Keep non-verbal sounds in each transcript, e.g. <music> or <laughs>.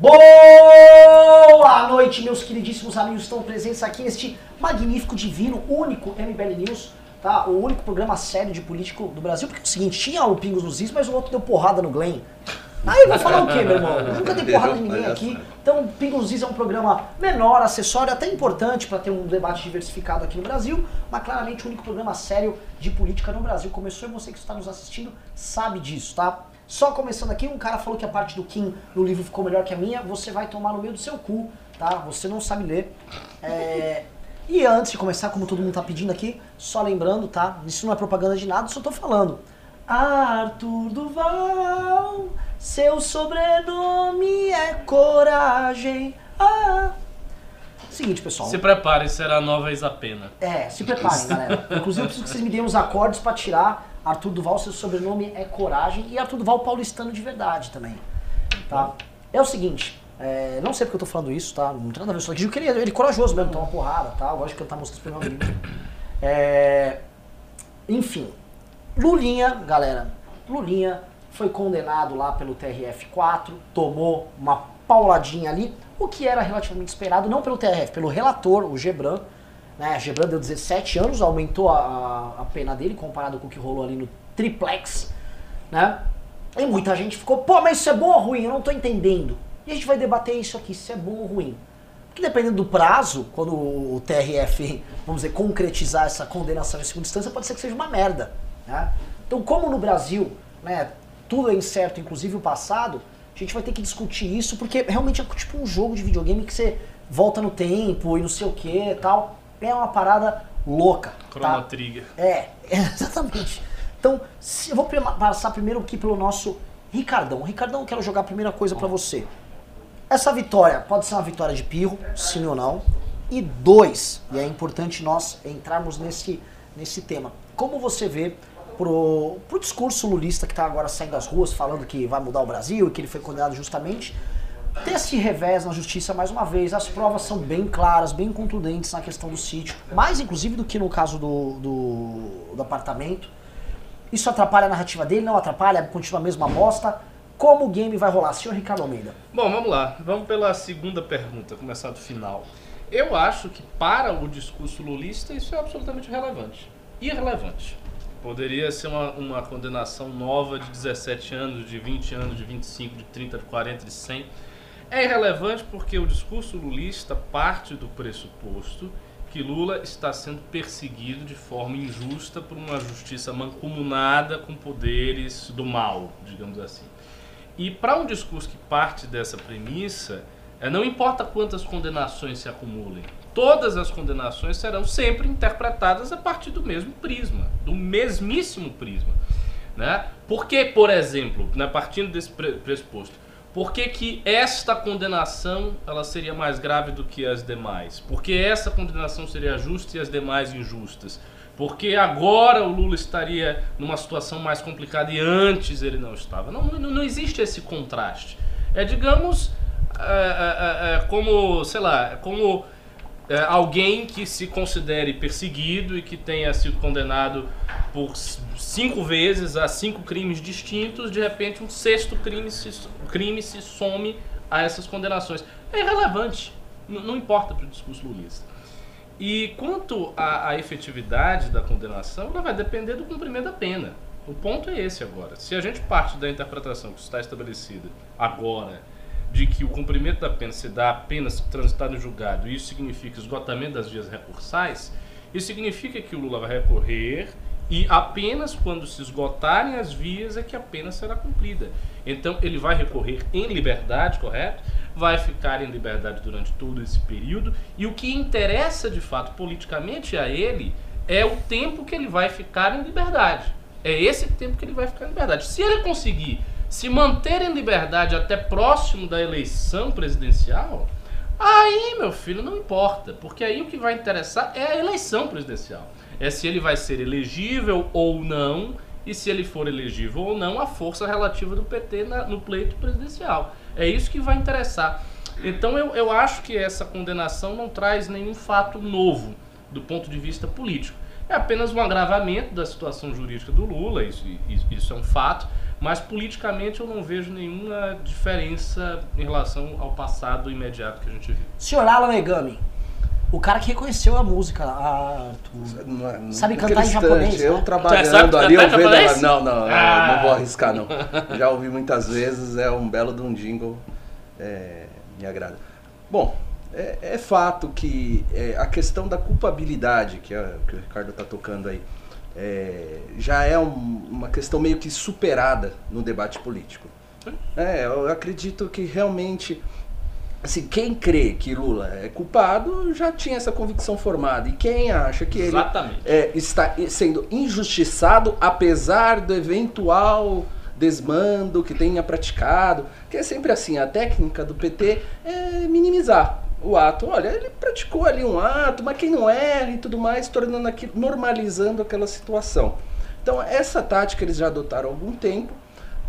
Boa noite, meus queridíssimos amigos estão presentes aqui neste magnífico, divino, único MBL News, tá? O único programa sério de político do Brasil, porque é o seguinte, tinha o Pingos nos Is, mas o outro deu porrada no Glenn. Aí eu vou falar o quê, meu irmão? Eu nunca dei porrada em ninguém aqui. Então, Pingos nos Is é um programa menor, acessório, até importante para ter um debate diversificado aqui no Brasil, mas claramente o único programa sério de política no Brasil. Começou e você que está nos assistindo sabe disso, tá? Só começando aqui, um cara falou que a parte do Kim no livro ficou melhor que a minha, você vai tomar no meio do seu cu, tá? Você não sabe ler. É... E antes de começar, como todo mundo tá pedindo aqui, só lembrando, tá? Isso não é propaganda de nada, só tô falando. Arthur Duval, seu sobrenome é coragem. Ah. Seguinte, pessoal. Se prepare, será a nova Isapena. É, se preparem, galera. Inclusive, eu preciso que vocês me deem os acordes pra tirar Arthur Duval, seu sobrenome é Coragem, e Arthur Duval paulistano de verdade também. Tá? É o seguinte, é, não sei porque eu tô falando isso, tá? Não tem nada a ver, só que eu queria, ele é corajoso mesmo, tomar uma porrada, tá? Eu gosto de cantar músicas pro meu amigo. É, enfim, Lulinha, galera, Lulinha foi condenado lá pelo TRF4, tomou uma pauladinha ali, o que era relativamente esperado, não pelo TRF, pelo relator, o Gebran, né? Gebran deu 17 anos, aumentou a, a, pena dele comparado com o que rolou ali no triplex, né? E muita gente ficou, pô, mas isso é bom ou ruim? Eu não tô entendendo. E a gente vai debater isso aqui, se é bom ou ruim. Porque dependendo do prazo, quando o TRF, vamos dizer, concretizar essa condenação em segunda instância, pode ser que seja uma merda. Né? Então, como no Brasil, né, tudo é incerto, inclusive o passado, a gente vai ter que discutir isso, porque realmente é tipo um jogo de videogame que você volta no tempo e não sei o que e tal. É uma parada louca. Chrono tá? Trigger. É, <laughs> exatamente. Então, eu vou passar primeiro aqui pelo nosso Ricardão. Ricardão, eu quero jogar a primeira coisa para você. Essa vitória pode ser uma vitória de pirro, sim ou não. E dois, e é importante nós entrarmos nesse, nesse tema. Como você vê pro, pro discurso lulista que está agora saindo das ruas, falando que vai mudar o Brasil e que ele foi condenado justamente, ter esse revés na justiça mais uma vez. As provas são bem claras, bem contundentes na questão do sítio, mais inclusive do que no caso do, do, do apartamento. Isso atrapalha a narrativa dele? Não atrapalha? Continua a mesma bosta? Como o game vai rolar? Senhor Ricardo Almeida. Bom, vamos lá. Vamos pela segunda pergunta, começar do final. Eu acho que para o discurso lulista isso é absolutamente relevante. Irrelevante. Poderia ser uma, uma condenação nova de 17 anos, de 20 anos, de 25, de 30, de 40, de 100 é irrelevante porque o discurso lulista parte do pressuposto que Lula está sendo perseguido de forma injusta por uma justiça mancomunada com poderes do mal, digamos assim. E para um discurso que parte dessa premissa, é, não importa quantas condenações se acumulem, todas as condenações serão sempre interpretadas a partir do mesmo prisma, do mesmíssimo prisma. Né? Porque, por exemplo, né, partindo desse pressuposto, por que, que esta condenação ela seria mais grave do que as demais? Porque essa condenação seria justa e as demais injustas? Porque agora o Lula estaria numa situação mais complicada e antes ele não estava? Não, não, não existe esse contraste. É, digamos, é, é, é, é como, sei lá, como é, alguém que se considere perseguido e que tenha sido condenado por cinco vezes a cinco crimes distintos, de repente um sexto crime se, crime se some a essas condenações. É irrelevante, não importa para o discurso lulista. E quanto à, à, efetividade da condenação, ela vai depender do cumprimento da pena. O ponto é esse agora. Se a gente parte da interpretação que está estabelecida agora, de que o cumprimento da pena se dá apenas transitado em julgado, e isso significa esgotamento das vias recursais, isso significa que o Lula vai recorrer e apenas quando se esgotarem as vias é que a pena será cumprida. Então ele vai recorrer em liberdade, correto? Vai ficar em liberdade durante todo esse período. E o que interessa de fato politicamente a ele é o tempo que ele vai ficar em liberdade. É esse tempo que ele vai ficar em liberdade. Se ele conseguir se manter em liberdade até próximo da eleição presidencial, aí, meu filho, não importa. Porque aí o que vai interessar é a eleição presidencial é se ele vai ser elegível ou não, e se ele for elegível ou não, a força relativa do PT na, no pleito presidencial. É isso que vai interessar. Então eu, eu acho que essa condenação não traz nenhum fato novo do ponto de vista político. É apenas um agravamento da situação jurídica do Lula, isso, isso, isso é um fato, Mas politicamente eu não vejo nenhuma diferença em relação ao passado imediato que a gente viu. Senhor Alan Egami, o cara que reconheceu a música, a... Não- Sabe naquele cantar em japonês, Eu né? trabalhando ali, eu vendo ela. Não, não, Ah. não vou arriscar, não. <laughs> Já ouvi muitas vezes, é um belo de um jingle. é, me agrada. Bom, é, é fato que é, a questão da culpabilidade que, que o Ricardo está tocando aí é, já é um- uma questão meio que superada no debate político. É, eu acredito que realmente assim, quem crê que Lula é culpado já tinha essa convicção formada. E quem acha que ele é, está sendo injustiçado apesar do eventual desmando que tenha praticado, que é sempre assim, a técnica do PT é minimizar o ato. Olha, ele praticou ali um ato, mas quem não erra e tudo mais, tornando aquilo, normalizando aquela situação. Então, essa tática eles já adotaram há algum tempo.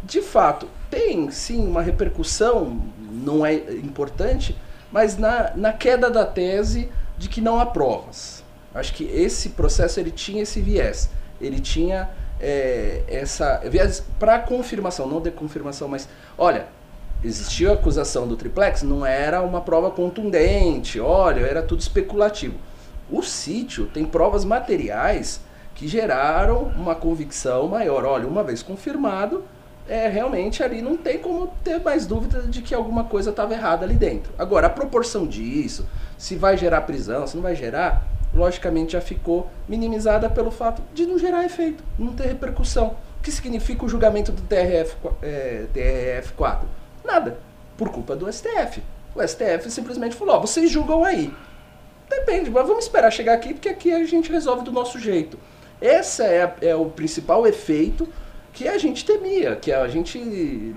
De fato, tem sim uma repercussão, não é importante, mas na, na queda da tese de que não há provas. Acho que esse processo ele tinha esse viés. Ele tinha é, essa viés para confirmação, não de confirmação, mas olha, existiu a acusação do triplex, não era uma prova contundente, olha, era tudo especulativo. O sítio tem provas materiais que geraram uma convicção maior. Olha, uma vez confirmado, é, realmente ali não tem como ter mais dúvida de que alguma coisa estava errada ali dentro. Agora, a proporção disso, se vai gerar prisão, se não vai gerar, logicamente já ficou minimizada pelo fato de não gerar efeito, não ter repercussão. O que significa o julgamento do TRF, é, TRF4? Nada, por culpa do STF. O STF simplesmente falou, ó, vocês julgam aí. Depende, mas vamos esperar chegar aqui, porque aqui a gente resolve do nosso jeito. Esse é, é o principal efeito que a gente temia, que a gente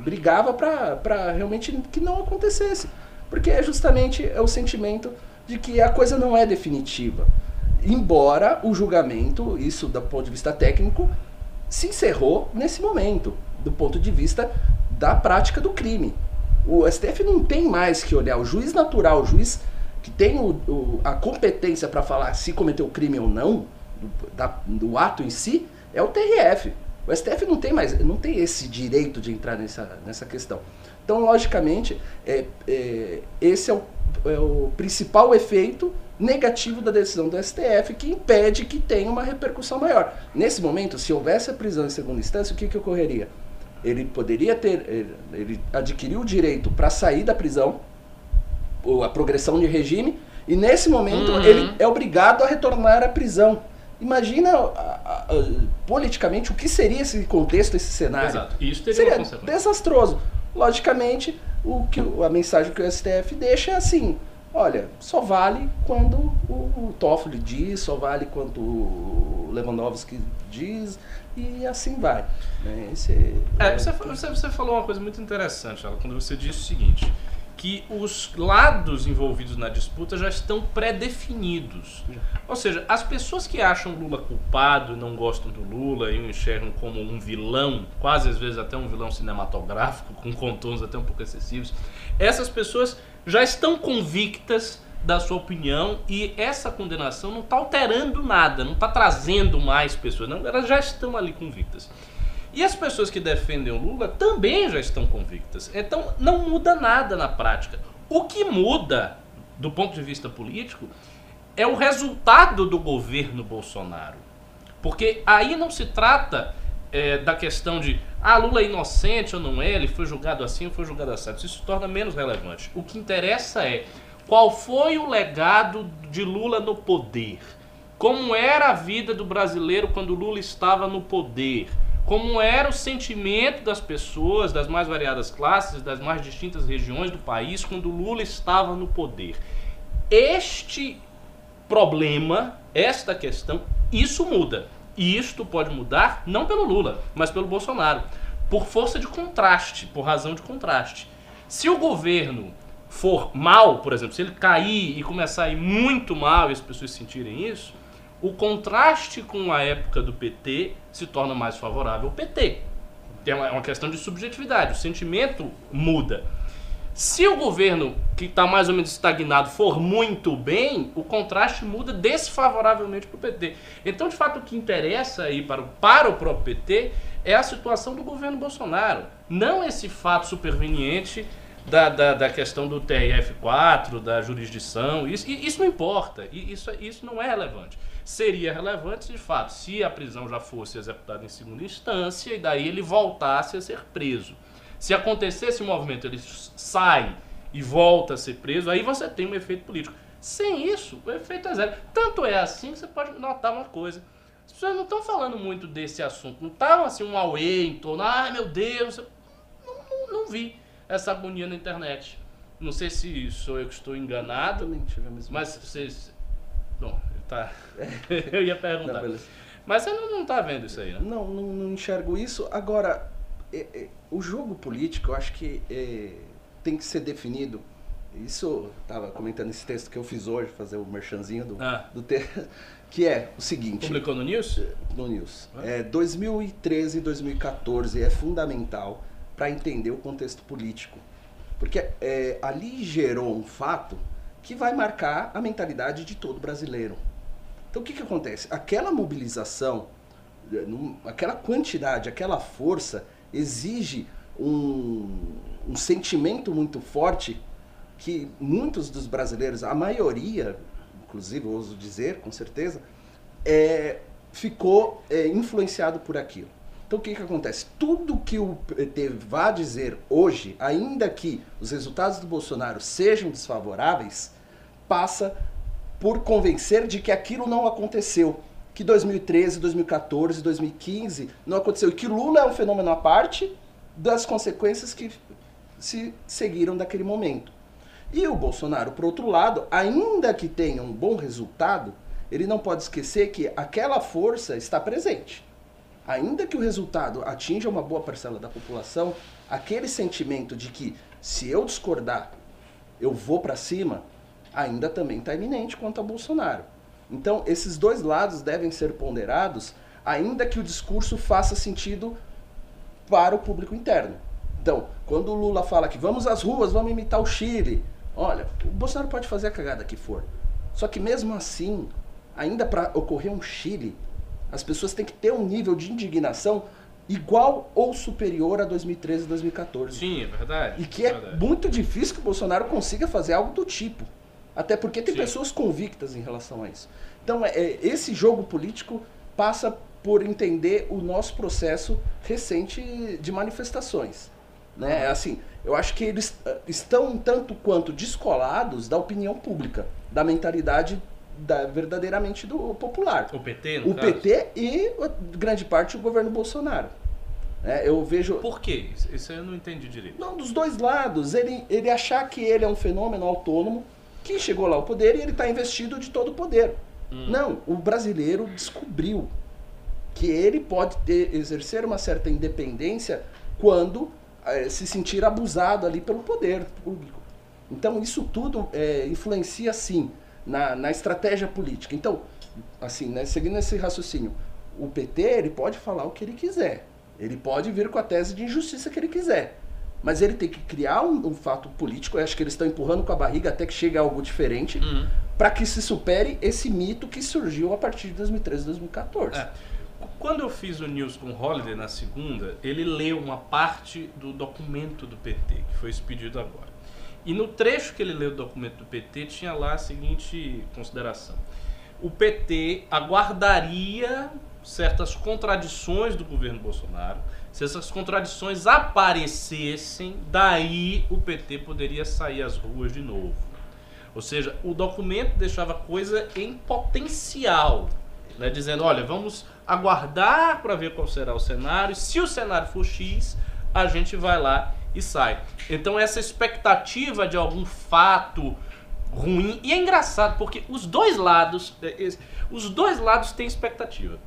brigava para realmente que não acontecesse. Porque é justamente é o sentimento de que a coisa não é definitiva. Embora o julgamento, isso do ponto de vista técnico, se encerrou nesse momento, do ponto de vista da prática do crime. O STF não tem mais que olhar, o juiz natural, o juiz que tem o, o- a competência para falar se cometeu crime ou não, do, da- do ato em si, é o TRF. O STF não tem mais, não tem esse direito de entrar nessa, nessa questão. Então, logicamente, é, é, esse é o, é o principal efeito negativo da decisão do STF que impede que tenha uma repercussão maior. Nesse momento, se houvesse a prisão em segunda instância, o que, que ocorreria? Ele poderia ter, ele, adquiriu o direito para sair da prisão, ou a progressão de regime, e nesse momento Uhum. ele é obrigado a retornar à prisão. Imagina a- a- a- politicamente o que seria esse contexto, esse cenário. Exato. Isso teria Seria uma consequência. desastroso. Logicamente, o que a mensagem que o STF deixa é assim: olha, só vale quando o, o Toffoli diz, só vale quando o Lewandowski diz, e assim vai. né? Esse É, você, fa- você, você falou uma coisa muito interessante, Alan, quando você disse o seguinte, que os lados envolvidos na disputa já estão pré-definidos. Ou seja, as pessoas que acham Lula culpado, não gostam do Lula e o enxergam como um vilão, quase às vezes até um vilão cinematográfico, com contornos até um pouco excessivos, essas pessoas já estão convictas da sua opinião e essa condenação não está alterando nada, não está trazendo mais pessoas, não, elas já estão ali convictas. E as pessoas que defendem o Lula também já estão convictas. Então não muda nada na prática. O que muda, do ponto de vista político, é o resultado do governo Bolsonaro. Porque aí não se trata é, da questão de ah, Lula é inocente ou não é, ele foi julgado assim ou foi julgado assim. Isso se torna menos relevante. O que interessa é qual foi o legado de Lula no poder. Como era a vida do brasileiro quando Lula estava no poder? Como era o sentimento das pessoas das mais variadas classes, das mais distintas regiões do país quando Lula estava no poder? Este problema, esta questão, isso muda. E isto pode mudar não pelo Lula, mas pelo Bolsonaro, por força de contraste, por razão de contraste. Se o governo for mal, por exemplo, se ele cair e começar a ir muito mal e as pessoas sentirem isso, o contraste com a época do PT se torna mais favorável ao PT. É uma, é uma questão de subjetividade, o sentimento muda. Se o governo, que está mais ou menos estagnado, for muito bem, o contraste muda desfavoravelmente para o PT. Então, de fato, o que interessa aí para o, para o próprio PT é a situação do governo Bolsonaro. Não esse fato superveniente da, da, da questão do TRF4, da jurisdição. Isso, isso não importa. Isso, isso não é relevante. Seria relevante, de fato, se a prisão já fosse executada em segunda instância e daí ele voltasse a ser preso. Se acontecer esse movimento, ele sai e volta a ser preso, aí você tem um efeito político. Sem isso, o efeito é zero. Tanto é assim que você pode notar uma coisa. As pessoas não estão falando muito desse assunto. Não estavam assim um auê em torno, ai meu Deus. Não, não, não, vi essa agonia na internet. Não sei se sou eu que estou enganado, mas vocês. Bom, tá. <laughs> eu ia perguntar. Não, mas você não, não tá vendo isso aí, né? Não, não, não enxergo isso. Agora, é, é, o jogo político, eu acho que é, tem que ser definido. Isso, estava comentando esse texto que eu fiz hoje, fazer o merchanzinho do, ah. do texto, <laughs> que é o seguinte. Publicou no News? No News. Ah. É, 2013 e 2014 é fundamental para entender o contexto político. Porque é, ali gerou um fato que vai marcar a mentalidade de todo brasileiro. Então o que, que acontece? Aquela mobilização, é, aquela quantidade, aquela força, exige um, um sentimento muito forte que muitos dos brasileiros, a maioria, inclusive, ouso dizer, com certeza, é, ficou é, influenciado por aquilo. Então o que, que acontece? Tudo que o PT vá dizer hoje, ainda que os resultados do Bolsonaro sejam desfavoráveis, passa por convencer de que aquilo não aconteceu que 2013, 2014, 2015 não aconteceu. E que Lula é um fenômeno à parte das consequências que se seguiram daquele momento. E o Bolsonaro, por outro lado, ainda que tenha um bom resultado, ele não pode esquecer que aquela força está presente. Ainda que o resultado atinja uma boa parcela da população, aquele sentimento de que se eu discordar, eu vou para cima, ainda também está iminente quanto a Bolsonaro. Então, esses dois lados devem ser ponderados, ainda que o discurso faça sentido para o público interno. Então, quando o Lula fala que vamos às ruas, vamos imitar o Chile, olha, o Bolsonaro pode fazer a cagada que for. Só que mesmo assim, ainda para ocorrer um Chile, as pessoas têm que ter um nível de indignação igual ou superior a 2013 e 2014. Sim, é verdade. E que é, é muito difícil que o Bolsonaro consiga fazer algo do tipo. Até porque tem Sim. pessoas convictas em relação a isso. Então, é, é, esse jogo político passa por entender o nosso processo recente de manifestações. Né? Assim, eu acho que eles eh, estão tanto quanto descolados da opinião pública, da mentalidade da, verdadeiramente do popular. O PT, no O caso? PT e grande parte o governo Bolsonaro. É, eu vejo. Por quê? Isso eu não entendi direito. Não, dos dois lados. Ele, ele achar que ele é um fenômeno autônomo que chegou lá ao poder e ele está investido de todo o poder. Hum. Não, o brasileiro descobriu que ele pode ter, exercer uma certa independência quando é, se sentir abusado ali pelo poder público. Então isso tudo é, influencia sim na, na estratégia política. Então, assim, né, seguindo esse raciocínio, o PT ele pode falar o que ele quiser, ele pode vir com a tese de injustiça que ele quiser. Mas ele tem que criar um, um fato político, eu acho que eles estão empurrando com a barriga até que chegue a algo diferente, uhum. para que se supere esse mito que surgiu a partir de 2013 e 2014. É. Quando eu fiz o News com o Holiday na segunda, ele leu uma parte do documento do PT, que foi expedido agora. E no trecho que ele leu do documento do PT, tinha lá a seguinte consideração. O PT aguardaria certas contradições do governo Bolsonaro, se essas contradições aparecessem, daí o PT poderia sair às ruas de novo. Ou seja, o documento deixava coisa em potencial, né, dizendo: olha, vamos aguardar para ver qual será o cenário. Se o cenário for X, a gente vai lá e sai. Então, essa expectativa de algum fato ruim. E é engraçado porque os dois lados, é, os dois lados têm expectativa.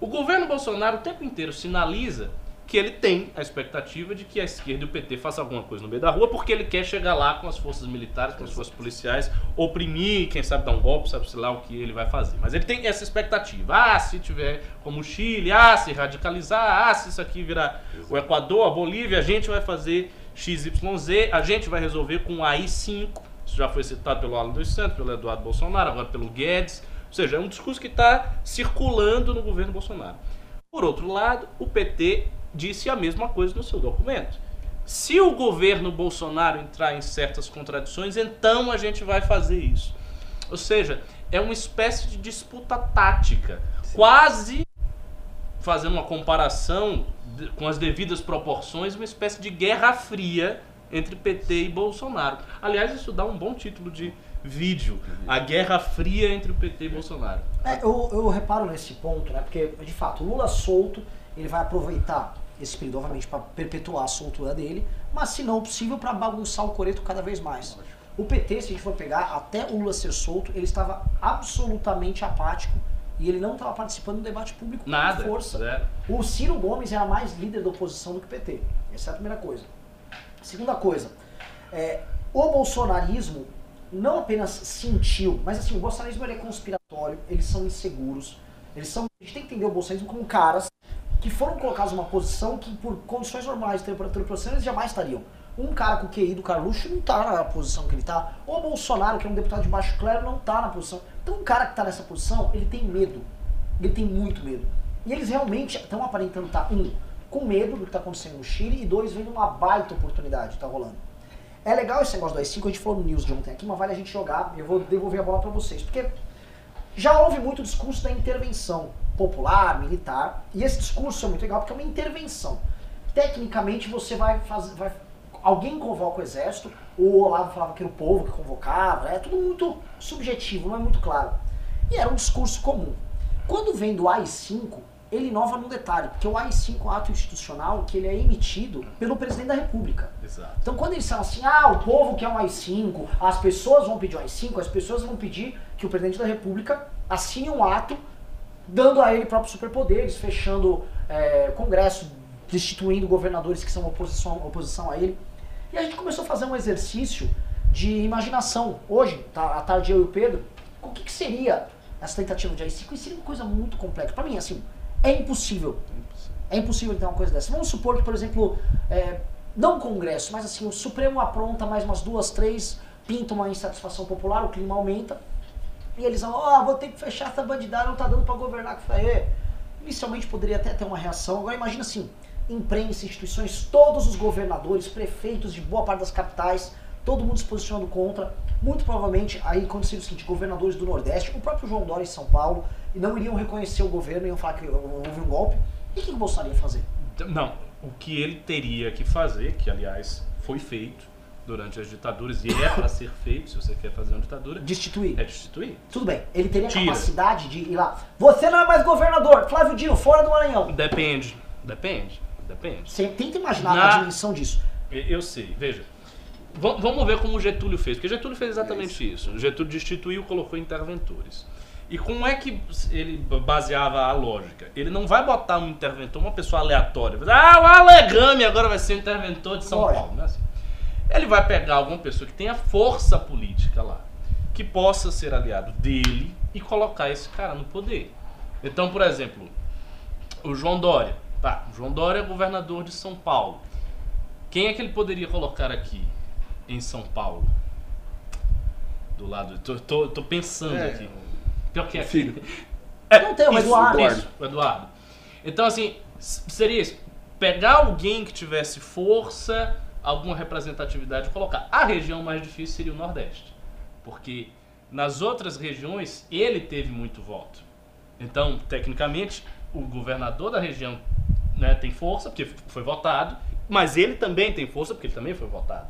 O governo Bolsonaro o tempo inteiro sinaliza que ele tem a expectativa de que a esquerda e o PT façam alguma coisa no meio da rua, porque ele quer chegar lá com as forças militares, com as forças policiais, oprimir, quem sabe dar um golpe, sabe sei lá o que ele vai fazer. Mas ele tem essa expectativa. Ah, se tiver como o Chile, ah, se radicalizar, ah, se isso aqui virar o Equador, a Bolívia, a gente vai fazer XYZ, a gente vai resolver com o AI-5. Isso já foi citado pelo Alan dos Santos, pelo Eduardo Bolsonaro, agora pelo Guedes. Ou seja, é um discurso que está circulando no governo Bolsonaro. Por outro lado, o PT disse a mesma coisa no seu documento. Se o governo Bolsonaro entrar em certas contradições, então a gente vai fazer isso. Ou seja, é uma espécie de disputa tática, quase fazendo uma comparação com as devidas proporções, uma espécie de guerra fria entre PT e Bolsonaro. Aliás, isso dá um bom título de vídeo, a guerra fria entre o PT e Bolsonaro. É, eu, eu reparo nesse ponto, né? Porque, de fato, o Lula solto, ele vai aproveitar esse período, obviamente, para perpetuar a soltura dele, mas, se não possível, para bagunçar o coreto cada vez mais. O PT, se a gente for pegar, até o Lula ser solto, ele estava absolutamente apático e ele não estava participando do debate público Nada. com força. Zero. O Ciro Gomes era mais líder da oposição do que o PT. Essa é a primeira coisa. Segunda coisa, é, o bolsonarismo não apenas sentiu, mas assim, o bolsonarismo é conspiratório, eles são inseguros, eles são. A gente tem que entender o bolsonarismo como caras que foram colocados numa posição que, por condições normais de temperatura e pressão, eles jamais estariam. Um cara com o QI do Carluxo não tá na posição que ele tá. O Bolsonaro, que é um deputado de baixo clero, não tá na posição. Então, um cara que tá nessa posição, ele tem medo. Ele tem muito medo. E eles realmente estão aparentando estar, um, com medo do que está acontecendo no Chile, e dois, vendo uma baita oportunidade que tá rolando. É legal esse negócio do AI-5, a gente falou no news de ontem aqui, mas vale a gente jogar, eu vou devolver a bola para vocês. Porque já houve muito discurso da intervenção popular, militar, e esse discurso é muito legal porque é uma intervenção. Tecnicamente você vai fazer. Vai, alguém convoca o exército, o Olavo falava que era o povo que convocava, é tudo muito subjetivo, não é muito claro. E era um discurso comum. Quando vem do AI-5, ele inova num detalhe, porque o AI-5 é um ato institucional que ele é emitido pelo presidente da República. Exato. Então quando eles falam assim, ah, o povo quer um AI-5, as pessoas vão pedir um AI-5, as pessoas vão pedir que o presidente da República assine um ato dando a ele próprios superpoderes, fechando é, Congresso, destituindo governadores que são oposição, oposição a ele. E a gente começou a fazer um exercício de imaginação. Hoje, tá, à tarde eu e o Pedro, o que, que seria essa tentativa de AI-5? E seria uma coisa muito complexa. Pra mim, assim, é impossível. É impossível ter uma coisa dessa. Vamos supor que, por exemplo, é, não o Congresso, mas assim, o Supremo apronta mais umas duas, três, pinta uma insatisfação popular, o clima aumenta. E eles vão, ó, vou ter que fechar essa bandidagem, não tá dando pra governar aí. Inicialmente poderia até ter uma reação. Agora imagina assim, imprensa, instituições, todos os governadores, prefeitos de boa parte das capitais, todo mundo se posicionando contra. Muito provavelmente aí aconteceria o seguinte, governadores do Nordeste, o próprio João Dória em São Paulo, e não iriam reconhecer o governo, iam falar que houve um golpe. E o que o Bolsonaro ia fazer? Então, Não, o que ele teria que fazer, que aliás foi feito durante as ditaduras e é para ser feito, se você quer fazer uma ditadura, Destituir. é destituir. Tudo bem, ele teria a Tira. capacidade de ir lá. Você não é mais governador, Flávio Dino, fora do Maranhão. Depende, depende, depende. Você tenta imaginar Na- a dimensão disso. Eu sei, veja. Va- Vamos ver como o Getúlio fez, porque Getúlio fez exatamente isso. O Getúlio destituiu e colocou interventores. E como é que ele baseava a lógica? Ele não vai botar um interventor, uma pessoa aleatória. Ah, o Alegame agora vai ser o interventor de São Lógico. Paulo. Não é assim. Ele vai pegar alguma pessoa que tenha força política lá, que possa ser aliado dele e colocar esse cara no poder. Então, por exemplo, o João Dória. Tá, o João Dória é governador de São Paulo. Quem é que ele poderia colocar aqui em São Paulo? Do lado. Tô, tô, tô pensando É, aqui. Pior que é filho. <laughs> É, Não tem, o isso, Eduardo. Isso, o Eduardo. Então, assim, seria isso. Pegar alguém que tivesse força, alguma representatividade e colocar. A região mais difícil seria o Nordeste. Porque nas outras regiões ele teve muito voto. Então, tecnicamente, o governador da região né, tem força, porque foi votado, mas ele também tem força, porque ele também foi votado.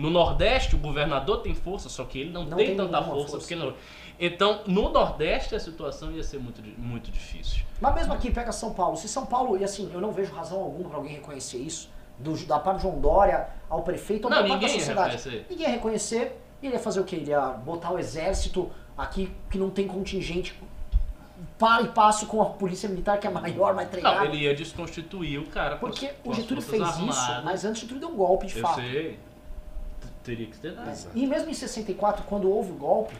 No Nordeste, o governador tem força, só que ele não, Não tem, tem tanta força. força. Porque não... Então, no Nordeste, a situação ia ser muito, muito difícil. Mas mesmo aqui, pega São Paulo. Se São Paulo, e assim, eu não vejo razão alguma pra alguém reconhecer isso, do, da parte de João Dória ao prefeito, ou Não, da parte da sociedade. reconhecer. Ninguém ia reconhecer. E ele ia fazer o quê? Ele ia botar o exército aqui que não tem contingente para e passo com a polícia militar que é maior, mais treinada. Não, ele ia desconstituir o cara. Porque o Getúlio fez isso, Armadas. mas antes o Getúlio deu um golpe de Eu fato. sei. Teria que ter dado. E mesmo em 64, quando houve o golpe,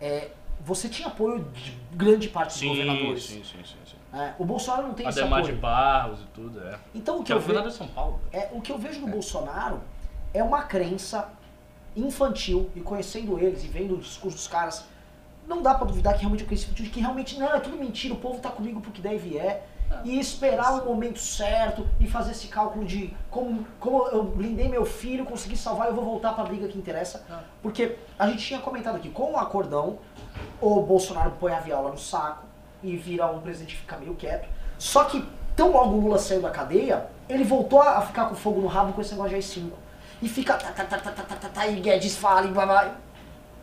é, você tinha apoio de grande parte dos Sim, governadores. sim, sim, sim, sim. É, o Bolsonaro não tem esse Ademar de apoio. Barros e tudo, é. Então o Que que é eu o vejo... governador de São Paulo. É, o que eu vejo no Bolsonaro é uma crença infantil, e conhecendo eles e vendo o discurso dos caras, não dá pra duvidar que realmente é crença infantil, de que realmente, não, é tudo mentira, o povo tá comigo porque der e vier, e esperar o momento certo e fazer esse cálculo de como, como eu blindei meu filho, consegui salvar, eu vou voltar para a briga que interessa. Ah. Porque a gente tinha comentado aqui, com o acordão, o Bolsonaro põe a viola no saco e vira um presidente que fica meio quieto. Só que tão logo o Lula saiu da cadeia, ele voltou a ficar com fogo no rabo com esse negócio de AI-5. E fica, ta ta ta ta ta ta e Guedes fala, e blá, blá.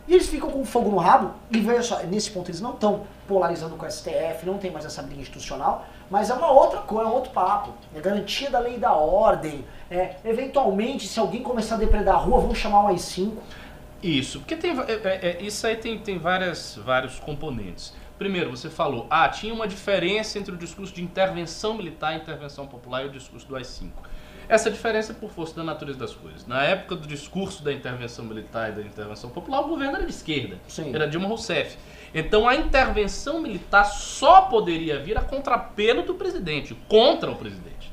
E eles ficam com fogo no rabo, e veja só, nesse ponto eles não estão polarizando com o STF, não tem mais essa briga institucional, mas é uma outra coisa, é um outro papo. É garantia da lei da ordem. É, eventualmente, se alguém começar a depredar a rua, vão chamar um AI-5. Isso, porque tem, é, é, é, isso aí tem, tem várias, vários componentes. Primeiro, você falou, ah, tinha uma diferença entre o discurso de intervenção militar e intervenção popular e o discurso do AI-5. Essa diferença é por força da natureza das coisas. Na época do discurso da intervenção militar e da intervenção popular, o governo era de esquerda. Sim. Era Dilma Rousseff. Então a intervenção militar só poderia vir a contrapelo do presidente, contra o presidente.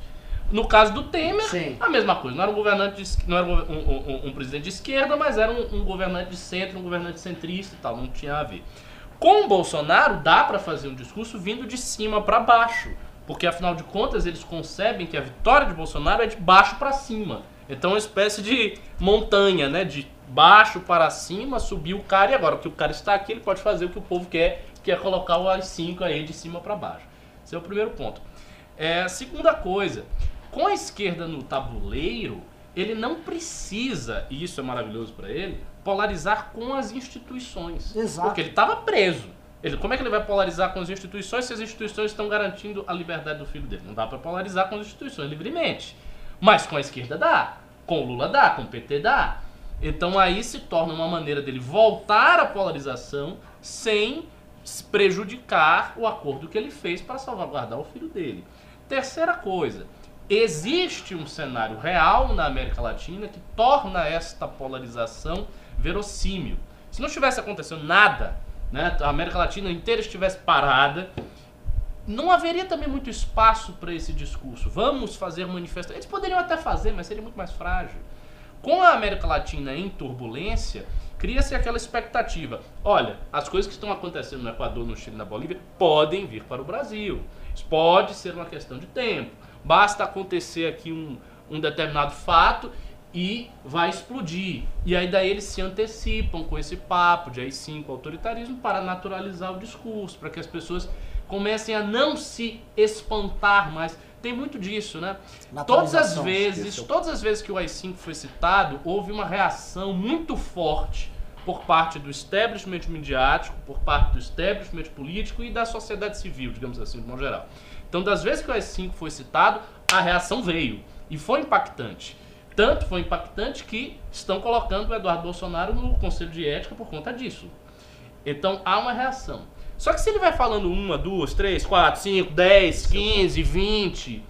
No caso do Temer, Sim. a mesma coisa. Não era um governante, de não era um, um- um- um presidente de esquerda, mas era um, um governante de centro, um governante centrista e tal. Não tinha a ver. Com o Bolsonaro, dá para fazer um discurso vindo de cima para baixo. Porque, afinal de contas, eles concebem que a vitória de Bolsonaro é de baixo para cima. Então, é uma espécie de montanha, né? De baixo para cima, subir o cara. E agora que o cara está aqui, ele pode fazer o que o povo quer, que é colocar o AI-5 aí de cima para baixo. Esse é o primeiro ponto. É, segunda coisa, com a esquerda no tabuleiro, ele não precisa, e isso é maravilhoso para ele, polarizar com as instituições. Exato. Porque ele estava preso. Ele, como é que ele vai polarizar com as instituições se as instituições estão garantindo a liberdade do filho dele? Não dá para polarizar com as instituições livremente. Mas com a esquerda dá. Com o Lula dá, com o PT dá. Então aí se torna uma maneira dele voltar à polarização sem se prejudicar o acordo que ele fez para salvaguardar o filho dele. Terceira coisa, existe um cenário real na América Latina que torna esta polarização verossímil. Se não estivesse acontecendo nada, né, a América Latina inteira estivesse parada, não haveria também muito espaço para esse discurso. Vamos fazer manifestações. Eles poderiam até fazer, mas seria muito mais frágil. Com a América Latina em turbulência, cria-se aquela expectativa. Olha, as coisas que estão acontecendo no Equador, no Chile na Bolívia podem vir para o Brasil. Isso pode ser uma questão de tempo. Basta acontecer aqui um, um determinado fato e vai explodir. E aí daí eles se antecipam com esse papo de AI-5, autoritarismo, para naturalizar o discurso, para que as pessoas comecem a não se espantar mais. Tem muito disso, né? Todas as vezes, todas as vezes que o AI-5 foi citado, houve uma reação muito forte por parte do establishment midiático, por parte do establishment político e da sociedade civil, digamos assim, de modo geral. Então, das vezes que o AI-5 foi citado, a reação veio e foi impactante. Tanto foi impactante que estão colocando o Eduardo Bolsonaro no Conselho de Ética por conta disso. Então há uma reação. Só que se ele vai falando uma, duas, três, quatro, cinco, dez, quinze, vinte,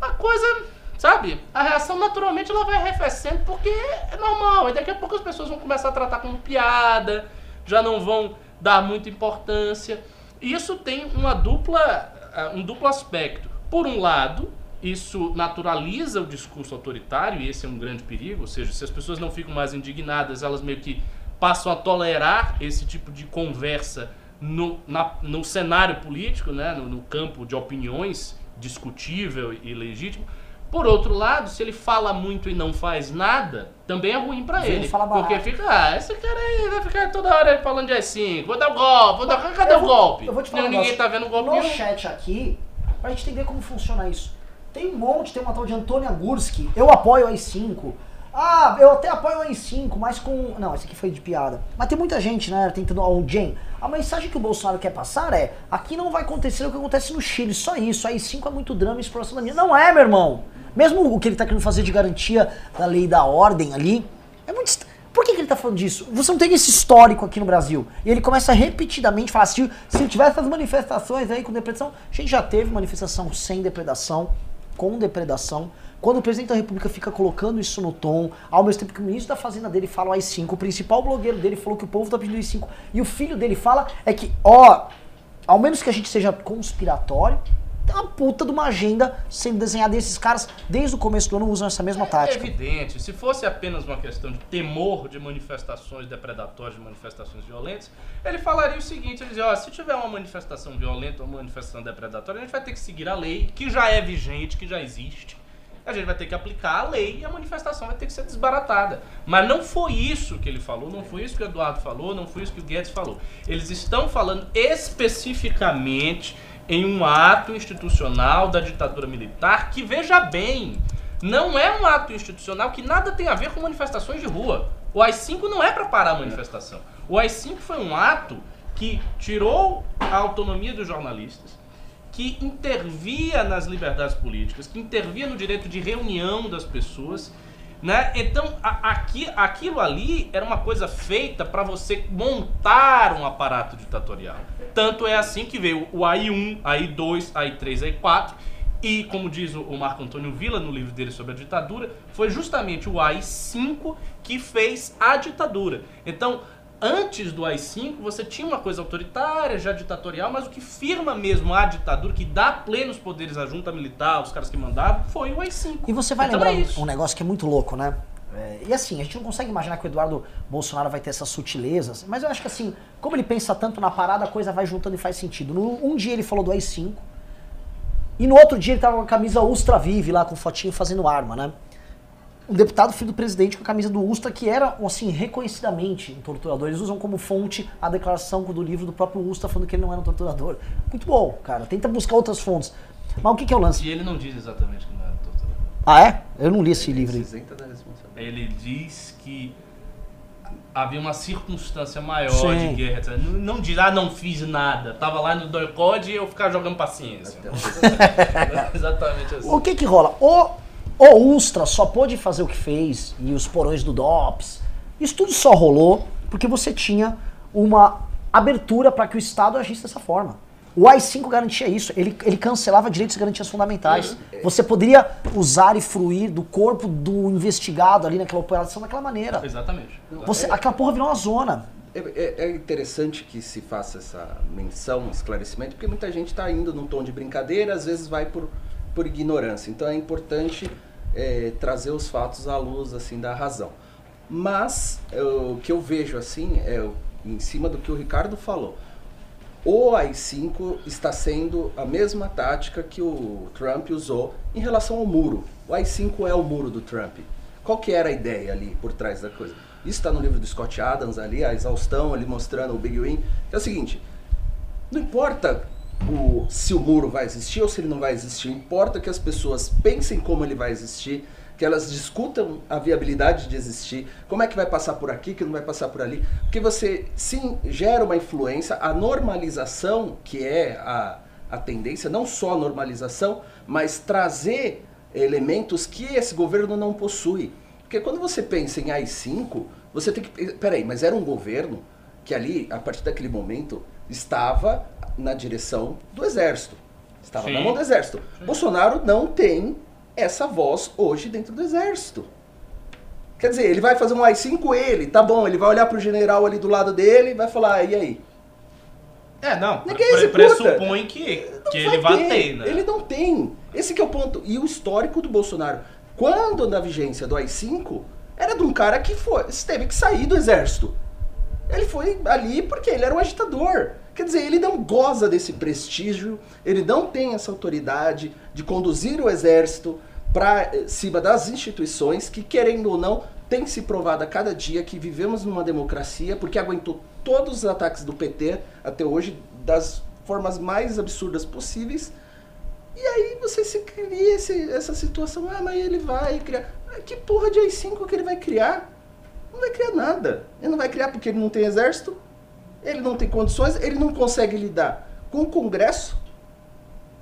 a coisa, sabe? A reação naturalmente ela vai arrefecendo porque é normal. E daqui a pouco as pessoas vão começar a tratar como piada, já não vão dar muita importância. E isso tem uma dupla, ah, um duplo aspecto. Por um lado, isso naturaliza o discurso autoritário, e esse é um grande perigo, ou seja, se as pessoas não ficam mais indignadas, elas meio que passam a tolerar esse tipo de conversa no, na- no cenário político, né, no, no campo de opiniões discutível e legítimo. Por outro lado, se ele fala muito e não faz nada, também é ruim pra Vem ele. Porque fica, ah, esse cara aí vai ficar toda hora falando de S5, vou dar o golpe, vou dar... cadê Eu o vou- golpe? eu vou te falar Não, um Ninguém tá vendo o golpe No nenhum. chat aqui, pra gente entender como funciona isso. Tem um monte, tem uma tal de Antônia Gurski, eu apoio o AI-5. Ah, eu até apoio o AI-5, mas com... Não, esse aqui foi de piada. Mas tem muita gente, né, tentando... O Jen, a mensagem que o Bolsonaro quer passar é aqui não vai acontecer o que acontece no Chile, só isso. AI-5 é muito drama e exploração da minha. Não é, meu irmão. Mesmo o que ele tá querendo fazer de garantia da lei da ordem ali, é muito... Por que, que ele tá falando disso? Você não tem esse histórico aqui no Brasil. E ele começa repetidamente a falar, se, se tiver essas manifestações aí com depredação, a gente já teve manifestação sem depredação, com depredação. Quando o presidente da república fica colocando isso no tom, ao mesmo tempo que o ministro da fazenda dele fala o AI-5, o principal blogueiro dele falou que o povo tá pedindo o AI-5, e o filho dele fala é que, ó, ao menos que a gente seja conspiratório, tem uma puta de uma agenda sendo desenhada e esses caras, desde o começo do ano, usam essa mesma É tática. evidente, se fosse apenas uma questão de temor de manifestações depredatórias, de manifestações violentas, ele falaria o seguinte, ele dizia, ó, se tiver uma manifestação violenta ou uma manifestação depredatória, a gente vai ter que seguir a lei, que já é vigente, que já existe. A gente vai ter que aplicar a lei e a manifestação vai ter que ser desbaratada. Mas não foi isso que ele falou, não foi isso que o Eduardo falou, não foi isso que o Guedes falou. Eles estão falando especificamente em um ato institucional da ditadura militar que, veja bem, não é um ato institucional que nada tem a ver com manifestações de rua. O AI-5 não é para parar a manifestação. O AI-5 foi um ato que tirou a autonomia dos jornalistas, que intervia nas liberdades políticas, que intervia no direito de reunião das pessoas. Né? Então, a- aqui, aquilo ali era uma coisa feita para você montar um aparato ditatorial. Tanto é assim que veio o AI-1, AI-2, AI-3, AI-4. E, como diz o Marco Antônio Villa no livro dele sobre a ditadura, foi justamente o AI-5 que fez a ditadura. Então, antes do AI-5, você tinha uma coisa autoritária, já ditatorial, mas o que firma mesmo a ditadura, que dá plenos poderes à junta militar, os caras que mandavam, foi o AI-5. E você vai Então lembrar é um- negócio que é muito louco, né? É, e assim, a gente não consegue imaginar que o Eduardo Bolsonaro vai ter essas sutilezas, mas eu acho que assim, como ele pensa tanto na parada, a coisa vai juntando e faz sentido. No- um dia ele falou do AI-5, e no outro dia ele tava com a camisa Ustra Vive lá, com fotinho fazendo arma, né? Um deputado filho do presidente com a camisa do Ustra, que era, assim, reconhecidamente um torturador. Eles usam como fonte a declaração do livro do próprio Ustra falando que ele não era um torturador. Muito bom, cara. Tenta buscar outras fontes. Mas o que, que é o lance? E ele não diz exatamente que não era torturador. Ah, é? Eu não li esse livro aí. Se isenta da responsabilidade. Ele diz que havia uma circunstância maior Sim. de guerra. etc. Não, não diz, ah, não fiz nada. Tava lá no Doicode e eu ficava jogando paciência. <laughs> Exatamente assim. O que que rola? O, o Ustra só pôde fazer o que fez, e os porões do DOPS, isso tudo só rolou porque você tinha uma abertura para que o Estado agisse dessa forma. O AI-5 garantia isso, ele, ele cancelava direitos e garantias fundamentais. Você poderia usar e fruir do corpo do investigado ali naquela operação daquela maneira. Exatamente. Você, aquela porra virou uma zona. É, é- é interessante que se faça essa menção, um esclarecimento, porque muita gente está indo num tom de brincadeira, às vezes vai por, por ignorância. Então é importante é, trazer os fatos à luz assim da razão. Mas é, o que eu vejo assim é em cima do que o Ricardo falou. O AI-5 está sendo a mesma tática que o Trump usou em relação ao muro. O AI-5 é o muro do Trump. Qual que era a ideia ali por trás da coisa? Isso está no livro do Scott Adams ali, a exaustão ali mostrando o Big Win. É o seguinte, não importa o- se o muro vai existir ou se ele não vai existir, importa que as pessoas pensem como ele vai existir, que elas discutam a viabilidade de existir, como é que vai passar por aqui, que não vai passar por ali, porque você sim gera uma influência, a normalização, que é a, a tendência, não só a normalização, mas trazer elementos que esse governo não possui. Porque quando você pensa em AI-5, você tem que. Peraí, mas era um governo que ali, a partir daquele momento, estava na direção do exército. Estava Sim. na mão do exército. Bolsonaro não tem essa voz hoje dentro do exército. Quer dizer, ele vai fazer um AI-5 ele, tá bom, ele vai olhar pro general ali do lado dele e vai falar, "Ah, e aí? É, não. Ninguém pre- pressupõe que, que ele vai ter, né? Ele não tem. Esse que é o ponto. E o histórico do Bolsonaro, quando na vigência do AI-5, era de um cara que foi, teve que sair do exército. Ele foi ali porque ele era um agitador. Quer dizer, ele não goza desse prestígio, ele não tem essa autoridade de conduzir o exército para cima das instituições que, querendo ou não, tem se provado a cada dia que vivemos numa democracia, porque aguentou todos os ataques do PT até hoje, das formas mais absurdas possíveis. E aí você se cria esse- essa situação, ah, mas ele vai criar. Que porra de AI-5 que ele vai criar? Não vai criar nada. Ele não vai criar porque ele não tem exército, ele não tem condições, ele não consegue lidar com o Congresso.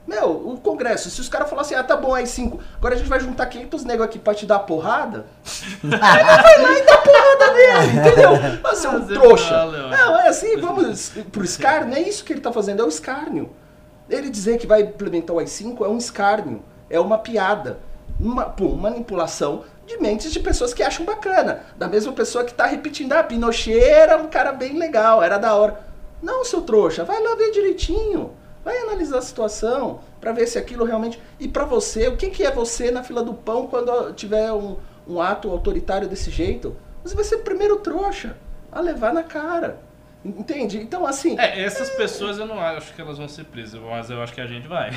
Meu, o Congresso, se os caras falassem, ah, tá bom, AI-5, agora a gente vai juntar 500 negros aqui pra te dar porrada, <laughs> ele vai lá e dá porrada nele, entendeu? Você é um Você trouxa. fala, Não, é assim, vamos pro escárnio, é isso que ele tá fazendo, é o escárnio. Ele dizer que vai implementar o AI-5 é um escárnio, é uma piada. uma, pum, manipulação de mentes de pessoas que acham bacana. Da mesma pessoa que tá repetindo, ah, Pinochet era um cara bem legal, era da hora. Não, seu trouxa, vai lá ver direitinho. Vai analisar a situação para ver se aquilo realmente. E para você, o que, que é você na fila do pão quando tiver um, um ato autoritário desse jeito? Você vai ser o primeiro trouxa a levar na cara. Entende? Então, assim. É, essas pessoas eu não acho que elas vão ser presas, mas eu acho que a gente vai.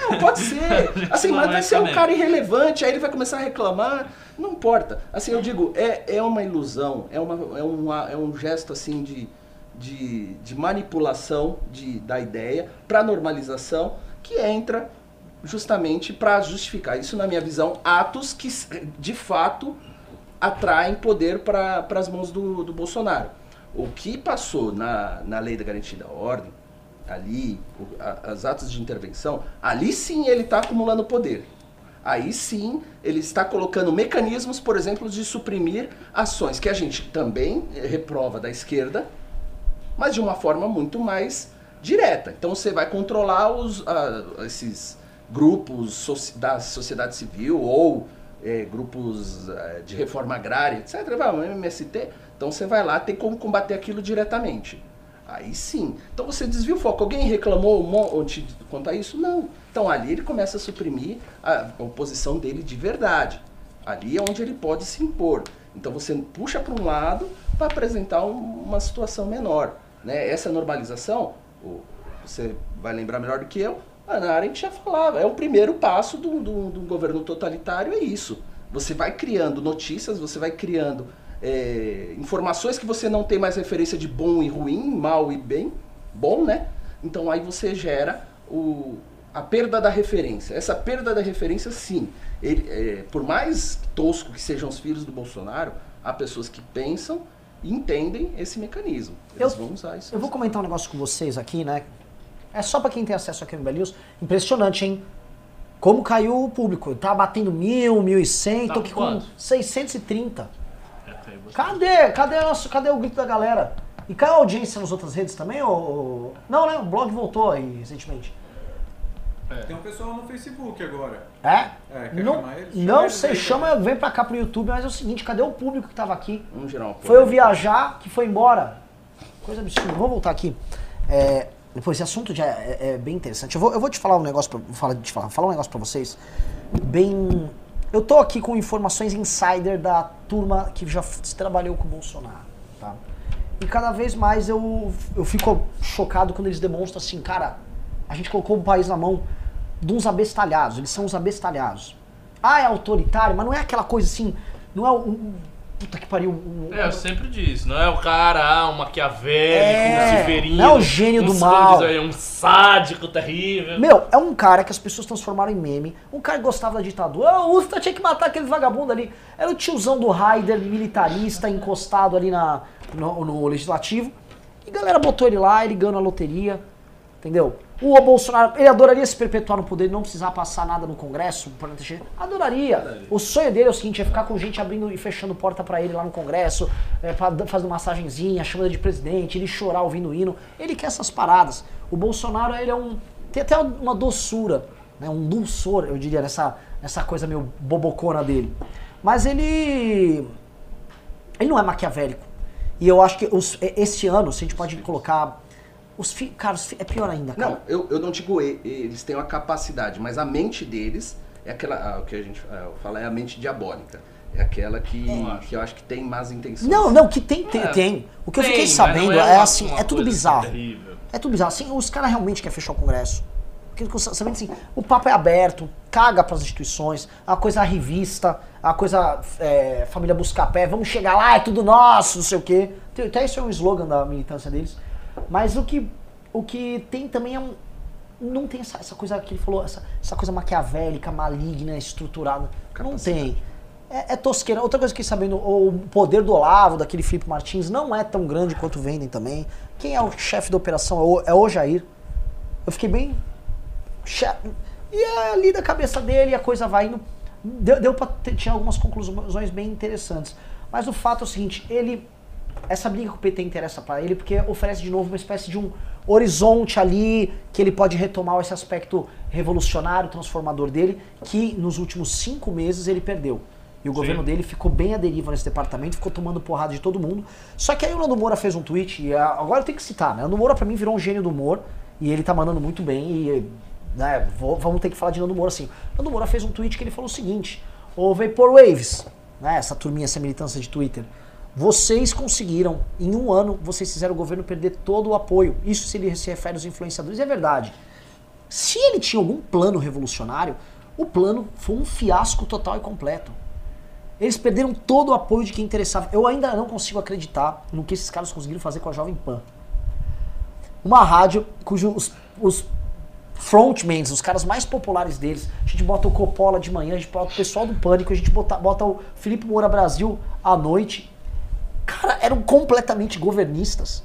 Não, pode <laughs> ser. Assim, mas vai ser um cara irrelevante, aí ele vai começar a reclamar. Não importa. Assim, eu digo, é, é uma ilusão, é, uma, é, uma, é um gesto assim de, de, de manipulação de, da ideia para normalização que entra justamente para justificar. Isso, na minha visão, atos que de fato atraem poder para as mãos do, do Bolsonaro. O que passou na, na lei da garantia da ordem, ali, o, a, as atos de intervenção, ali sim ele está acumulando poder. Aí sim ele está colocando mecanismos, por exemplo, de suprimir ações que a gente também reprova da esquerda, mas de uma forma muito mais direta. Então você vai controlar os, uh, esses grupos so da sociedade civil ou é, grupos uh, de reforma agrária, etc. Vai, MST. Então você vai lá, tem como combater aquilo diretamente. Aí sim. Então você desvia o foco. Alguém reclamou um monte quanto a isso? Não. Então ali ele começa a suprimir a oposição dele de verdade. Ali é onde ele pode se impor. Então você puxa para um lado para apresentar um, uma situação menor. Né? Essa normalização, você vai lembrar melhor do que eu, a Ana Arendt já falava, é o primeiro passo do, do, do governo totalitário, é isso. Você vai criando notícias, você vai criando é, informações que você não tem mais referência de bom e ruim, mal e bem, bom, né? Então aí você gera o, a perda da referência. Essa perda da referência, sim. Ele, é, por mais tosco que sejam os filhos do Bolsonaro, há pessoas que pensam entendem esse mecanismo. Eles eu, vão usar isso. Eu vou comentar um negócio com vocês aqui, né? É só para quem tem acesso aqui no News. Impressionante, hein? Como caiu o público. Tá batendo mil, mil e cem. Tá tô aqui com 630. É, cadê? Cadê, nosso, cadê o grito da galera? E caiu a audiência nas outras redes também? Ou... Não, né? O blog voltou aí recentemente. É. Tem um pessoal no Facebook agora. É? É, quer não? Não sei, chama, vem pra cá pro YouTube, mas é o seguinte, cadê o público que tava aqui? Vamos gerar Foi eu viajar que foi embora. Coisa absurda. Vamos voltar aqui. É, depois, esse assunto já é, é, bem interessante. Eu vou, eu vou te falar um negócio, pra, vou falar, te falar, falar um negócio pra vocês. Bem... Eu tô aqui com informações insider da turma que já trabalhou com o Bolsonaro, tá? E cada vez mais eu, eu fico chocado quando eles demonstram assim, cara, a gente colocou o país na mão de uns abestalhados, eles são os abestalhados. Ah, é autoritário, mas não é aquela coisa assim, não é um. Puta que pariu. Um, é, eu sempre disse, não é o cara, ah, um maquiavélico, é, um severino. Não é o gênio um do mal. É um sádico terrível. Meu, é um cara que as pessoas transformaram em meme. Um cara que gostava da ditadura. Ah, o Usta tinha que matar aquele vagabundo ali. Era o tiozão do Raider, militarista, encostado ali na, no, no legislativo. E a galera botou ele lá, ele ganhou na loteria. Entendeu? O Bolsonaro, ele adoraria se perpetuar no poder, não precisar passar nada no Congresso, adoraria. O sonho dele é o seguinte, é ficar com gente abrindo e fechando porta para ele lá no Congresso, é, fazendo massagenzinha, chamando de presidente, ele chorar ouvindo o hino. Ele quer essas paradas. O Bolsonaro, ele é um tem até uma doçura, né, um dulçor, eu diria, nessa, nessa coisa meio bobocona dele. Mas ele ele não é maquiavélico. E eu acho que os, esse ano, se a gente pode colocar os fi... Cara, os fi... é pior ainda, cara. Não, eu, eu não digo eles têm uma capacidade, mas a mente deles é aquela. O que a gente é, fala é a mente diabólica. É aquela que, que eu acho que tem más intenções. Não, não, que tem, tem. É, tem. O que tem, eu fiquei sabendo é, é, assim, é tudo bizarro. É tudo bizarro. Assim, os caras realmente querem fechar o Congresso. Porque, sabendo assim, o papo é aberto, caga para as instituições, a coisa revista, a coisa é, família buscar pé, vamos chegar lá, é tudo nosso, não sei o quê. Até isso é um slogan da militância deles. Mas o que, o que tem também é um. Não tem essa, essa coisa que ele falou, essa, essa coisa maquiavélica, maligna, estruturada. Não tem. É, é tosqueira. Outra coisa que sabendo, o poder do Olavo, daquele Felipe Martins, não é tão grande quanto vendem também. Quem é o chefe da operação? É o, é o Jair. Eu fiquei bem. E é ali da cabeça dele a coisa vai indo. Deu, deu pra ter, tinha algumas conclusões bem interessantes. Mas o fato é o seguinte, ele essa briga com o PT interessa para ele porque oferece de novo uma espécie de um horizonte ali que ele pode retomar esse aspecto revolucionário, transformador dele, que nos últimos cinco meses ele perdeu. E o Sim. governo dele ficou bem à deriva nesse departamento, ficou tomando porrada de todo mundo. Só que aí o Nando Moura fez um tweet, e ah, agora eu tenho que citar, né? O Nando Moura pra mim virou um gênio do humor, e ele tá mandando muito bem, e né, vou- vamos ter que falar de Nando Moura assim. O Nando Moura fez um tweet que ele falou o seguinte: Ô Vaporwaves, né, essa turminha, essa militância de Twitter, vocês conseguiram, em um ano, vocês fizeram o governo perder todo o apoio. Isso se ele se refere aos influenciadores, é verdade. Se ele tinha algum plano revolucionário, o plano foi um fiasco total e completo. Eles perderam todo o apoio de quem interessava. Eu ainda não consigo acreditar no que esses caras conseguiram fazer com a Jovem Pan. Uma rádio cujos os frontmans, os caras mais populares deles, a gente bota o Coppola de manhã, a gente bota o pessoal do Pânico, a gente bota, bota o Felipe Moura Brasil à noite. Cara, eram completamente governistas.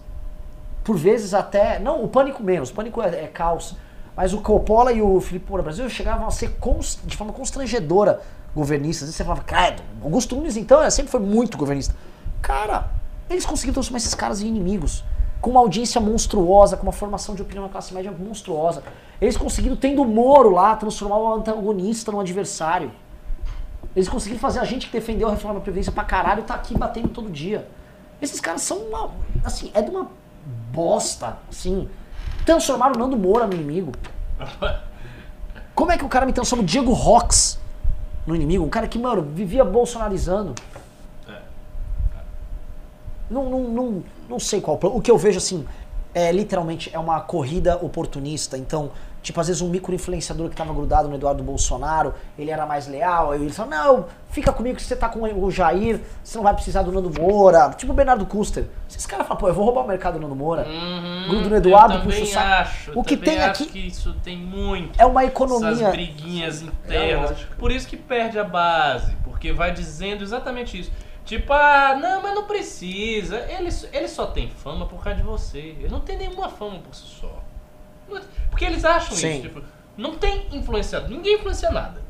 Por vezes até. Não, o Pânico menos, o Pânico é, é caos. Mas o Coppola e o Felipe Moura Brasil chegavam a ser cons- de forma constrangedora governistas. Vezes você falava, credo, Augusto Nunes então é, sempre foi muito governista. Cara, eles conseguiram transformar esses caras em inimigos. Com uma audiência monstruosa, com uma formação de opinião na classe média monstruosa. Eles conseguiram, tendo o Moro lá, transformar o antagonista num adversário. Eles conseguiram fazer a gente que defendeu a reforma da Previdência pra caralho tá aqui batendo todo dia. Esses caras são uma. Assim, é de uma bosta, assim. Transformaram o Nando Moura no inimigo. <laughs> Como é que o cara me transforma o Diego Rox no inimigo? Um cara que, mano, vivia bolsonarizando. Não, não, não, não sei qual. O que eu vejo, assim, é literalmente é uma corrida oportunista. Então, tipo, às vezes um micro-influenciador que tava grudado no Eduardo Bolsonaro, ele era mais leal, aí ele falou, não, fica comigo que você tá com o Jair, você não vai precisar do Nando Moura. Tipo o Bernardo Custer. Esses caras falam, pô, eu vou roubar o mercado do Nando Moura. Uhum, Grudo no Eduardo, puxa o saco. acho. O que tem acho aqui- que isso tem muito. É uma Essas economia. briguinhas É internas. lógico. Por isso que perde a base, porque vai dizendo exatamente isso. Tipo, ah, não, mas não precisa. Ele, ele só tem fama por causa de você. Ele não tem nenhuma fama por si só. Porque eles acham Sim. isso. Tipo, não tem influenciado. Ninguém influencia nada.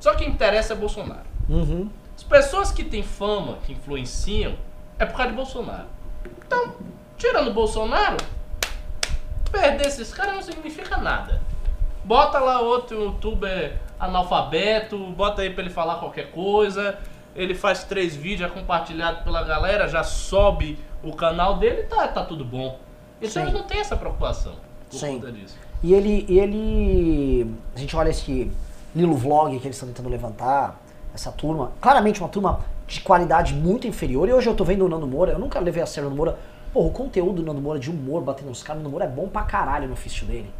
Só quem interessa é Bolsonaro. Uhum. As pessoas que têm fama, que influenciam, é por causa de Bolsonaro. Então, tirando Bolsonaro, perder esses caras não significa nada. Bota lá outro youtuber analfabeto, bota aí pra ele falar qualquer coisa, ele faz três vídeos, é compartilhado pela galera, já sobe o canal dele, tá, tá tudo bom. Então Sim. eles não têm essa preocupação por Sim. conta disso. E ele, e ele. A gente olha esse Lilo Vlog que eles estão tentando levantar, essa turma. Claramente uma turma de qualidade muito inferior. E hoje eu tô vendo o Nando Moura, eu nunca levei a sério o Nando Moura. Pô, o conteúdo do Nando Moura de humor batendo nos caras, o Nando Moura é bom pra caralho no ofício dele.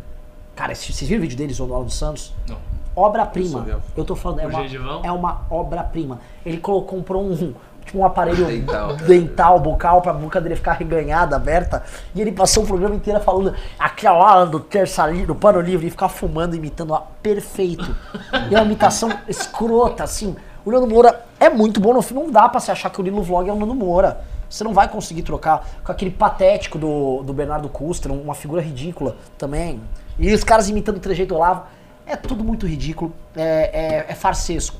Cara, vocês viram o vídeo deles, o Alan Santos? Não. Obra-prima. Eu tô falando, é uma, é uma obra-prima. Ele colocou, comprou um, tipo, um aparelho Dental. dental, bucal, pra boca dele ficar reganhada, aberta. E ele passou o programa inteiro falando aquela hora do terça do pano livre e ficar fumando, imitando a perfeito. E é uma imitação escrota, assim. O Nando Moura é muito bom no filme. Não dá pra se achar que o Lilo Vlog é o Nando Moura. Você não vai conseguir trocar com aquele patético do, do Bernardo Custer, uma figura ridícula também. E os caras imitando o trejeito Olavo. É tudo muito ridículo. É, é, é farsesco.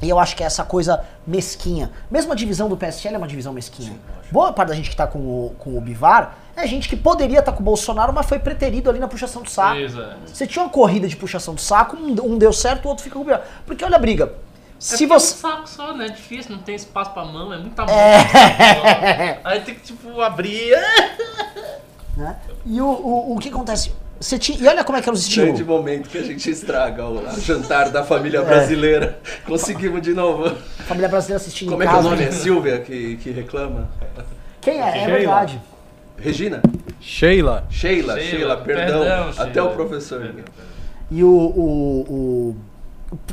E eu acho que é essa coisa mesquinha. Mesmo a divisão do PSL é uma divisão mesquinha. Boa parte da gente que tá com o, com o Bivar é gente que poderia estar com o Bolsonaro, mas foi preterido ali na puxação do saco. Exato. Você tinha uma corrida de puxação do saco, um, deu certo, o outro fica com o Bivar. Porque olha a briga. Se é você. É um saco só, né? É difícil, não tem espaço pra mão, é muita mão. É. Aí tem que, tipo, abrir. <laughs> né? E o, o, o que acontece? Você tinha, e olha como é que era os Grande estilos. momento que a gente estraga o jantar da É. família brasileira. <laughs> Conseguimos de novo. Família brasileira assistindo Como em é que é o nome? É Silvia que, que reclama? Quem é? É verdade. Regina? Sheila. Sheila, Sheila, Sheila, perdão. perdão, Até Sheila. o professor. Perdão, E o, o, o-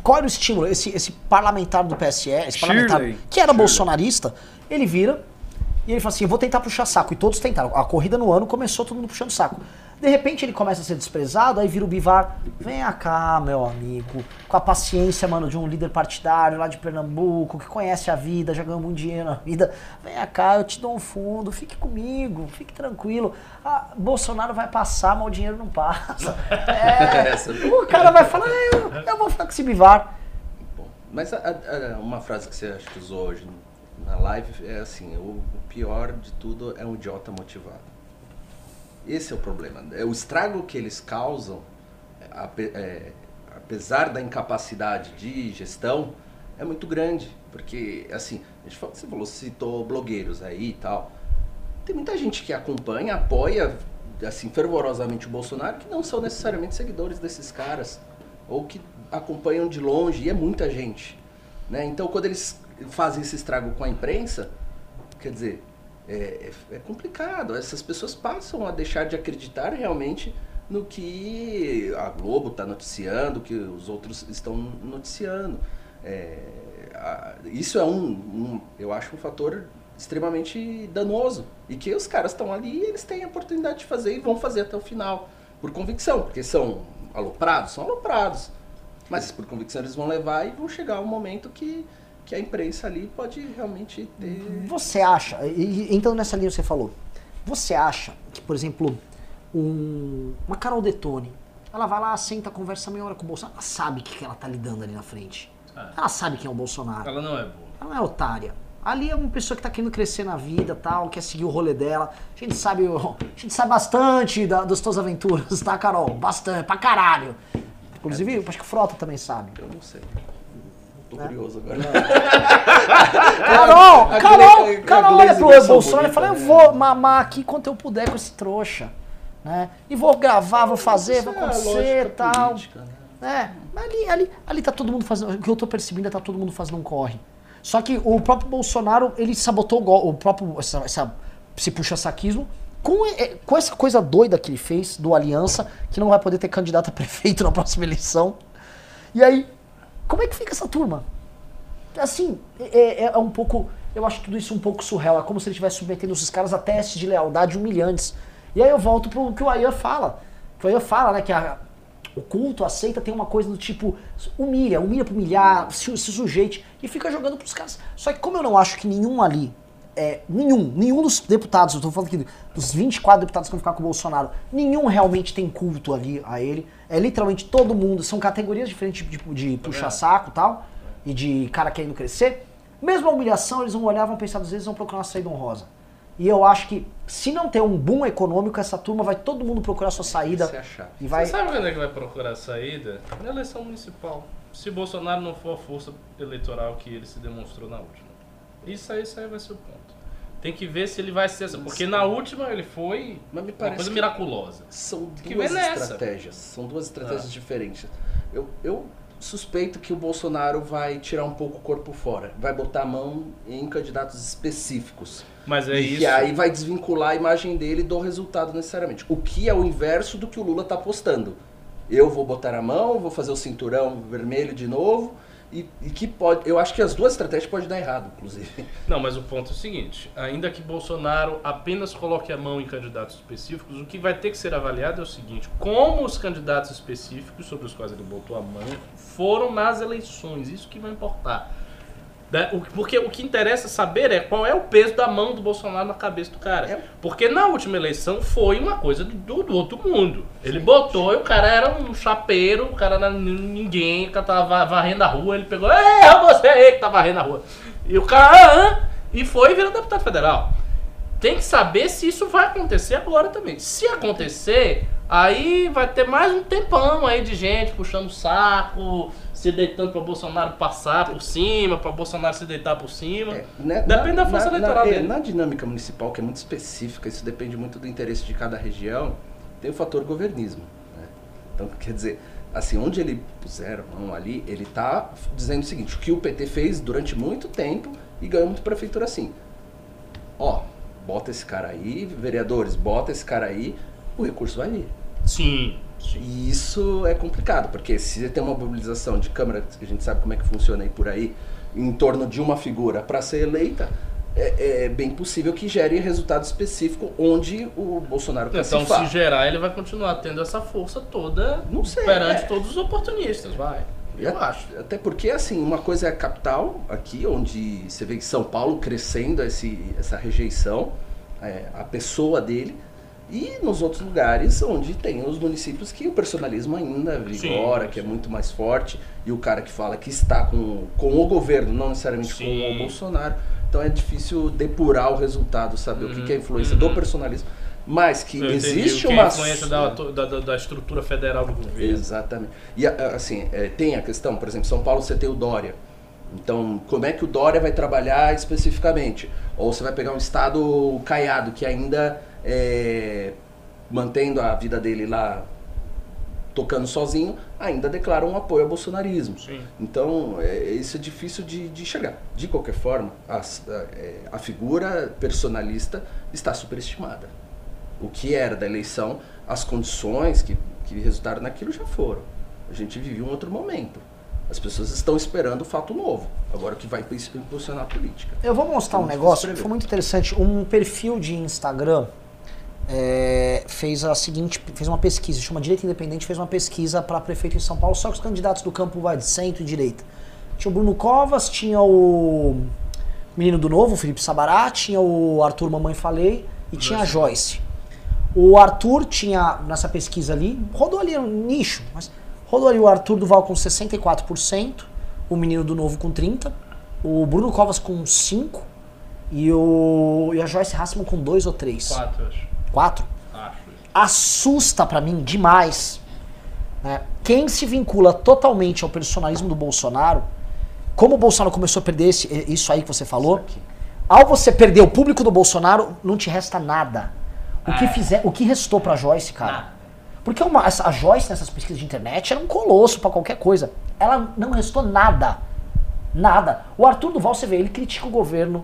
Qual era o estímulo? Esse, esse parlamentar do PSE, esse parlamentar Shirley. que era bolsonarista, ele vira e ele fala assim: eu vou tentar puxar saco. E todos tentaram. A corrida no ano começou todo mundo puxando saco. De repente ele começa a ser desprezado, aí vira o Bivar. Vem cá, meu amigo. Com a paciência, mano, de um líder partidário lá de Pernambuco, que conhece a vida, já ganhou muito dinheiro na vida. Vem cá, eu te dou um fundo, fique comigo, fique tranquilo. Ah, Bolsonaro vai passar, mas o dinheiro não passa. <laughs> É, Essa. o cara vai falar, "É, eu, eu vou ficar com esse Bivar. Bom, mas a- a- uma frase que você acha que usou hoje na live é assim, o, o pior de tudo é um idiota motivado. Esse é o problema. É o estrago que eles causam, ape- é, apesar da incapacidade de gestão, é muito grande. Porque, assim, a gente falou, você falou, citou blogueiros aí e tal. Tem muita gente que acompanha, apoia, assim, fervorosamente o Bolsonaro, que não são necessariamente seguidores desses caras. Ou que acompanham de longe, e é muita gente. Né? Então, quando eles fazem esse estrago com a imprensa, quer dizer, é, é- complicado. Essas pessoas passam a deixar de acreditar realmente no que a Globo está noticiando, que os outros estão noticiando. É, a- isso é um, um- eu acho um fator extremamente danoso e que os caras estão ali e eles têm a oportunidade de fazer e vão fazer até o final por convicção, porque são aloprados, são aloprados, mas por convicção eles vão levar e vão chegar um momento que que a imprensa ali pode realmente ter Você acha, e, entrando nessa linha que você falou, você acha que, por exemplo, um- uma Carol Detone, ela vai lá, senta, conversa meia hora com o Bolsonaro, ela sabe o que, ela tá lidando ali na frente. Ah. Ela sabe quem é o Bolsonaro. Ela não é boa. Ela não é otária. Ali é uma pessoa que tá querendo crescer na vida, tal, quer seguir o rolê dela. A gente sabe, o- a gente sabe bastante da, das tuas aventuras, tá, Carol? Bastante, pra caralho. Inclusive, eu acho que o Frota também sabe. Eu não sei. Tô Né? curioso agora. <laughs> Carol, A Carol, a Carol olha pro Bolsonaro e fala, eu vou mamar aqui quanto eu puder com esse trouxa. Né? E vou gravar, vou fazer, Isso vai é acontecer e tal. política, né? É, mas ali, ali, ali tá todo mundo fazendo. O que eu tô percebendo é tá todo mundo fazendo um corre. Só que o próprio Bolsonaro, ele sabotou o, gol, o próprio. Essa, essa, esse puxa-saquismo com, é, com essa coisa doida que ele fez do Aliança, que não vai poder ter candidato a <laughs> prefeito na próxima eleição. E aí, como é que fica essa turma? Assim, é, é- é um pouco. Eu acho tudo isso um pouco surreal. É como se ele estivesse submetendo esses caras a testes de lealdade humilhantes. E aí eu volto pro que o Ayan fala. Que o Ayan fala, né? Que a- o culto, a seita tem uma coisa do tipo, humilha, humilha pra humilhar, se, se sujeite, e fica jogando pros caras. Só que como eu não acho que nenhum ali, é, nenhum, nenhum dos deputados, eu tô falando aqui dos 24 deputados que vão ficar com o Bolsonaro, nenhum realmente tem culto ali a ele. É literalmente todo mundo, são categorias diferentes de, de puxa-saco e tal, e de cara querendo crescer. Mesmo a humilhação, eles vão olhar, vão pensar, às vezes vão procurar uma saída honrosa. E eu acho que se não ter um boom econômico, essa turma vai todo mundo procurar sua saída. Essa é a chave. E vai. Você sabe quando é que vai procurar a saída? Na eleição municipal. Se Bolsonaro não for a força eleitoral que ele se demonstrou na última. Isso aí, isso aí vai ser o ponto. Tem que ver se ele vai ser essa. Porque na última ele foi Mas me uma parece coisa que miraculosa. são que duas nessa. estratégias. São duas estratégias Ah. diferentes. Eu, eu suspeito que o Bolsonaro vai tirar um pouco o corpo fora. Vai botar a mão em candidatos específicos. Mas é e isso. aí vai desvincular a imagem dele do resultado necessariamente. O que é o inverso do que o Lula está apostando. Eu vou botar a mão, vou fazer o cinturão vermelho de novo. E, e que pode. Eu acho que as duas estratégias podem dar errado, inclusive. Não, mas o ponto é o seguinte: ainda que Bolsonaro apenas coloque a mão em candidatos específicos, o que vai ter que ser avaliado é o seguinte: como os candidatos específicos sobre os quais ele botou a mão foram nas eleições, isso que vai importar. Né? O- Porque o que interessa saber é qual é o peso da mão do Bolsonaro na cabeça do cara. É. Porque na última eleição foi uma coisa do, do outro mundo. Ele botou e o cara era um chapeiro, o cara era ninguém, o cara tava va- varrendo a rua, ele pegou, é você aí que tá varrendo a rua. E o cara, ah, ah", e foi e virou deputado federal. Tem que saber se isso vai acontecer agora também. Se acontecer, aí vai ter mais um tempão aí de gente puxando o saco, se deitando pra Bolsonaro passar por cima, pra Bolsonaro se deitar por cima. É, né, Depende da força eleitoral é, dele. Na dinâmica municipal, que é muito específica, isso depende muito do interesse de cada região, tem o fator governismo. né? Então, quer dizer, assim, onde ele puser a mão ali, ele está dizendo o seguinte, o que o PT fez durante muito tempo e ganhou muito prefeitura assim. Ó, bota esse cara aí, vereadores, bota esse cara aí, o recurso vai vir. Sim, sim. E isso é complicado, porque se você tem uma mobilização de Câmara, que a gente sabe como é que funciona aí por aí, em torno de uma figura para ser eleita, é, é bem possível que gere resultado específico onde o Bolsonaro quer Então, se gerar, ele vai continuar tendo essa força toda Não sei, perante é. todos os oportunistas, vai. Eu a- acho. Até porque, assim, uma coisa é a capital, aqui, onde você vê que São Paulo crescendo esse, essa rejeição, é, a pessoa dele, e nos outros lugares onde tem os municípios que o personalismo ainda vigora, Sim, que é sim. muito mais forte, e o cara que fala que está com, com o governo, não necessariamente Sim. com o Bolsonaro. Então é difícil depurar o resultado, saber o que, Uhum, que é a influência uhum. do personalismo. Mas que Eu entendi existe o que é uma. a influência da, da, da- estrutura federal do governo. Exatamente. E assim, é, tem a questão, por exemplo, São Paulo você tem o Dória. Então, como é que o Dória vai trabalhar especificamente? Ou você vai pegar um estado caiado que ainda é, mantendo a vida dele lá tocando sozinho, ainda declara um apoio ao bolsonarismo. Sim. Então, é, isso é difícil de, de chegar. De qualquer forma, as- a, é, a figura personalista está superestimada. O que era da eleição, as condições que, que resultaram naquilo já foram. A gente vive um outro momento. As pessoas estão esperando o fato novo. Agora o que vai impulsionar a política. Eu vou mostrar um Muito negócio que foi muito interessante. Um perfil de Instagram é, fez a seguinte, fez uma pesquisa, chama Direita Independente, fez uma pesquisa para prefeito em São Paulo, só que os candidatos do campo vai de centro e direita. Tinha o Bruno Covas, tinha o menino do novo, Felipe Sabará, tinha o Arthur Mamãe Falei e tinha a Joyce. O Arthur tinha, nessa pesquisa ali, rodou ali um nicho, mas rodou ali o Arthur Duval com 64%, o menino do novo com 30%, o Bruno Covas com 5% e, o, e a Joyce Hassman com 2 ou 3. Quatro, eu acho. 4? Acho. Assusta pra mim demais né? quem se vincula totalmente ao personalismo do Bolsonaro, como o Bolsonaro começou a perder esse- isso aí que você falou, ao você perder o público do Bolsonaro, não te resta nada. O que é. fizer, o que restou pra Joyce, cara? Porque uma, a Joyce nessas pesquisas de internet era um colosso pra qualquer coisa. Ela não restou nada. Nada. O Arthur Duval, você vê, ele critica o governo,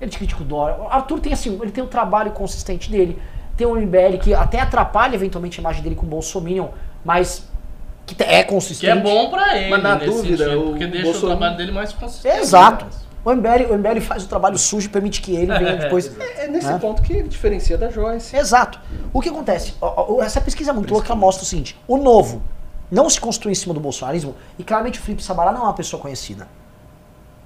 ele critica o Dória. O Arthur tem assim, ele tem o trabalho consistente dele, tem o MBL que até atrapalha eventualmente a imagem dele com o Bolsominion, mas que te- é Que consistente. é bom pra ele, Mas na nesse dúvida, sentido, o porque deixa Bolsonaro- o trabalho dele mais consistente. Exato. O MBL, o MBL faz o trabalho sujo e permite que ele venha <laughs> depois. É nesse Né? ponto que ele diferencia da Joyce. Exato. O que acontece? Essa pesquisa é muito louca, ela mostra o seguinte: o novo não se construiu em cima do bolsonarismo, e claramente o Felipe Sabará não é uma pessoa conhecida.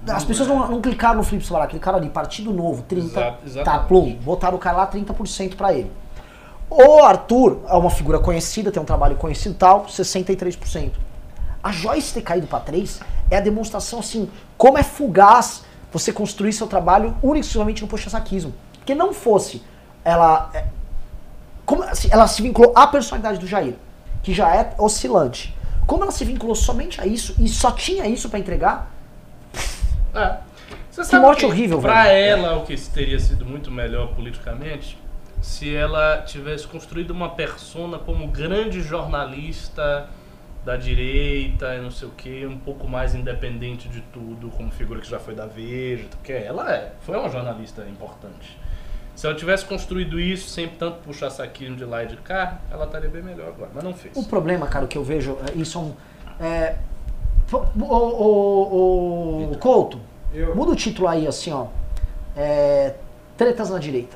As pessoas não, não clicaram no Felipe Sabará, clicaram ali, Partido Novo, 30, Exato, tá, plum, botaram o cara lá 30% pra ele. O Arthur é uma figura conhecida, tem um trabalho conhecido e tal, 63%. A Joyce ter caído pra 3 é a demonstração, assim, como é fugaz você construir seu trabalho e exclusivamente no puxa-saquismo. Porque não fosse ela é, como assim, ela se vinculou à personalidade do Jair, que já é oscilante. Como ela se vinculou somente a isso e só tinha isso pra entregar, É. Você Que sabe morte horrível, Pra velho. ela, o que teria sido muito melhor politicamente, se ela tivesse construído uma persona como grande jornalista da direita e não sei o que, um pouco mais independente de tudo, como figura que já foi da Veja, porque ela é, foi uma jornalista importante. Se ela tivesse construído isso sem tanto puxar saquinho de lá e de cá, ela estaria bem melhor agora, mas não fez. o problema, cara, o que eu vejo, é, isso é um. É, o, o, o Couto, Eu. muda o título aí assim, ó. É, tretas na direita.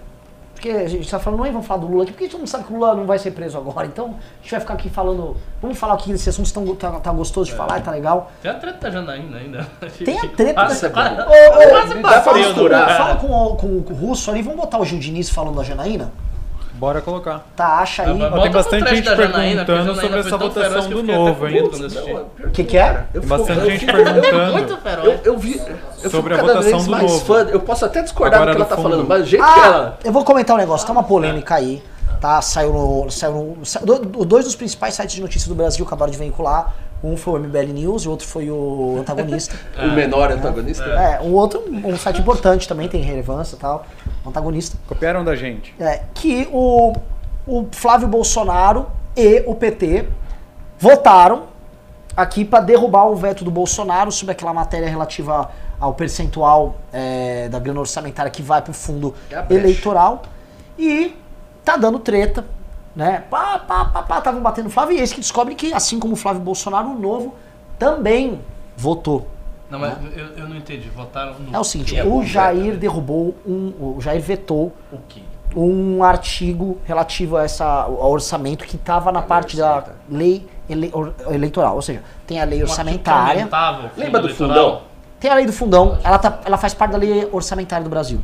Porque a gente tá falando, não vamos falar do Lula aqui, porque todo mundo sabe que o Lula não vai ser preso agora. Então a gente vai ficar aqui falando. Vamos falar aqui desse assunto tão, tá, tá gostoso de falar e tá legal. Tem a treta da Janaína ainda. <laughs> Tem a <laughs> treta Quase- da- quase- Ô, ô, quase dá pra bateu, misturar. né? Fala com o, com o russo ali, vamos botar o Gil Diniz falando da Janaína? Bora colocar. Tá, acha aí. Ah, mas Ó, bota tem no bastante trash gente da Janaína, porque a perguntando Janaína sobre foi essa tão feroz votação que eu do fiquei até novo, com hein? medo quando assisti. O que, que é? Eu Tem bastante eu gente fico- perguntando. Muito feroz. Eu, eu vi. Eu Sobre a fico cada votação vez do mais novo. fã. Eu posso até discordar Agora do que ela do tá falando, mas o jeito que Ah, ela. eu vou comentar um negócio. Tá uma polêmica aí. Tá, saiu no. Saiu no sa- do- do- dois dos principais sites de notícias do Brasil acabaram de veicular. Um foi o MBL News o outro foi o antagonista. <laughs> O menor antagonista. é, um outro, um site importante também, tem relevância e tal. Antagonista. Copiaram da gente. É, que o, o Flávio Bolsonaro e o PT votaram aqui para derrubar o veto do Bolsonaro sobre aquela matéria relativa ao percentual é, da grana orçamentária que vai para o fundo É eleitoral e tá dando treta, né? Pá, pá, pá, pá, estavam batendo o Flávio e eis que descobre que, assim como o Flávio Bolsonaro, o novo também votou. Não, mas eu, eu não entendi. Votaram no É o seguinte, quê? o Jair derrubou um, o Jair vetou O quê? um artigo relativo a essa ao orçamento que estava na parte da lei ele- or- eleitoral, ou seja, tem a lei orçamentária, Lembra do eleitoral? fundão? tem a lei do fundão, ela, tá, ela faz parte da lei orçamentária do Brasil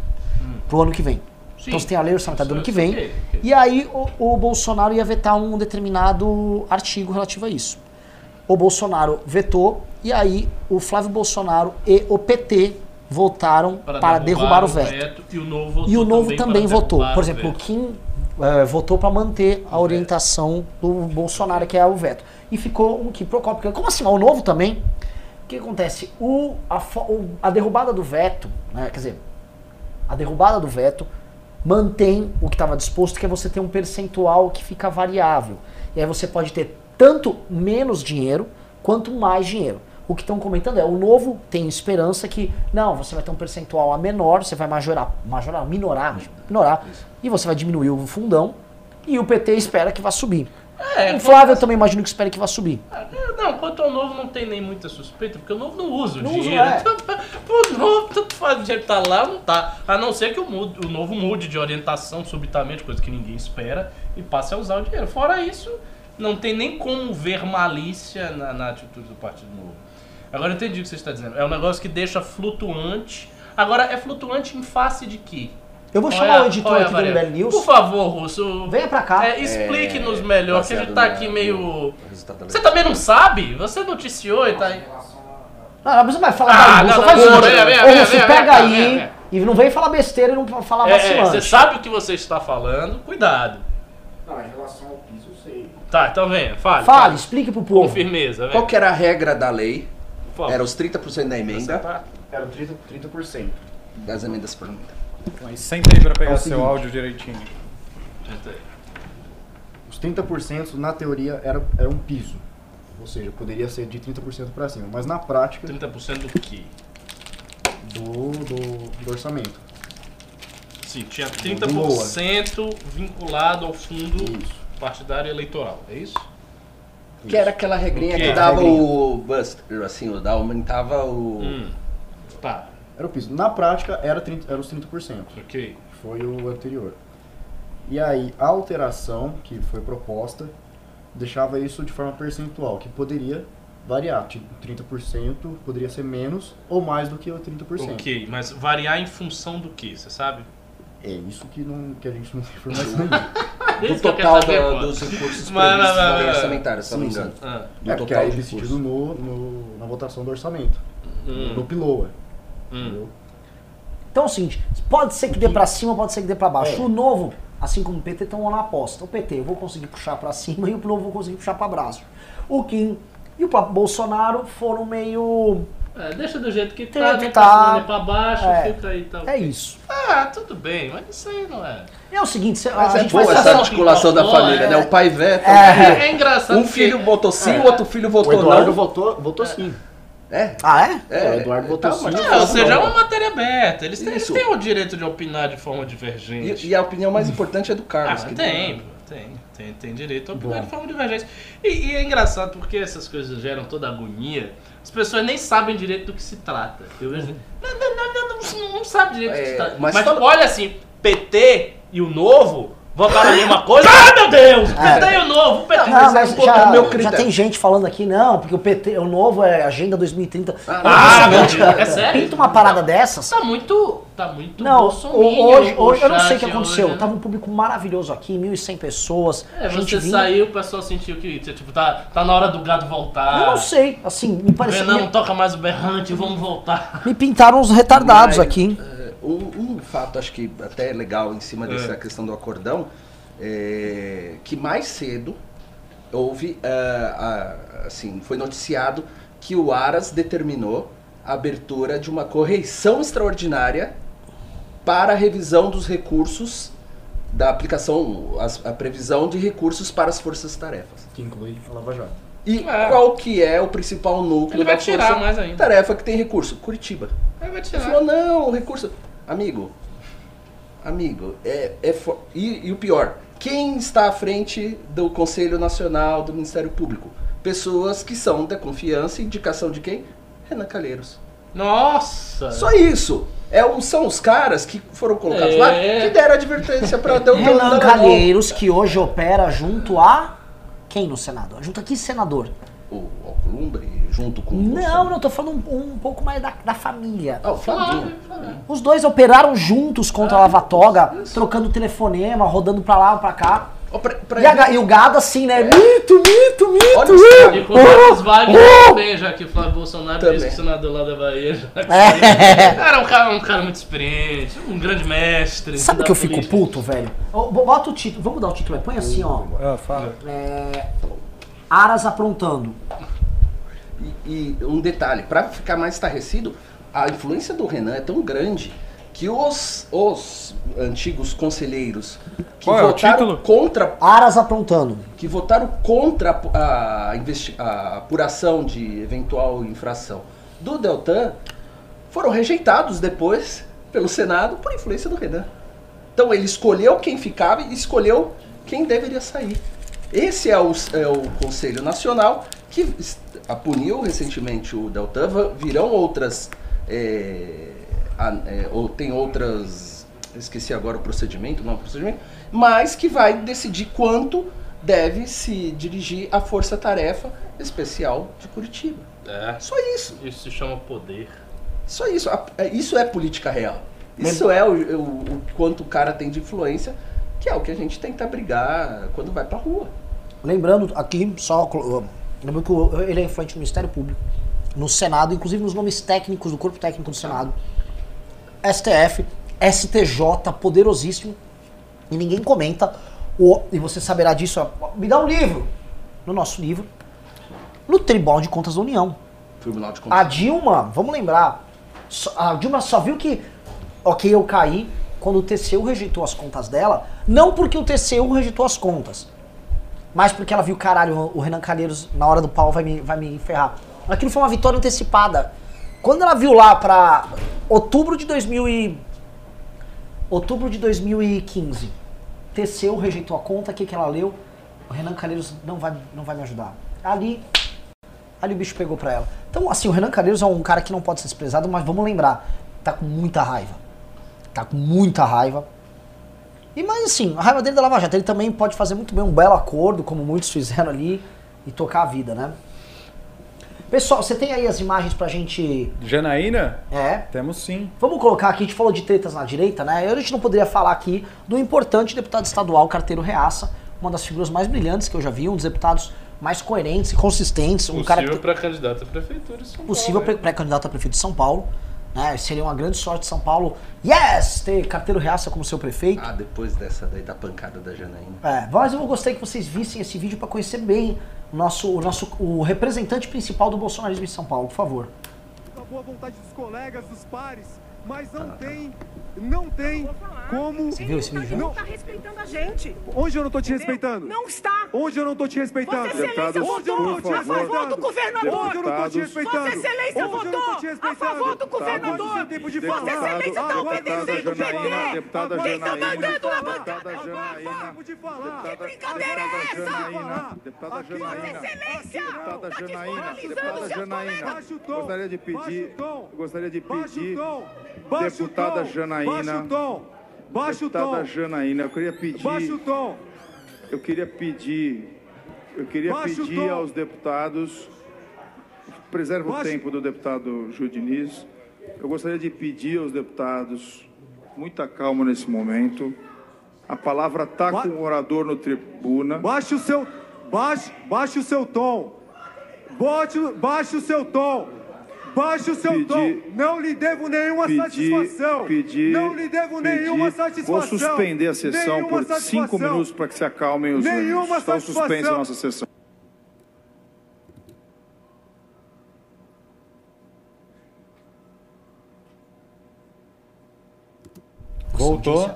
pro ano que vem. Então você tem a lei orçamentária do ano que vem. E aí o, o Bolsonaro ia vetar um determinado artigo relativo a isso. O Bolsonaro vetou e aí o Flávio Bolsonaro e o PT votaram para, derrubar, o veto. E o novo E o novo também, para votou. derrubar Por exemplo, o. Kim eh, votou para manter a orientação do Bolsonaro, que é o veto. E ficou o Kim Procópio. Como assim? O novo também? O que acontece? O, a, a derrubada do veto, né, quer dizer, a derrubada do veto mantém o que estava disposto, que é você ter um percentual que fica variável. E aí você pode ter tanto menos dinheiro quanto mais dinheiro. O que estão comentando é, o novo tem esperança que, não, você vai ter um percentual a menor, você vai majorar, majorar, minorar, minorar, e você vai diminuir o fundão, e o PT espera que vá subir. É, o Flávio eu também imagino que espera que vá subir. Ah, Não, quanto ao novo não tem nem muita suspeita, porque o novo não usa o Não usa, dinheiro. é. Então, <laughs> o novo, tanto faz o dinheiro tá lá não tá. A não ser que o, mude- o novo mude de orientação subitamente, coisa que ninguém espera, e passe a usar o dinheiro. Fora isso, não tem nem como ver malícia na, na atitude do Partido Novo. Agora eu entendi o que você está dizendo. É um negócio que deixa flutuante. Agora, é flutuante em face de quê? Eu vou chamar é a- o editor qual é a aqui do variável? MBL News. Por favor, Russo. Venha pra cá. É, Explique-nos melhor, que a gente tá aqui meio. Você também não sabe? Você noticiou e tá aí. Não, não precisa mais falar Ah, da não, Russo. Faz ô, vem, Russo, vem, pega aí e não vem falar besteira e não falar É, é, vacilante. você sabe o que você está falando, cuidado. Não, em relação ao piso, eu sei. Tá, então venha, fale. Fale, explique pro Com povo. firmeza, vem. Qual que era a regra da lei? Por favor. Era os 30% da emenda, tá- Era 30%. 30%. das emendas parlamentares. Mas senta aí pra pegar É o seu seguinte. áudio direitinho. Senta aí. Os 30% na teoria era, era um piso. Ou seja, poderia ser de 30% para cima. Mas na prática, 30% do quê? do, do, do orçamento. Sim, tinha Do 30% vinculado ao fundo Isso. partidário eleitoral, é isso? Que era aquela regrinha que dava Regrinha. o buster, assim, aumentava o... Hum. Tá, Era o piso. Na prática, era, 30, era os 30%. ok. foi o anterior. E aí, a alteração que foi proposta deixava isso de forma percentual, que poderia variar. Tipo, 30% poderia ser menos ou mais do que o 30%. Ok, mas variar em função do que, você sabe? É isso que, não, que a gente não tem informação ainda. do total saber, da- dos recursos previstos na lei mas- orçamentária, se não me engano. Ah, Do é porque aí de decidido no, no- na votação do orçamento, no hum, PILOA. Hum. Então é o seguinte, pode ser que dê pra cima, pode ser que dê pra baixo. É. O novo, assim como o PT, estão na aposta. O PT eu vou conseguir puxar pra cima <laughs> e o novo vou conseguir puxar pra baixo. O Kim e o próprio Bolsonaro foram meio... É, deixa do jeito que Tem tá, que tá. pra baixo, É. fica aí, tá. É isso. Ah, tudo bem, mas isso aí não é. É o seguinte, cê- a é gente boa vai essa articulação da Pipocou, família, é. né? O pai veta, É, é engraçado um filho votou sim, É. o outro filho O votou Eduardo não. votou, votou sim. É, Ah, é? é. o Eduardo votou Então, mas sim. tá É, ou seja, é não. uma matéria aberta. Eles têm, eles têm o direito de opinar de forma divergente. E, e a opinião mais importante é do Ah, Carlos. que tem, pô, tem, tem, tem direito a opinar Bom. de forma divergente. E, e é engraçado porque essas coisas geram toda agonia. As pessoas nem sabem direito do que se trata. Eu vejo. Não, não, não, não, não, não sabe direito do que É, se trata. mas Mas, olha assim, PT e o novo votaram a mesma coisa. Ah, meu Deus! PT e o novo, o PT. Não, mas é um já, meu já tem gente falando aqui, não, porque o PT, o novo é Agenda 2030. Ah, meu Deus, é sério? Pinta uma parada dessas. Tá muito. Tá muito Não, hoje, hoje eu não sei o que aconteceu. hoje, né? Tava um público maravilhoso aqui, 1.100 pessoas. É, gente você vinha- saiu, o pessoal sentiu que tipo, tá, tá na hora do gado voltar. Eu não sei, assim, me pareceu. Renan, não Me, toca mais o berrante, vamos voltar. me pintaram uns retardados Mas, aqui. é, Um, um fato, acho que até legal em cima dessa É. questão do acordão, é que mais cedo houve, é, a- assim, foi noticiado que o Aras determinou a abertura de uma correição extraordinária para a revisão dos recursos da aplicação, as- a, previsão de recursos para as forças-tarefas. Que inclui a Lava Jato. E É. qual que é o principal núcleo Ele vai da tirar força mais ainda. tarefa que tem recurso? Curitiba. Aí vai Ele tirar. falou, não, o recurso. Amigo, amigo, é, é fo- e, e o pior, quem está à frente do Conselho Nacional do Ministério Público? Pessoas que são da confiança e indicação de quem? Renan Calheiros. Nossa! Só isso. É, um- são os caras que foram colocados É. lá que deram advertência para dar Renan Calheiros, que hoje opera junto a. Quem no Senado? Junto a que senador? O Alcolumbre, junto com o Não, não, tô falando um, um pouco mais da, da família. Ah, o Flavinho. Os dois operaram juntos contra a Lava Toga, trocando telefonema, rodando pra lá, pra cá. Ó, pra- pra E, a e o gado assim, né? Mito, mito, mito. Olha caras. E com o Marcos Wagner também, já que o Flávio Bolsonaro Também. é senador lá da Bahia. Já que É. Era um cara, um cara muito experiente, um grande mestre. Sabe que eu fico política. puto, velho? Bota o título, vamos mudar o título aí. Põe assim, ó. Ah, fala. É, Aras aprontando. E, e um detalhe, pra ficar mais estarrecido, a influência do Renan é tão grande que os, os antigos conselheiros que Qual é o votaram título? contra Aras aprontando. que votaram contra a, a apuração de eventual infração do Deltan foram rejeitados depois pelo Senado por influência do Renan. Então ele escolheu quem ficava e escolheu quem deveria sair. Esse é o, é o Conselho Nacional que puniu recentemente o Deltan. Va- Virão outras. é, a- é, ou tem outras. Esqueci agora o procedimento, não é o procedimento, mas que vai decidir quanto deve se dirigir a Força-Tarefa Especial de Curitiba. É, Só isso. isso se chama poder. Só isso. A- é- Isso é política real. Isso é o, o- o quanto o cara tem de influência, que é o que a gente tenta brigar quando vai pra rua. Lembrando aqui, só. Colo- Lembrando que ele é influente no Ministério Público, no Senado, inclusive nos nomes técnicos do Corpo Técnico do Senado. STF, STJ, poderosíssimo. E ninguém comenta. E você saberá disso. ó, Me dá um livro. No nosso livro. No Tribunal de Contas da União. Tribunal de Contas. A Dilma, vamos lembrar, a Dilma só viu que, ok, eu caí quando o TCU rejeitou as contas dela, não porque o TCU rejeitou as contas, mas porque ela viu, caralho, o Renan Calheiros na hora do pau vai me, vai me ferrar. Aquilo foi uma vitória antecipada. Quando ela viu lá pra outubro de 2000 e... outubro de 2015, TCU rejeitou a conta, o que, que ela leu? O Renan Calheiros não vai, não vai me ajudar. Ali, Ali o bicho pegou pra ela. Então, assim, o Renan Calheiros é um cara que não pode ser desprezado, mas vamos lembrar, tá com muita raiva. Tá com muita raiva. E mas assim, a raiva dele da Lava Jato, ele também pode fazer muito bem um belo acordo, como muitos fizeram ali, e tocar a vida, né? Pessoal, você tem aí as imagens pra gente. Janaína? É. Temos sim. Vamos colocar aqui, a gente falou de tretas na direita, né? A gente não poderia falar aqui do importante deputado estadual Carteiro Reaça, uma das figuras mais brilhantes que eu já vi, um dos deputados mais coerentes e consistentes, um cara que Possível para candidato a prefeitura de São possível Paulo. hein? pré-candidato a prefeito de São Paulo. Né? Seria uma grande sorte de São Paulo. Yes! Ter Carteiro Reaça como seu prefeito. Ah, depois dessa daí da pancada da Janaína. É, mas eu gostei que vocês vissem esse vídeo para conhecer bem o nosso, o nosso o representante principal do bolsonarismo em São Paulo, por favor. a boa vontade dos colegas, dos pares, mas não tem, não tem como. Você viu esse vídeo? Não, Não está respeitando a gente. onde eu não tô te respeitando? Não está. Onde eu não tô te respeitando? Vossa Excelência Onde eu não tô votou a favor do governador. Onde eu não tô te respeitando? Vossa Excelência não tô votou a favor do governador. Seu tempo de Vossa. Excelência está obedecendo o seu PT. Quem está mandando na bancada? Que brincadeira é essa? Deputada Vossa Excelência deputada está Janaína, desmoralizando seus Janaína, colegas. Gostaria de pedir, o tom. gostaria de pedir, deputada. Janaína, Baixa o tom. Baixa o tom. Janaína, eu queria Baixa o pedir, tom. eu queria pedir, eu queria Baixa o pedir aos deputados, preserva o Baixa- tempo do deputado Judiniz, eu gostaria de pedir aos deputados muita calma nesse momento. A palavra está Ba- com o orador no tribuna. Baixe o seu, baixe, baixe o seu tom. Bote, baixe o seu tom. Baixe o seu Pedi- tom. Não lhe devo nenhuma pedir, satisfação. pedir, Não lhe devo pedir. nenhuma Vou satisfação. suspender a sessão Nenhuma por cinco minutos para que se acalmem os Nenhuma. Está suspensa a nossa sessão. Voltou.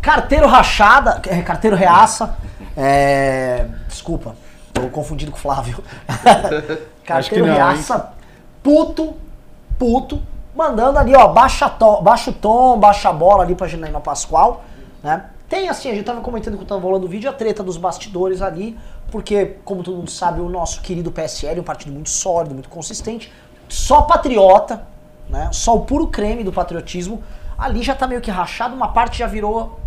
Carteiro rachada, é, carteiro reaça. É, desculpa, tô confundido com o Flávio. <laughs> carteiro não, reaça, puto, puto, mandando ali, ó, baixa, tom, baixa o tom, baixa a bola ali pra Janaína Pascoal, né? Tem assim, a gente tava comentando quando tava rolando o vídeo, a treta dos bastidores ali, porque, como todo mundo sabe, o nosso querido PSL é um partido muito sólido, muito consistente, só patriota, né? Só o puro creme do patriotismo. Ali já tá meio que rachado, uma parte já virou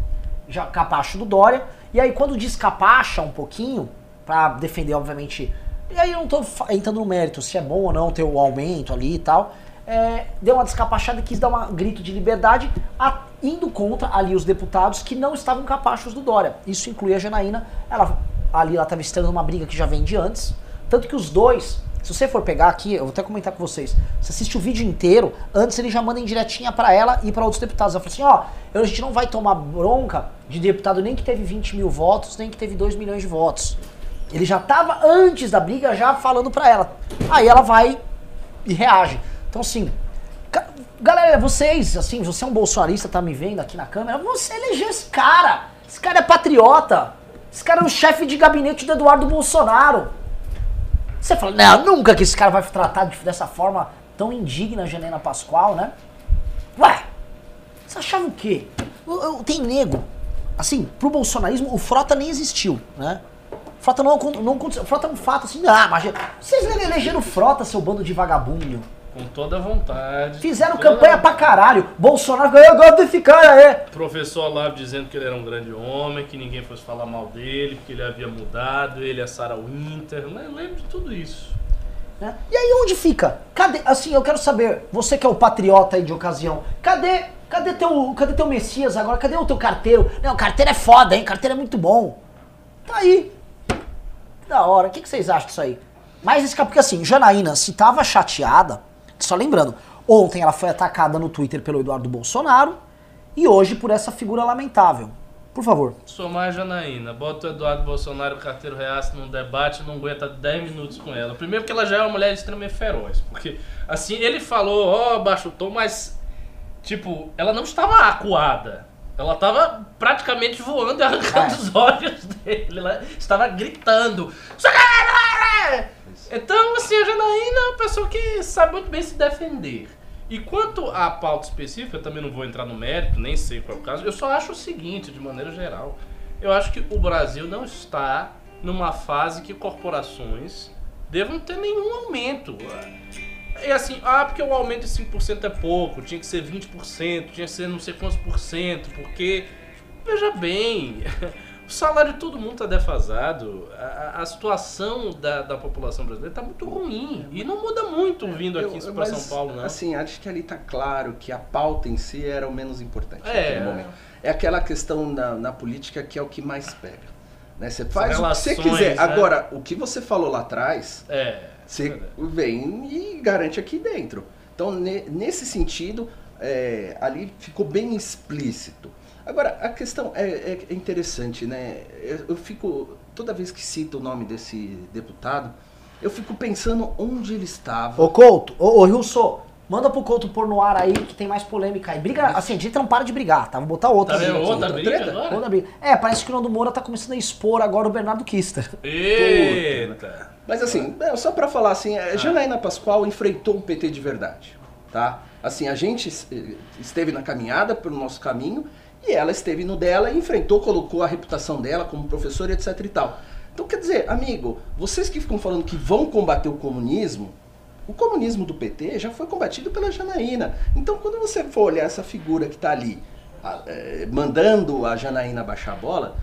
já capacho do Dória. E aí quando descapacha um pouquinho, pra defender, obviamente. E aí eu não tô entrando no mérito se é bom ou não ter o aumento ali e tal. é, deu uma descapachada e quis dar um grito de liberdade. a- indo contra ali os deputados que não estavam capachos do Dória. Isso inclui a Janaína. Ela, ali ela estava estando numa briga que já vem de antes. Tanto que os dois, se você for pegar aqui, eu vou até comentar com vocês. Você assiste o vídeo inteiro, antes ele já manda em diretinha pra ela e pra outros deputados. Ela fala assim: ó, eu- a gente não vai tomar bronca de deputado nem que teve 20 mil votos, nem que teve 2 milhões de votos. Ele já tava antes da briga já falando pra ela. Aí ela vai e reage. Então assim, galera, vocês, assim, você é um bolsonarista, tá me vendo aqui na câmera, você elegeu esse cara. Esse cara é patriota. Esse cara é o chefe de gabinete do Eduardo Bolsonaro. Você fala, não, nunca que esse cara vai tratar de- dessa forma tão indigna a Janaína Pascoal, né? Ué, você achava o quê? Eu- eu- Tem nego. Assim, pro bolsonarismo, o Frota nem existiu, né? Frota não, não aconteceu. Frota é um fato assim, ah, mas vocês elegeram Frota, seu bando de vagabundo. Com toda vontade. Fizeram Toda campanha a- pra caralho. Bolsonaro falou, eu gosto desse cara aí. Professor Olavo dizendo que ele era um grande homem, que ninguém fosse falar mal dele, que ele havia mudado, ele é Sarah Winter. né? Eu lembro de tudo isso. né? E aí onde fica? Cadê? Assim, eu quero saber, você que é o patriota aí de ocasião, cadê, cadê teu, cadê teu Messias agora? Cadê o teu carteiro? Não, carteiro é foda, hein? Carteiro é muito bom. Tá aí. Que Da hora. O que, que vocês acham disso aí? Mas esse cara, porque assim, Janaína, se tava chateada, só lembrando, ontem ela foi atacada no Twitter pelo Eduardo Bolsonaro e hoje por essa figura lamentável. Por favor. Somar a Janaína, bota o Eduardo Bolsonaro, carteiro reaça num debate não aguenta 10 minutos com ela. Primeiro porque ela já é uma mulher extremamente feroz. Porque, assim, ele falou, ó, baixo o tom, mas, tipo, ela não estava acuada. Ela estava praticamente voando e arrancando É. os olhos dele. Ela estava gritando. Então, assim, a Janaína é uma pessoa que sabe muito bem se defender. E quanto à pauta específica, eu também não vou entrar no mérito, nem sei qual é o caso. Eu só acho o seguinte, de maneira geral. Eu acho que o Brasil não está numa fase que corporações devam ter nenhum aumento. É assim, ah, porque o aumento de 5% é pouco, tinha que ser 20%, tinha que ser não sei quantos por cento, porque, veja bem, <laughs> o salário de todo mundo está defasado, a, a- situação da, da população brasileira está muito ruim, e não muda muito vindo aqui para São Paulo, não. Assim, acho que ali tá claro que a pauta em si era o menos importante É. naquele momento. É aquela questão na, na política que é o que mais pega. Né? Você faz o que você relações, quiser. né? Agora, o que você falou lá atrás, É, você vem e garante aqui dentro. Então, ne- nesse sentido, é, ali ficou bem explícito. Agora, a questão é, é interessante, né? Eu, eu fico, toda vez que cito o nome desse deputado, eu fico pensando onde ele estava. Ô Couto, ô, ô Rilson, manda pro Couto pôr no ar aí que tem mais polêmica aí. Briga, assim, a gente não para de brigar, tá? Vou botar outra. Tá aqui. outra briga treta? agora? Outra briga. É, parece que o Nando Moura tá começando a expor agora o Bernardo Kister. Eita! Mas assim, é, só pra falar assim, a Janaína Pascoal enfrentou o PT de verdade, tá? Assim, a gente eh, esteve na caminhada pelo nosso caminho e ela esteve no dela e enfrentou, colocou a reputação dela como professora, etc e tal. Então, quer dizer, amigo, vocês que ficam falando que vão combater o comunismo, o comunismo do PT já foi combatido pela Janaína. Então, quando você for olhar essa figura que tá ali, eh, mandando a Janaína baixar a bola,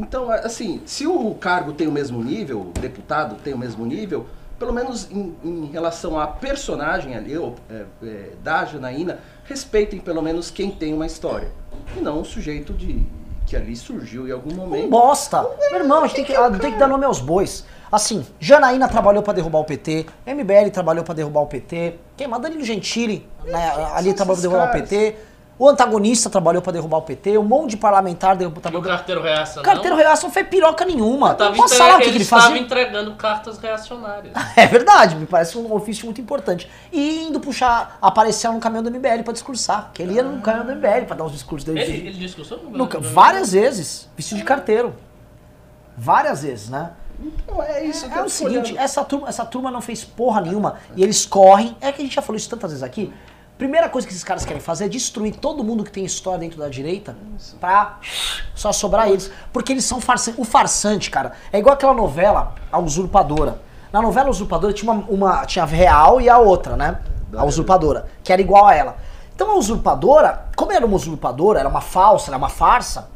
então, assim, se o cargo tem o mesmo nível, o deputado tem o mesmo nível, pelo menos em, em relação à personagem ali, ou, é, é, da Janaína, respeitem pelo menos quem tem uma história. E não o sujeito de que ali surgiu em algum Um momento. bosta. Meu irmão, a gente tem que, ah, tem que dar nome aos bois. Assim, Janaína trabalhou pra derrubar o PT, MBL trabalhou pra derrubar o PT, quem mais? Danilo Gentili né, ali trabalhou pra esses derrubar o caras. PT, o antagonista trabalhou pra derrubar o PT, um monte de parlamentar derrubou E o carteiro reaça O carteiro não? reação não fez piroca nenhuma. Tava Posso entre- falar o que, que ele ele estava fazia? entregando cartas reacionárias. <laughs> É verdade, me parece um ofício muito importante. E indo puxar, aparecer no caminhão do MBL pra discursar. Que ele ia no caminhão do MBL pra dar os discursos dele. Ele, ele discursou no No- no- várias vezes, vestido de carteiro. Várias vezes, né? Então, é isso que É eu o seguinte, olhando. essa turma, essa turma não fez porra nenhuma e eles correm. É que a gente já falou isso tantas vezes aqui. Primeira coisa que esses caras querem fazer é destruir todo mundo que tem história dentro da direita pra só sobrar eles. Porque eles são farsantes. O farsante, cara, é igual aquela novela, A Usurpadora. Na novela Usurpadora tinha uma, uma- tinha a real e a outra, né? A usurpadora, que era igual a ela. Então a usurpadora, como era uma usurpadora, era uma falsa, era uma farsa,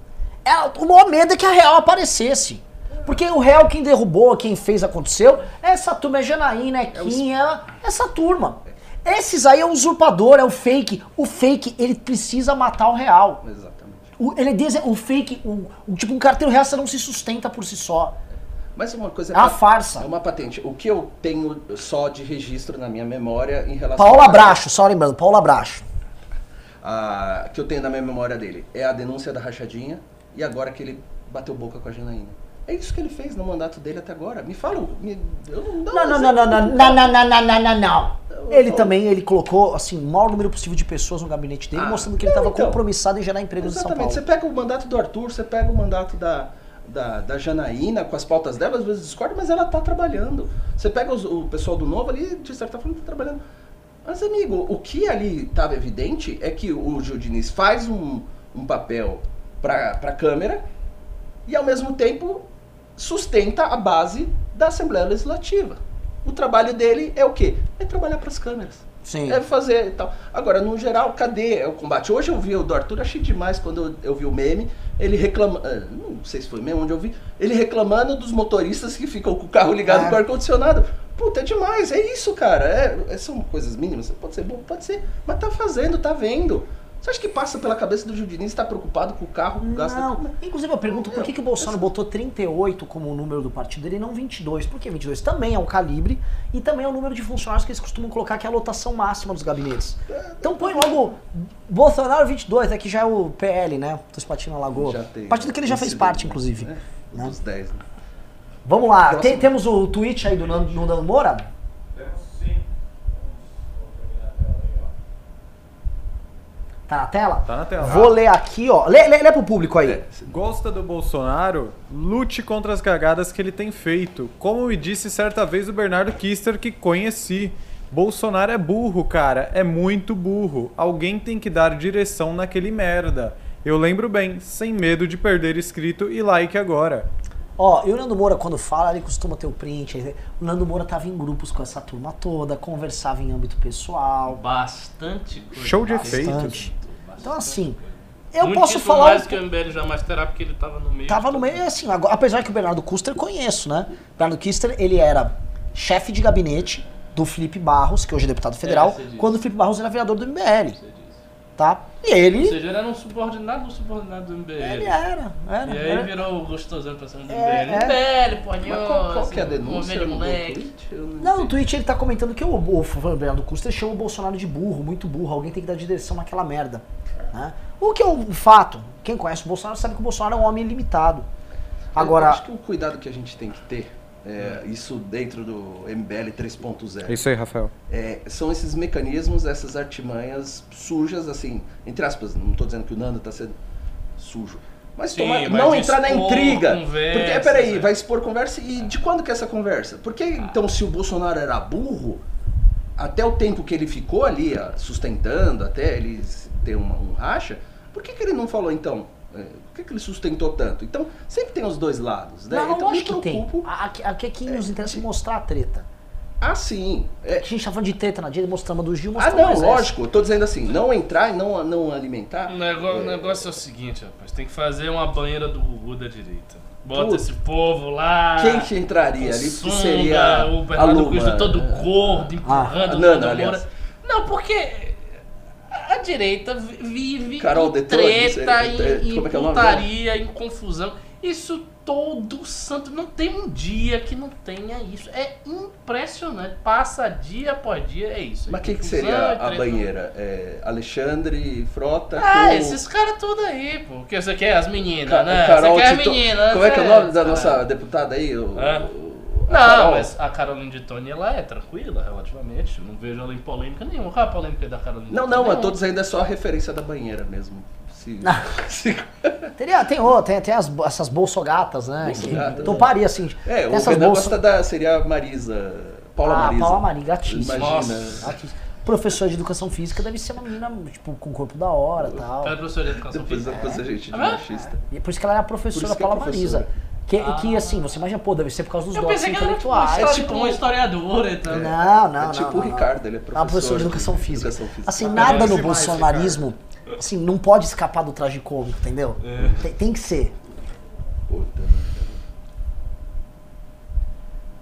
ela, o maior medo é que a real aparecesse. Porque o real quem derrubou, quem fez aconteceu, é essa turma, é Janaína, é Kim, é essa turma. Esses aí é o usurpador, é o fake. O fake, ele precisa matar o real. Exatamente. O, ele é o fake, o, o- tipo, um carteiro real você não se sustenta por si só. Mas uma coisa É uma pa- farsa. É uma patente. O que eu tenho só de registro na minha memória em relação Paula a- Bracho, só lembrando, Paula Bracho. a- que eu tenho na minha memória dele é a denúncia da rachadinha e agora que ele bateu boca com a Janaína. É isso que ele fez no mandato dele até agora. Me fala, me, eu não dou Não, não, não, não, não, não, não, não, não, não, não, não. Ele também, ele colocou, assim, o maior número possível de pessoas no gabinete dele, Ah, mostrando que ele estava então. compromissado em gerar empregos em São Exatamente. Você Paulo. pega o mandato do Arthur, você pega o mandato da, da, da Janaína com as pautas dela, às vezes discorda, mas ela tá trabalhando. Você pega os- o pessoal do Novo ali, de certa forma, tá trabalhando. Mas, amigo, o que ali estava evidente é que o Gil Diniz faz um, um papel para a Câmara e, ao mesmo tempo, sustenta a base da Assembleia Legislativa. O trabalho dele é o quê? É trabalhar para as câmeras. Sim. É fazer e tal. Agora, no geral, cadê o combate? Hoje eu vi o do Arthur, achei demais quando eu, eu vi o meme, ele reclama. ah, Não sei se foi meme onde eu vi, ele reclamando dos motoristas que ficam com o carro ligado É. com o ar-condicionado. Puta, é demais, é isso, cara. É, é- são coisas mínimas. Pode ser bom, pode ser. Mas tá fazendo, tá vendo. Você acha que passa pela cabeça do Diniz estar preocupado com o carro, com o gasto Não, da inclusive eu pergunto por que, que o Bolsonaro botou 38 como o número do partido dele e não 22? Por que 22? Também é um calibre e também é o número de funcionários que eles costumam colocar, que é a lotação máxima dos gabinetes. Então põe logo Bolsonaro 22, aqui já é o PL, né? Dos Patinhos na Lagoa. Já tem. Partido que ele já fez Esse parte, inclusive. né? Né? Dos 10, né? Vamos lá, tem- temos o tweet aí do Nando, do Nando Moura? Tá na tela? Tá na tela. Vou ler aqui, ó. Lê, lê, lê pro público aí. É, Gosta do Bolsonaro? Lute contra as cagadas que ele tem feito. Como me disse certa vez o Bernardo Kister que conheci. Bolsonaro é burro, cara. É muito burro. Alguém tem que dar direção naquele merda. Eu lembro bem, sem medo de perder inscrito e like agora. Ó, e o Nando Moura, quando fala, ele costuma ter o print. ele- O Nando Moura tava em grupos com essa turma toda, conversava em âmbito pessoal. Bastante coisa. Show de Bastante. efeitos. Bastante. Então, assim, eu Muitíssimo posso falar. mais um- que o MBL jamais terá, porque ele tava no meio. Tava no meio, assim, agora- apesar que o Bernardo Custer conheço, né? O Bernardo Custer, ele era chefe de gabinete do Felipe Barros, que hoje é deputado federal, disso. quando o Felipe Barros era vereador do MBL, tá? E ele, Ou seja, ele era um subordinado do subordinado do MBL. ele era, era. E aí era. virou o gostosão pra cima do É, MBL. é. MBL, Mas qual, qual que é a denúncia velho no moleque. tweet? Eu Não, no tweet ele tá comentando que o, o Bernardo Custer chama o Bolsonaro de burro, muito burro, alguém tem que dar direção naquela merda. Né? O que é um fato, quem conhece o Bolsonaro sabe que o Bolsonaro é um homem limitado. Eu Agora, acho que o cuidado que a gente tem que ter, é, isso dentro do MBL 3.0, É isso aí, Rafael. é, são esses mecanismos, essas artimanhas sujas, assim, entre aspas, não estou dizendo que o Nando está sendo sujo. Mas, Sim, tomar- mas não entrar na intriga. conversas, porque, peraí, é. vai expor conversa e de quando que é essa conversa? Porque então se o Bolsonaro era burro, até o tempo que ele ficou ali ó, sustentando, até ele ter uma- um racha, por que, que ele não falou então? É, Por que, que ele sustentou tanto? Então, sempre tem os dois lados, né? não, então, acho que tem. preocupo- Aqui, aqui, aqui nos interessa mostrar a treta. Ah, sim. É, A gente tá falando de treta na dia, mostrando a do Gil, Ah, mostrando não, lógico. Eu tô dizendo assim, não entrar e não, não alimentar. O negócio, o negócio é o seguinte, rapaz. Tem que fazer uma banheira do Gugu da direita. Bota Puta. esse povo lá. Quem que entraria ali? Que seria o Bernardo Luma. Cruz todo gordo, Ah, empurrando o Nando, Nando aliás. Moura. Não, porque a direita vi- vive Carol em treta, em, é- em é que é o putaria, em confusão. Isso todo santo. Não tem um dia que não tenha isso. É impressionante. Passa dia após dia, é isso. Mas quem que Confusão, seria a banheira? É, Alexandre Frota Ah, com... esses caras tudo aí, pô. Que você quer as meninas, Ca- né? Carol você quer as meninas. Como é que é o nome da nossa deputada aí? O, É. a Não, Carol? mas a Caroline de Tony, ela é tranquila, relativamente. Não vejo ela em polêmica nenhuma. Qual é a polêmica da Caroline Não, não, eu tô dizendo é só a referência da banheira mesmo. Se, <laughs> se- Teria, tem, ô, tem, tem as, essas bolsogatas, né? Bolsogatas, que né? toparia, assim. É, tem o essas bolsa- gosta da... Seria a Marisa... Paula ah, Marisa. Paula Maria, gatíssima. Imagina. Gatíssima. Professor de educação física deve ser uma menina, tipo, com corpo da hora e tal. Ela é professora de educação Depois física. da coisa gente de Ah, mas- machista. E por isso que ela era a Por professora isso que é Paula professora. Marisa. Que, que, assim, você imagina, pô, deve ser por causa dos Eu dotes que tipo, intelectuais. uma, tipo- uma historiadora e tal. Não, não, é não. tipo não, o. Ricardo, ele é É uma professor. professora de educação física. Educação física. Assim, nada no bolsonarismo, assim, não pode escapar do traje cômico, entendeu? É. Tem, tem que ser. Puta.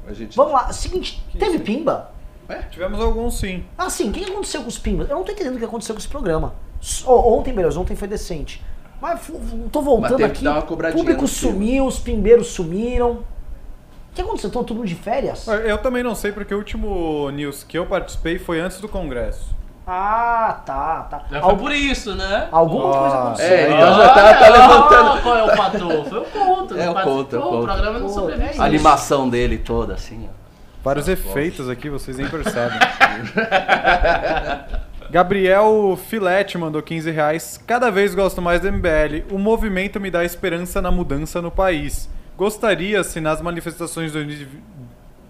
A gente... Vamos lá, seguinte, teve pimba? Tivemos alguns sim. Ah, sim, o que aconteceu com os pimbas? Eu não tô entendendo o que aconteceu com esse programa. Ontem, beleza, ontem foi decente. Mas tô Mas voltando que aqui. dar uma O público sumiu, os pimbeiros sumiram. O que aconteceu? Estão todo mundo de férias? Eu também não sei porque o último news que eu participei foi antes do congresso. Ah, tá, tá. Já foi Al- por isso, né? Alguma coisa Ah, aconteceu. É, então já tá, tá levantando. Qual é o patrão? Foi o Couto. É, o Couto, é o Couto. O programa não sobrevive. é A animação dele toda, assim, ó. Vários efeitos aqui, vocês nem percebem. <laughs> Gabriel Filete mandou 15 reais. Cada vez gosto mais do MBL. O movimento me dá esperança na mudança no país. Gostaria se nas manifestações de 2020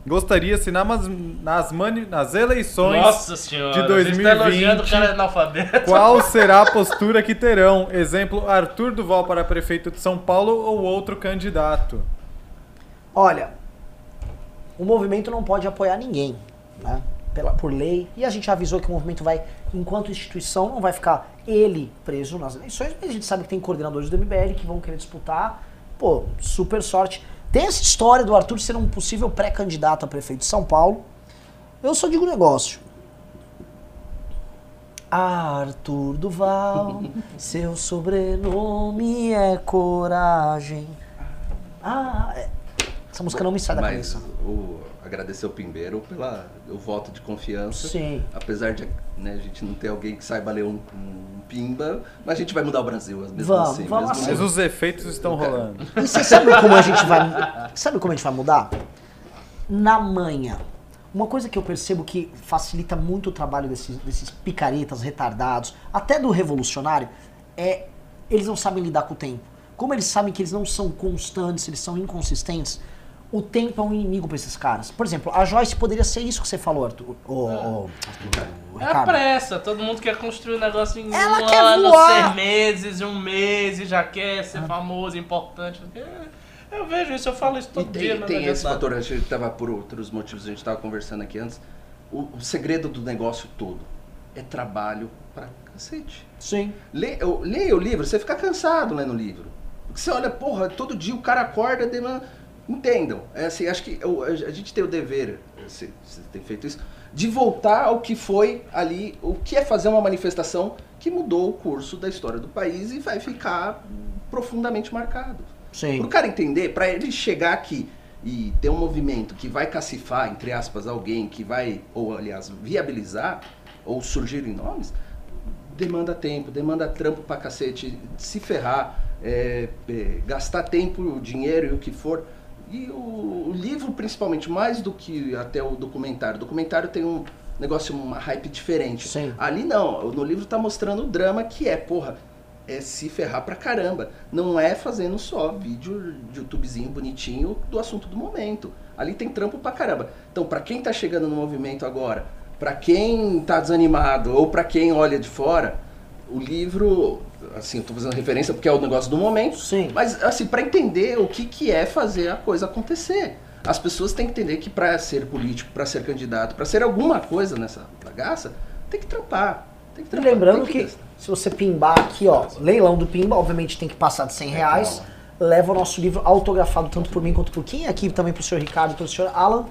Gostaria se na mas- nas, mani- nas eleições Nossa senhora. de A gente tá elogiando o 2020. cara analfabeto. qual será a postura que terão? Exemplo, Arthur Duval para prefeito de São Paulo ou outro candidato? Olha, o movimento não pode apoiar ninguém, né? Pela, por lei. E a gente avisou que o movimento vai, enquanto instituição, não vai ficar ele preso nas eleições, mas a gente sabe que tem coordenadores do MBL que vão querer disputar. Pô, super sorte. Tem essa história do Arthur ser um possível pré-candidato a prefeito de São Paulo. Eu só digo um negócio. Arthur Duval, <laughs> seu sobrenome é coragem. Ah, é. essa música não me sai da Mas cabeça. o, agradecer o Pimbeiro pelo o voto de confiança. Sim. Apesar de né, a gente não ter alguém que saiba ler um, um pimba, mas a gente vai mudar o Brasil mesmo Vamos, assim. vamos mesmo assim. Mas os efeitos estão rolando. E você sabe como a gente vai. Sabe como a gente vai mudar? Na manhã. Uma coisa que eu percebo que facilita muito o trabalho desses, desses picaretas, retardados, até do revolucionário, é eles não sabem lidar com o tempo. Como eles sabem que eles não são constantes, eles são inconsistentes, o tempo é um inimigo pra esses caras. Por exemplo, a Joyce poderia ser isso que você falou, Arthur. O, o- o É a pressa, todo mundo quer construir um negócio em Ela um quer ano, voar. seis meses, um mês, e já quer ser famoso, importante. É, Eu vejo isso, eu falo isso E todo dia. tem, não tem adianta esse fator, a gente estava por outros motivos, a gente estava conversando aqui antes. O, o segredo do negócio todo é trabalho pra cacete. Sim. Lê, eu- leia o livro, você fica cansado lendo o livro. Porque você olha, porra, todo dia o cara acorda, demanda... entendam. É assim, acho que eu- a gente tem o dever, você, você tem feito isso, de voltar ao que foi ali, o que é fazer uma manifestação que mudou o curso da história do país e vai ficar profundamente marcado. Sim. Para o cara entender, para ele chegar aqui e ter um movimento que vai cacifar, entre aspas, alguém que vai, ou aliás, viabilizar, ou surgirem nomes, demanda tempo, demanda trampo pra cacete, se ferrar, é, é, gastar tempo, dinheiro e o que for. E o, o livro, principalmente, mais do que até o documentário. O documentário tem um negócio, uma hype diferente. Sim. Ali não, no livro tá mostrando o drama que é, porra, é se ferrar pra caramba. Não é fazendo só vídeo de YouTubezinho bonitinho do assunto do momento. Ali tem trampo pra caramba. Então, pra quem tá chegando no movimento agora, pra quem tá desanimado ou pra quem olha de fora, o livro, assim, eu tô fazendo referência porque é o negócio do momento, Sim. mas assim, pra entender o que que é fazer a coisa acontecer. As pessoas têm que entender que pra ser político, pra ser candidato, pra ser alguma coisa nessa bagaça, tem que trampar. Tem que E trampar. lembrando tem que gastar. se você pimbar aqui, ó, leilão do Pimba, obviamente tem que passar de 100 reais. Leva o nosso livro autografado tanto por mim quanto por quem aqui, também pro senhor Ricardo e pro senhor Alan.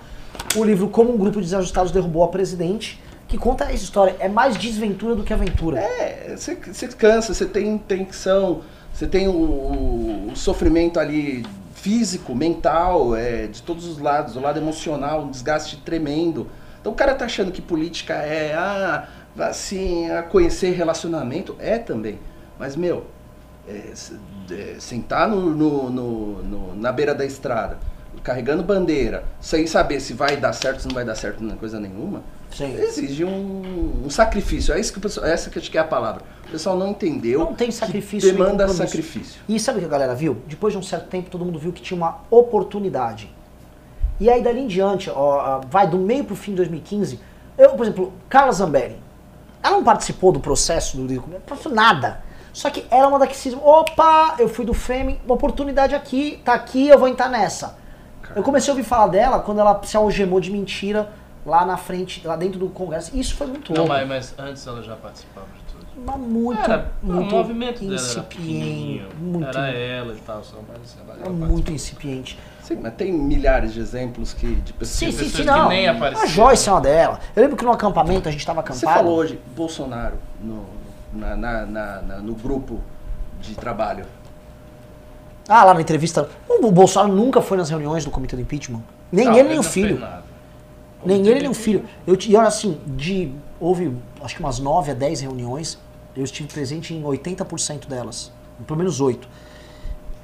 O livro Como um Grupo de Desajustados Derrubou a Presidente, que conta essa história. É mais desventura do que aventura. É, você, cansa, você tem tensão, você tem o, o- sofrimento ali físico, mental, é, de todos os lados, o lado emocional, um desgaste tremendo. Então o cara tá achando que política é, ah, assim, a conhecer relacionamento, é também. Mas, meu, é, é, sentar no, no- no- no- na beira da estrada, carregando bandeira, sem saber se vai dar certo, se não vai dar certo, não é coisa nenhuma, Sim. exige um, um sacrifício. É isso que o pessoal, essa que eu acho que é a palavra. O pessoal não entendeu. Não tem que sacrifício e Demanda sacrifício. E sabe o que a galera viu? Depois de um certo tempo, todo mundo viu que tinha uma oportunidade. E aí, dali em diante, ó, vai do meio pro fim de 2015. Eu, por exemplo, Carla Zambelli. Ela não participou do processo do não participou nada. Só que ela é uma das que se. Opa, eu fui do Fêmen, uma oportunidade aqui, tá aqui, eu vou entrar nessa. Eu comecei a ouvir falar dela quando ela se algemou de mentira lá na frente, lá dentro do Congresso. Isso foi muito Não, louco. mas, mas antes ela já participava de tudo. mas muito, Era, muito o movimento dela era incipiente. pequenininho. Muito, Era ela e tal, só, mas ela, era ela muito incipiente. Sim, mas tem milhares de exemplos que, de pessoas. Sim, sim, pessoas sim, que não. nem apareceram. A Joyce é uma dela. Eu lembro que no acampamento a gente tava acampado. Você falou hoje, Bolsonaro, no, na, na- na- na- no grupo de trabalho. Ah, lá na entrevista. O Bolsonaro nunca foi nas reuniões do comitê do impeachment. Nem Não, ele, nem o não fez filho. Nem ele, nem o filho. Eu, e olha assim, de, houve acho que umas 9 a 10 reuniões, eu estive presente em 80% delas. Pelo menos 8.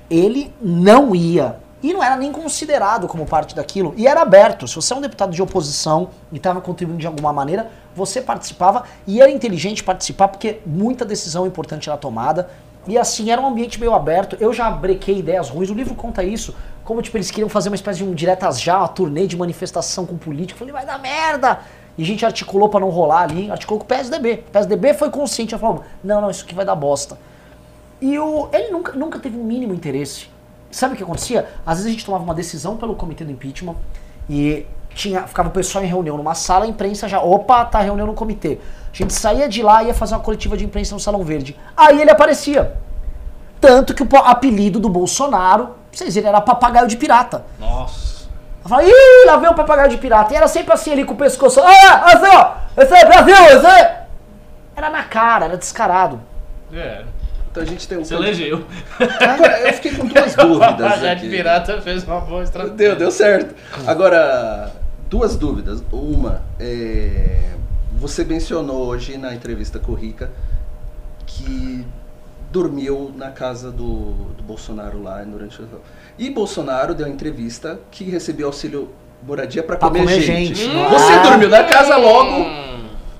Ele não ia. E não era nem considerado como parte daquilo. E era aberto. Se você é um deputado de oposição e estava contribuindo de alguma maneira, você participava. E era inteligente participar porque muita decisão importante era tomada. E assim, era um ambiente meio aberto. Eu já brequei ideias ruins. O livro conta isso. Como, tipo, eles queriam fazer uma espécie de um diretas já, uma turnê de manifestação com político. Eu falei, vai dar merda! E a gente articulou pra não rolar ali. Articulou com o PSDB. O PSDB foi consciente. Ela falou, não, não, isso aqui vai dar bosta. E o, ele nunca, nunca teve o mínimo interesse. Sabe o que acontecia? Às vezes a gente tomava uma decisão pelo comitê do impeachment e tinha, ficava o pessoal em reunião numa sala, a imprensa já, opa, tá reunião no comitê. A gente saía de lá e ia fazer uma coletiva de imprensa no Salão Verde. Aí ele aparecia. Tanto que o apelido do Bolsonaro, vocês verem, era papagaio de pirata. Nossa. Eu falava, ih, lá vem o papagaio de pirata. E era sempre assim ali com o pescoço. Ah, assim, ó, esse é Brasil, esse é... Era na cara, era descarado. É. Então a gente tem um. Você elegeu. Agora, eu fiquei com duas <laughs> dúvidas. Já de pirata fez uma boa estratégia. Deu, deu certo. Agora, duas dúvidas. Uma, é, você mencionou hoje na entrevista com o Rica que dormiu na casa do, do Bolsonaro lá durante o. E Bolsonaro deu entrevista que recebeu auxílio moradia para Pra comer, comer gente. gente. Você Ah. dormiu na casa logo.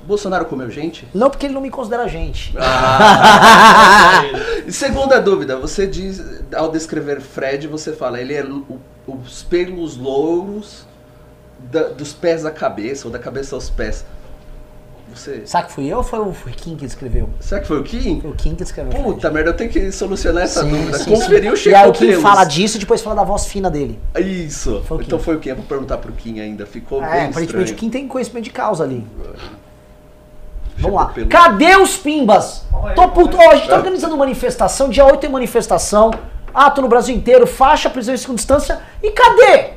Bolsonaro comeu gente? Não porque ele não me considera gente. <laughs> E segunda dúvida, você diz, ao descrever Fred, você fala, ele é o- os pelos louros da- dos pés à cabeça, ou da cabeça aos pés. Você. Será que fui eu ou foi o Kim que escreveu? Será que foi o Kim? Foi o Kim que escreveu. Puta merda, eu tenho que solucionar essa Sim, dúvida. sim, Conferir sim. o E Chico aí o Kim Pelos. fala disso e depois fala da voz fina dele. Isso. Foi então foi o Kim. Eu vou perguntar pro Kim ainda. Ficou é, bem aparentemente o. Kim tem conhecimento de causa ali. Vamos lá. Pelos. Cadê os pimbas? Tô puto. Ó, a gente tá organizando manifestação, dia 8 tem manifestação, ato no Brasil inteiro, faixa, prisão em segunda instância. E cadê?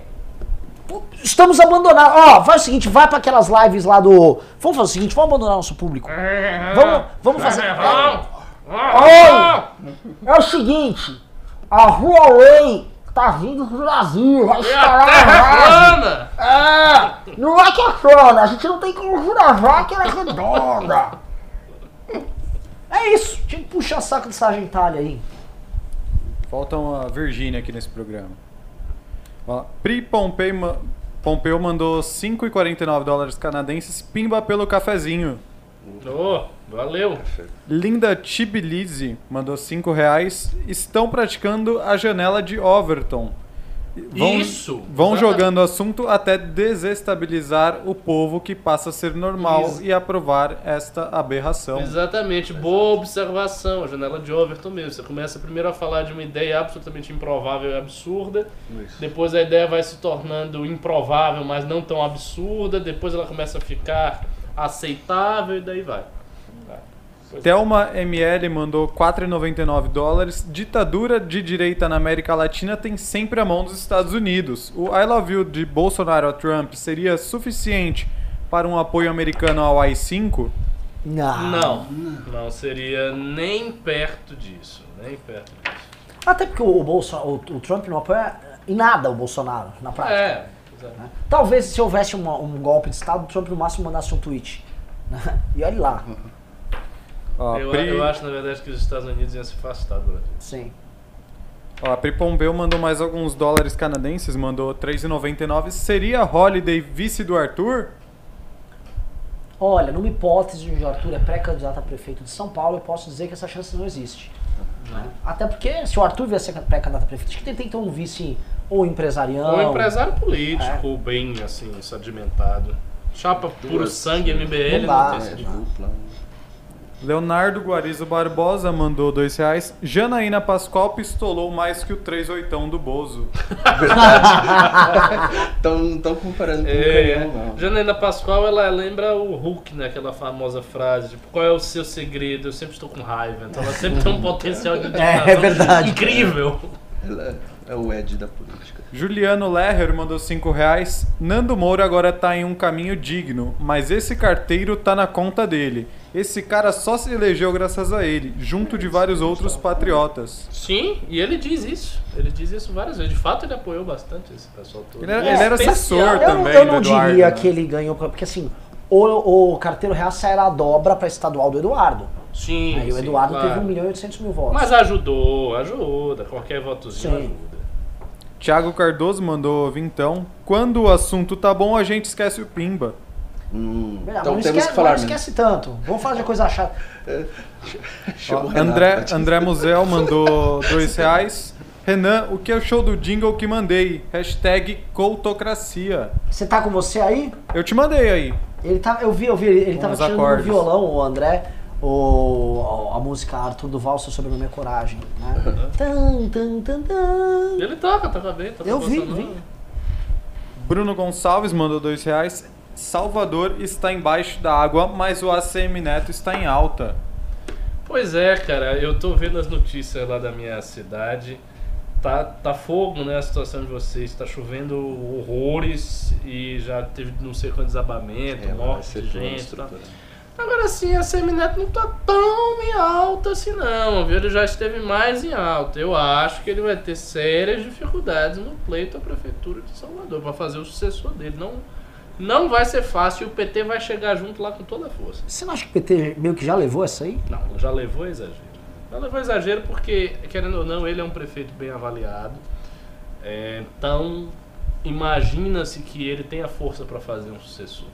Estamos abandonados. Ó, faz o seguinte, vai pra aquelas lives lá do. Vamos fazer o seguinte, vamos abandonar nosso público. Vamos, vamos fazer. Oi! É o seguinte, a Huawei tá vindo pro Brasil, vai instalar a! É, não é que é plana, a gente não tem como gravar que ela é redonda. É isso, tinha que puxar saco de Sargentalha aí. Falta uma Virgínia aqui nesse programa. Ó, Pri Pompei Pompeu mandou 5,49 dólares canadenses, pimba pelo cafezinho. Ô, valeu. Linda Tbilisi mandou 5 reais. Estão praticando a janela de Overton. Vão, Isso, Vão exatamente. jogando assunto até desestabilizar o povo que passa a ser normal Isso. e aprovar esta aberração. Exatamente, boa observação, a janela de Overton mesmo. Você começa primeiro a falar de uma ideia absolutamente improvável e absurda, depois a ideia vai se tornando improvável, mas não tão absurda, depois ela começa a ficar aceitável e daí vai. Thelma ML mandou 4,99 dólares. Ditadura de direita na América Latina tem sempre a mão dos Estados Unidos. O I love you de Bolsonaro a Trump seria suficiente para um apoio americano ao AI-5? Não. Não, não seria nem perto disso, nem perto disso. Até porque o, Bolso, o, o Trump não apoia em nada o Bolsonaro, na prática. É, exato. Talvez se houvesse uma- um golpe de Estado, o Trump no máximo mandasse um tweet. né? E olha lá. <laughs> Ó, eu, Pri- eu acho, na verdade, que os Estados Unidos iam se afastar do Brasil. Sim. Ó, a Pri Pompeu mandou mais alguns dólares canadenses, mandou 3,99. Seria Holiday vice do Arthur? Olha, numa hipótese de o Arthur é pré-candidato a prefeito de São Paulo, eu posso dizer que essa chance não existe. né? Até porque se o Arthur vier ser pré-candidato a prefeito, acho que tem que ter um vice ou empresarião. Um empresário político, É. bem assim, sedimentado. Chapa puro sangue MBL Não dá, não tem sentido. Dupla. Leonardo Guarizo Barbosa mandou dois reais. Janaína Pascoal pistolou mais que o 38 do Bozo. <laughs> Estão comparando com o É, canhão, não. Janaína Pascoal, ela lembra o Hulk, né? Aquela famosa frase, tipo, qual é o seu segredo? Eu sempre estou com raiva. Então ela sempre tem um <laughs> potencial de É, é verdade. incrível. Ela é o Ed da política. Juliano Lerrer mandou 5 reais. Nando Moura agora tá em um caminho digno, mas esse carteiro tá na conta dele. Esse cara só se elegeu graças a ele, junto de vários outros patriotas. Sim, e ele diz isso. Ele diz isso várias vezes. De fato, ele apoiou bastante esse pessoal todo. Ele era, É ele era assessor Eu, não- também eu do não Eduardo. diria né? que ele ganhou, porque assim, o, o carteiro reaça era a dobra pra estadual do Eduardo. Sim, Aí o sim, Eduardo claro. teve 1 milhão e 800 mil votos. Mas ajudou, ajuda. Qualquer votozinho Sim. ajuda. Thiago Cardoso mandou vintão. Quando o assunto tá bom, a gente esquece o Pimba. Hum, Verdade, então temos esquece, que falar não mesmo. esquece tanto. Vamos falar de coisa chata. O André. André Musel mandou <laughs> dois reais. Renan, o que é o show do jingle que mandei? Hashtag Coutocracia. Você tá com você aí? Eu te mandei aí. Ele tá, eu vi, eu vi, ele, ele Com tava tirando no acordes. violão, o André, o, a música Arthur Duval, seu sobrenome é Coragem, né? Tan, tan, tan, tan. Ele toca, toca bem. Toca Eu vi, vi. Bruno Gonçalves mandou dois reais. Salvador está embaixo da água, mas o ACM Neto está em alta. Pois é, cara, eu tô vendo as notícias lá da minha cidade. Tá, tá fogo, né, a situação de vocês. Tá chovendo horrores e já teve não sei quanto desabamento, É, morte ser de gente. Tá. Agora sim, a Semineto não tá tão em alta assim não, viu? Ele já esteve mais em alta. Eu acho que ele vai ter sérias dificuldades no pleito à Prefeitura de Salvador para fazer o sucessor dele. Não, não vai ser fácil e o PT vai chegar junto lá com toda a força. Você não acha que o PT meio que já levou essa aí? Não, já levou exagero. Já levou exagero porque, querendo ou não, ele é um prefeito bem avaliado. É, então, imagina-se que ele tem a força para fazer um sucessor.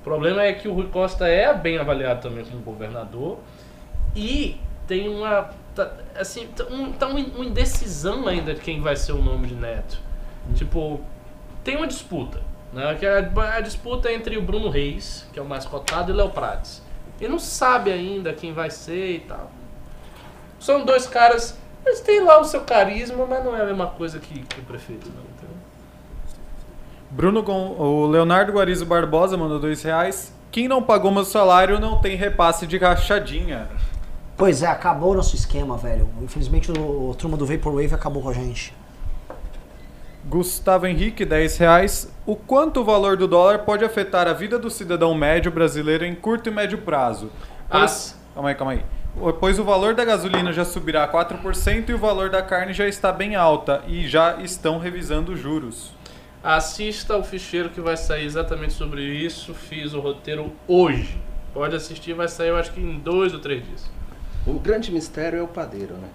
O problema é que o Rui Costa é bem avaliado também como governador e tem uma tá, assim tá um, tá uma indecisão ainda de quem vai ser o nome de Neto. Tipo, tem uma disputa, né? Que é a, disputa é entre o Bruno Reis, que é o mais cotado, e o Léo Prates. E não sabe ainda quem vai ser e tal. São dois caras, eles têm lá o seu carisma, mas não é a mesma coisa que, que o prefeito, não, entendeu? Bruno Gon- o Leonardo Guarizo Barbosa mandou dois reais. Quem não pagou meu salário não tem repasse de rachadinha. Pois é, acabou o nosso esquema, velho. Infelizmente o, o turma do Vaporwave acabou com a gente. Gustavo Henrique, 10 reais. O quanto o valor do dólar pode afetar a vida do cidadão médio brasileiro em curto e médio prazo? Pois, As- Calma aí, calma aí. O- Pois o valor da gasolina já subirá 4% e o valor da carne já está bem alta e já estão revisando os juros. Assista o ficheiro que vai sair exatamente sobre isso. Fiz o roteiro hoje. Pode assistir, vai sair eu acho que em dois ou três dias. O grande mistério é o padeiro, né?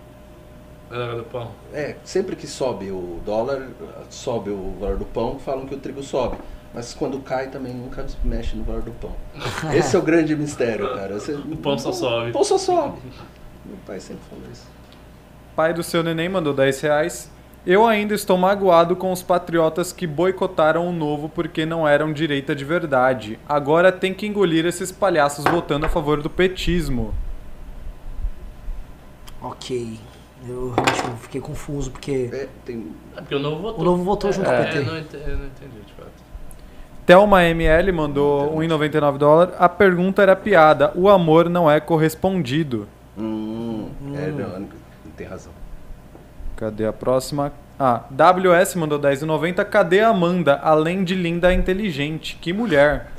Galera do pão. É, sempre que sobe o dólar, sobe o valor do pão, falam que o trigo sobe. Mas quando cai também nunca mexe no valor do pão. <laughs> Esse é o grande mistério, cara. Você- O pão só sobe. O pão só sobe. Meu pai sempre falou isso. Pai do seu neném mandou 10 reais. Eu ainda estou magoado com os patriotas que boicotaram o novo porque não eram direita de verdade. Agora tem que engolir esses palhaços votando a favor do petismo. Ok. Eu realmente fiquei confuso porque É, tem... É porque o novo votou. o novo votou junto com o É, PT. eu não entendi, eu não entendi de fato. Thelma ML mandou 1,99 dólares. A pergunta era piada. O amor não é correspondido. Hum, É, não, não tem razão. Cadê a próxima? Ah, WS mandou 10,90. Cadê a Amanda? Além de linda inteligente. Que mulher.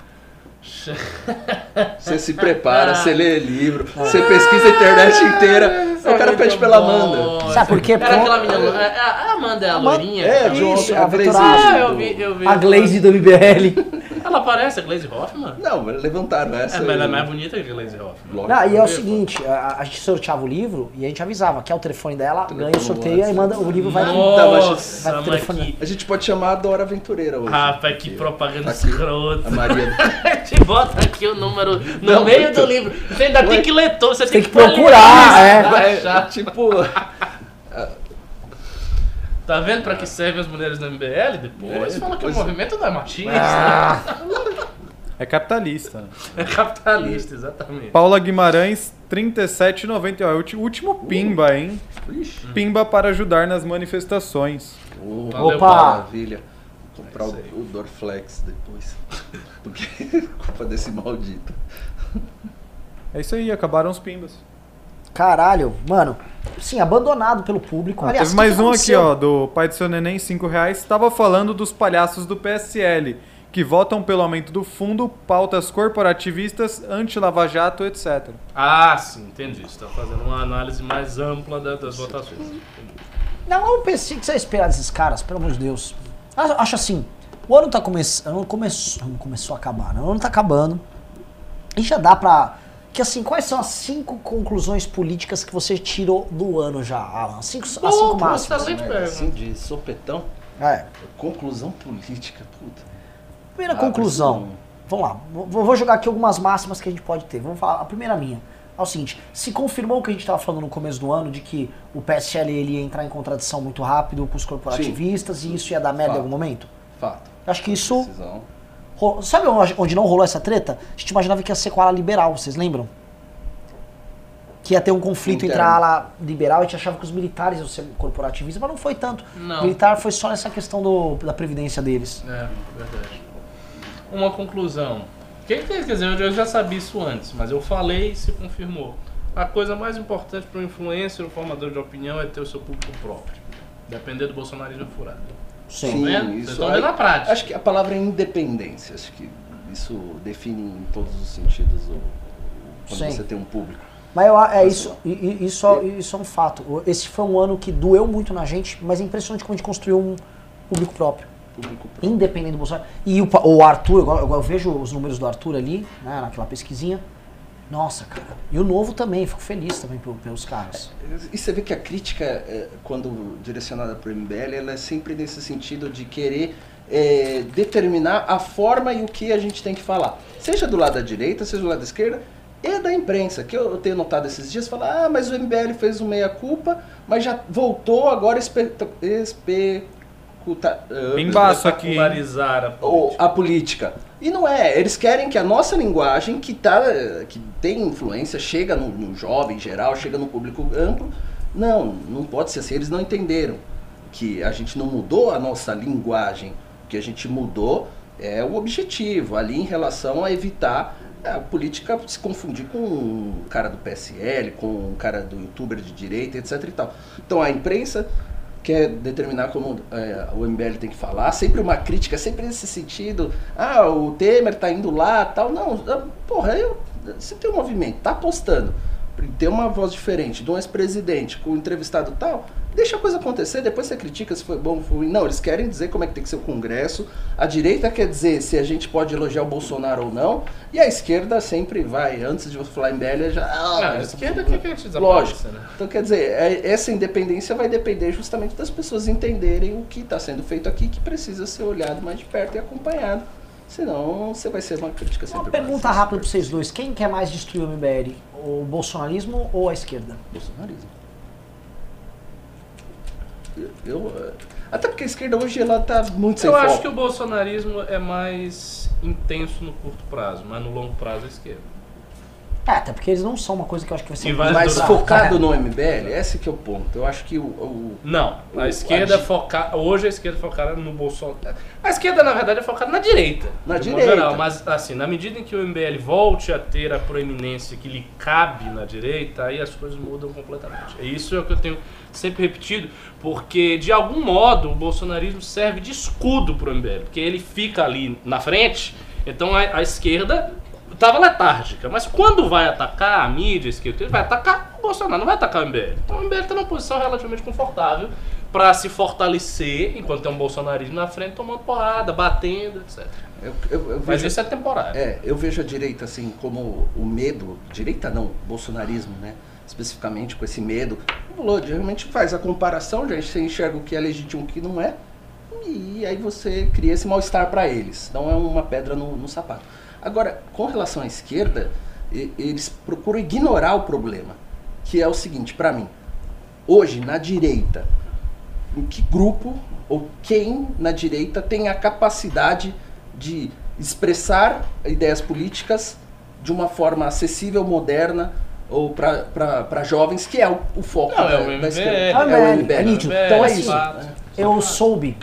Você se prepara, você lê livro, você pesquisa a internet inteira. o cara pede pela Amanda. Sabe por quê? Era Porque- aquela menina. A, a Amanda é a loirinha? É, de ontem, Isso, a a Glaze. Ah, eu vi, eu vi. A Glaze do MBL. Ela parece a Glaze Hoffman? Não, mas levantaram essa. É, mas ela é mais bonita que a Glaze Hoffman. Logo. Não, e é o seguinte, a, a gente sorteava o livro e a gente avisava, quer o telefone dela, ganha o sorteio e manda o livro vai Nossa, vai pro mas telefone. que... A gente pode chamar a Dora Aventureira hoje. Rapaz, que propaganda escrota. <laughs> A Maria. Te bota aqui o número no Não, meio muito- do livro. Você ainda tem que ler todo, você tem, que procurar, é. Vai achar. tipo, Tá vendo pra que servem as mulheres do MBL? Depois É, fala que o movimento não é machista. Ah, É capitalista. É capitalista, exatamente. Paula Guimarães, 37,90. Ó, é o último pimba, hein? Ixi, Pimba para ajudar nas manifestações. oh, Valeu, Opa! maravilha. Vou comprar É o, o Dorflex depois. <laughs> Porque <laughs> culpa desse maldito. É isso aí, acabaram os pimbas. Caralho, mano. Sim, abandonado pelo público. Ah, Aliás, teve mais um aqui, ó, do pai do seu neném, 5 reais. Estava falando dos palhaços do PSL, que votam pelo aumento do fundo, pautas corporativistas, anti-lava jato, etc. Ah, sim, entendi. Você está fazendo uma análise mais ampla da- das votações. Entendi. Não, eu pensei que você ia esperar desses caras, pelo amor de Deus. Acho assim, o ano tá começando. Começou, não começou a acabar, né? O ano tá acabando. E já dá pra. Que assim, quais são as cinco conclusões políticas que você tirou do ano já, Alan? As cinco, as cinco máximas. Né. Assim, de sopetão. É. Conclusão política, puta. Primeira Ah, conclusão. preciso- Vamos lá. Vou, vou jogar aqui algumas máximas que a gente pode ter. Vamos falar. A primeira minha. É o seguinte, se confirmou o que a gente estava falando no começo do ano, de que o PSL ele ia entrar em contradição muito rápido com os corporativistas e isso ia dar merda em Fato. algum momento? Fato. Acho que isso Decisão. Sabe onde não rolou essa treta? A gente imaginava que ia ser com a ala liberal, vocês lembram? Que ia ter um conflito entre a Interno. ala liberal e a gente achava que os militares iam ser corporativistas, mas não foi tanto. Não. O militar foi só nessa questão do- da previdência deles. É, verdade. Uma conclusão. Quem quer dizer, eu já sabia isso antes, mas eu falei e se confirmou. A coisa mais importante para um influencer ou formador de opinião é ter o seu público próprio. Depender do bolsonarismo é furado. Sim. Sim, vendo? isso estão vendo aí- na prática. Acho que a palavra é independência. Acho que isso define em todos os sentidos o, quando Sim. você tem um público. Mas eu, é isso, isso, isso é um fato. Esse foi um ano que doeu muito na gente, mas é impressionante como a gente construiu um público próprio. Público próprio. Independente do Bolsonaro. E o, o Arthur, igual eu vejo os números do Arthur ali, né, naquela pesquisinha. Nossa, cara. E o novo também, fico feliz também pelo- pelos caras. E você vê que a crítica, eh, quando direcionada para o MBL, ela é sempre nesse sentido de querer eh, determinar a forma e o que a gente tem que falar. Seja do lado da direita, seja do lado da esquerda, e da imprensa. Que eu tenho notado esses dias, falar, ah, mas o MBL fez um meia-culpa, mas já voltou agora espe especuta, Embaço aqui, a política. E não é, eles querem que a nossa linguagem, que, tá, que tem influência, chega no, no jovem em geral, chega no público amplo. Não, não pode ser assim, eles não entenderam que a gente não mudou a nossa linguagem, o que a gente mudou é o objetivo, ali em relação a evitar a política se confundir com um cara do PSL, com um cara do youtuber de direita, etc e tal. Então a imprensa quer determinar como é, o MBL tem que falar, sempre uma crítica, sempre nesse sentido, ah, o Temer tá indo lá, tal, não, porra, eu, se tem um movimento, tá apostando, tem uma voz diferente de um ex-presidente com um entrevistado tal, deixa a coisa acontecer, depois você critica se foi bom, foi ruim. Não, eles querem dizer como é que tem que ser o Congresso, a direita quer dizer se a gente pode elogiar o Bolsonaro ou não, e a esquerda sempre vai, antes de você falar MBL, já... Ah, Ah, a esquerda que quer te Lógico. né? Então, quer dizer, é- essa independência vai depender justamente das pessoas entenderem o que está sendo feito aqui, que precisa ser olhado mais de perto e acompanhado. Senão, você vai ser uma crítica sempre Uma pergunta rápida para vocês dois. Quem quer mais destruir o MBL? O bolsonarismo ou a esquerda? Bolsonarismo. Eu, até porque a esquerda hoje ela tá muito sem Eu foco. acho que o bolsonarismo é mais intenso no curto prazo, mas no longo prazo a esquerda. É, até porque eles não são uma coisa que eu acho que vai ser vai durar. focado no MBL, esse que é o ponto. Eu acho que o, o- Não, O- a esquerda a- foca... hoje a esquerda é focada no Bolsonaro. A esquerda, na verdade, é focada na direita. Na direita. geral. Mas, assim, na medida em que o MBL volte a ter a proeminência que lhe cabe na direita, aí as coisas mudam completamente. Isso é o que eu tenho sempre repetido, porque, de algum modo, o bolsonarismo serve de escudo para o MBL, porque ele fica ali na frente, então a, a esquerda estava letárgica. Mas quando vai atacar a mídia, a esquerda, ele vai atacar o Bolsonaro, não vai atacar o MBL. Então o MBL está numa posição relativamente confortável para se fortalecer, enquanto tem um bolsonarismo na frente, tomando porrada, batendo, etc. eu, eu, eu Mas vejo- isso é temporário. É, eu vejo a direita assim como o medo, direita não, bolsonarismo, né? Especificamente com esse medo. O Lodi realmente faz a comparação, já você enxerga o que é legítimo e o que não é, e aí você cria esse mal-estar para eles. Então é uma pedra no, no sapato. Agora, com relação à esquerda, e- eles procuram ignorar o problema, que é o seguinte, para mim, hoje na direita, em que grupo ou quem na direita tem a capacidade de expressar ideias políticas de uma forma acessível, moderna ou para jovens, que é o, o foco Não, da, é o da MBL. esquerda. É, É o é MBL. nítido. É, Então é isso. fato. Eu soube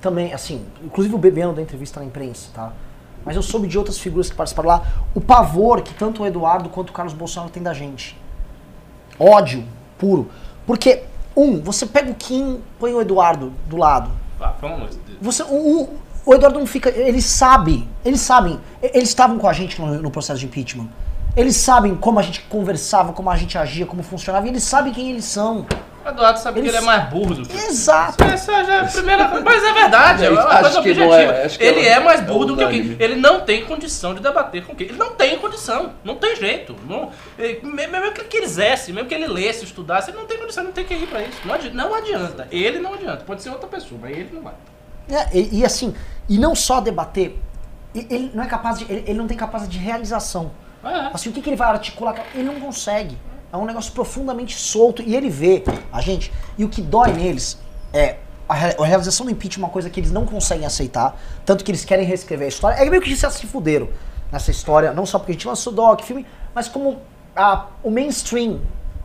também, assim, inclusive o bebendo da entrevista na imprensa, tá? Mas eu soube de outras figuras que participaram lá, o pavor que tanto o Eduardo quanto o Carlos Bolsonaro tem da gente. Ódio puro. Porque, um, você pega o Kim, põe o Eduardo do lado. Ah, pelo amor de Deus. Você, o, o- Eduardo não fica. Eles sabem, eles sabem. Eles estavam com a gente no, no processo de impeachment. Eles sabem como a gente conversava, como a gente agia, como funcionava, e eles sabem quem eles são. O Eduardo sabe Eles- que ele é mais burro do que Exato. Essa já é a primeira coisa. Mas é verdade, é Acho uma coisa que não objetiva. é- acho que ele é- é, mais é burro do que o. Kim. Ele não tem condição de debater com o. Ele não tem condição. Não tem jeito. Não, me- mesmo que ele quisesse, mesmo que ele lesse, estudasse, ele não tem condição, não tem que ir pra isso. Não adianta. Não adianta. Ele não adianta. Pode ser outra pessoa, mas ele não vai. É, e, e assim, e não só debater, ele não é capaz de. Ele, ele não tem capacidade de realização. É. Assim, o que, que ele vai articular? Ele não consegue. É um negócio profundamente solto. E ele vê a gente. E o que dói neles é. A, re- a realização do impeachment é uma coisa que eles não conseguem aceitar. Tanto que eles querem reescrever a história. É meio que já se fuderam nessa história. Não só porque a gente lançou doc, filme, mas como a- o mainstream,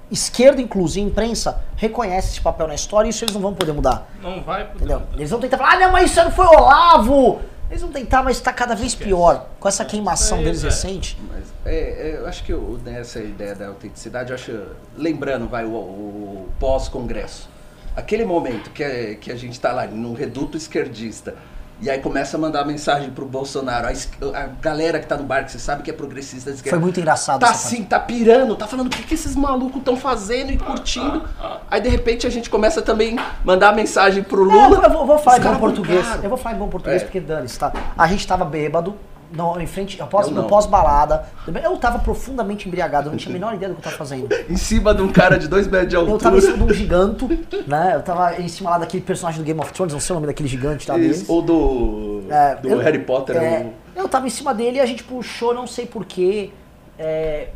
esquerda inclusive, imprensa, reconhece esse papel na história e isso eles não vão poder mudar. Não vai poder. Entendeu? Eles vão tentar falar, ah, não, mas isso não foi Olavo! Eles vão tentar, mas tá cada vez pior. Com essa queimação É, deles é. recente. Mas é, é, eu acho que o- nessa ideia da autenticidade, eu acho, lembrando, vai, o, o pós-congresso, aquele momento que, é- que a gente tá lá num reduto esquerdista, e aí começa a mandar mensagem pro Bolsonaro, a, a galera que tá no bar, que você sabe que é progressista, da esquerda, Foi muito engraçado tá parte. assim, tá pirando, tá falando o que, que esses malucos estão fazendo e curtindo. Aí de repente a gente começa também a mandar mensagem pro É, Lula. eu vou, vou falar em bom caras português. Eu vou falar em bom português É. porque dane-se, tá? A gente tava bêbado, não, em frente, após, Eu no não. pós-balada. Eu tava profundamente embriagado, eu não tinha a menor ideia do que eu tava fazendo. <laughs> Em cima de um cara de dois metros de altura. Eu tava em cima de um giganto, <laughs> né? Eu tava em cima lá daquele personagem do Game of Thrones, não sei o nome daquele gigante lá deles. Isso, ou do, É, do eu- Harry Potter. É, o- eu tava em cima dele e a gente puxou, não sei porquê. É...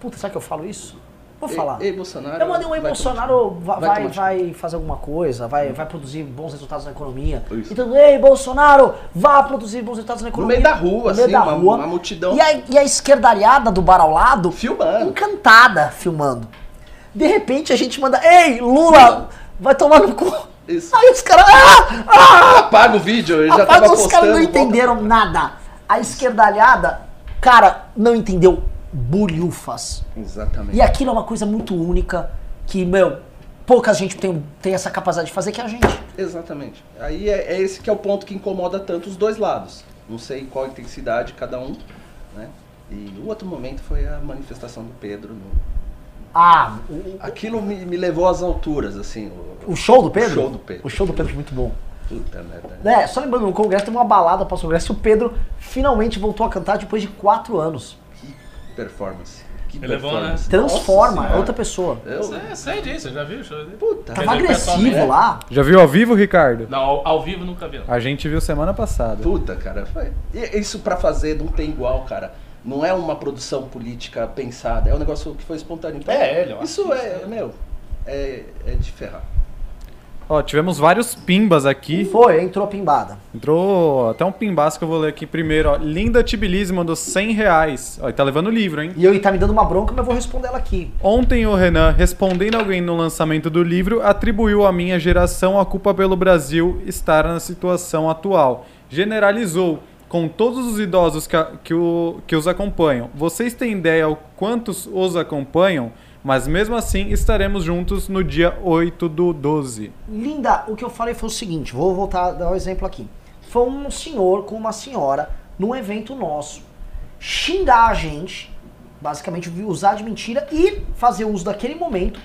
Puta, será que eu falo isso? Vou falar. Ei, ei, Bolsonaro. Eu mandei um e vai Bolsonaro vai, Vai fazer alguma coisa, vai, vai produzir bons resultados na economia. Isso. Então, ei, Bolsonaro, vá produzir bons resultados na No economia. meio da rua, No meio assim, da uma, rua. uma multidão E a, e a esquerdalhada do bar ao lado, filmando. encantada, filmando. De repente a gente manda, ei, Lula, vai tomar no cu. Isso. Aí os caras, ah, ah, Apaga o vídeo, ele já Apaga, tava os caras não postando, volta- entenderam nada. A esquerdalhada, cara, não entendeu bolhufas. Exatamente. E aquilo é uma coisa muito única que, meu, pouca gente tem, tem essa capacidade de fazer que a gente. Exatamente. Aí é, é esse que é o ponto que incomoda tanto os dois lados. Não sei qual a intensidade de cada um, né? E o outro momento foi a manifestação do Pedro. no- Ah, o, Aquilo me, me levou às alturas, assim. O, o show do Pedro? O show do Pedro. O show do Pedro foi muito bom. Puta merda. É, só lembrando, no Congresso tem uma balada pós Congresso e o Pedro finalmente voltou a cantar depois de quatro anos. Que performance. Que Ele levou, né? performance. Transforma, Nossa é outra pessoa. Eu, Sei, sei disso, eu já vi o show dele. puta. Tava agressivo lá. Já viu ao vivo, Ricardo? Não, ao, ao vivo nunca vi. não. A gente viu semana passada. Puta, cara. Foi... e Isso pra fazer não tem igual, cara. Não é uma produção política pensada, é um negócio que foi espontâneo. Então, É, ele, acho Isso é, meu, é, é de ferrar. Ó, tivemos vários pimbas aqui. Foi, entrou pimbada. Entrou até um pimbaço que eu vou ler aqui primeiro, ó. Linda Tibilize mandou 100 reais. Ó, e tá levando o livro, hein? E eu e tá me dando uma bronca, mas eu vou responder ela aqui. Ontem o Renan, respondendo alguém no lançamento do livro, atribuiu à minha geração a culpa pelo Brasil estar na situação atual. Generalizou com todos os idosos que, a- que, o- que os acompanham. Vocês têm ideia o quantos os acompanham? Mas mesmo assim estaremos juntos no dia 8 do 12. Linda, o que eu falei foi o seguinte, vou voltar a dar um exemplo aqui. Foi um senhor com uma senhora num evento nosso xingar a gente, basicamente usar de mentira e fazer uso daquele momento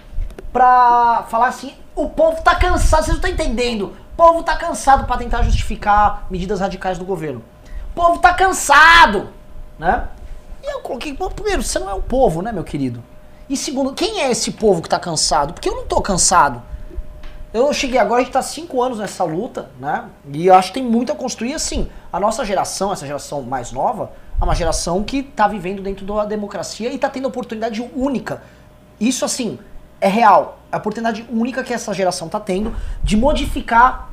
pra falar assim: o povo tá cansado, vocês não estão entendendo. O povo tá cansado pra tentar justificar medidas radicais do governo. O povo tá cansado, né? E eu coloquei, primeiro, você não é o povo, né, meu querido? E segundo, quem é esse povo que tá cansado? Porque eu não tô cansado. Eu cheguei agora, a gente tá cinco anos nessa luta, né? E eu acho que tem muito a construir, assim. A nossa geração, essa geração mais nova, é uma geração que tá vivendo dentro da democracia e tá tendo oportunidade única. Isso, assim, é real. É a oportunidade única que essa geração tá tendo de modificar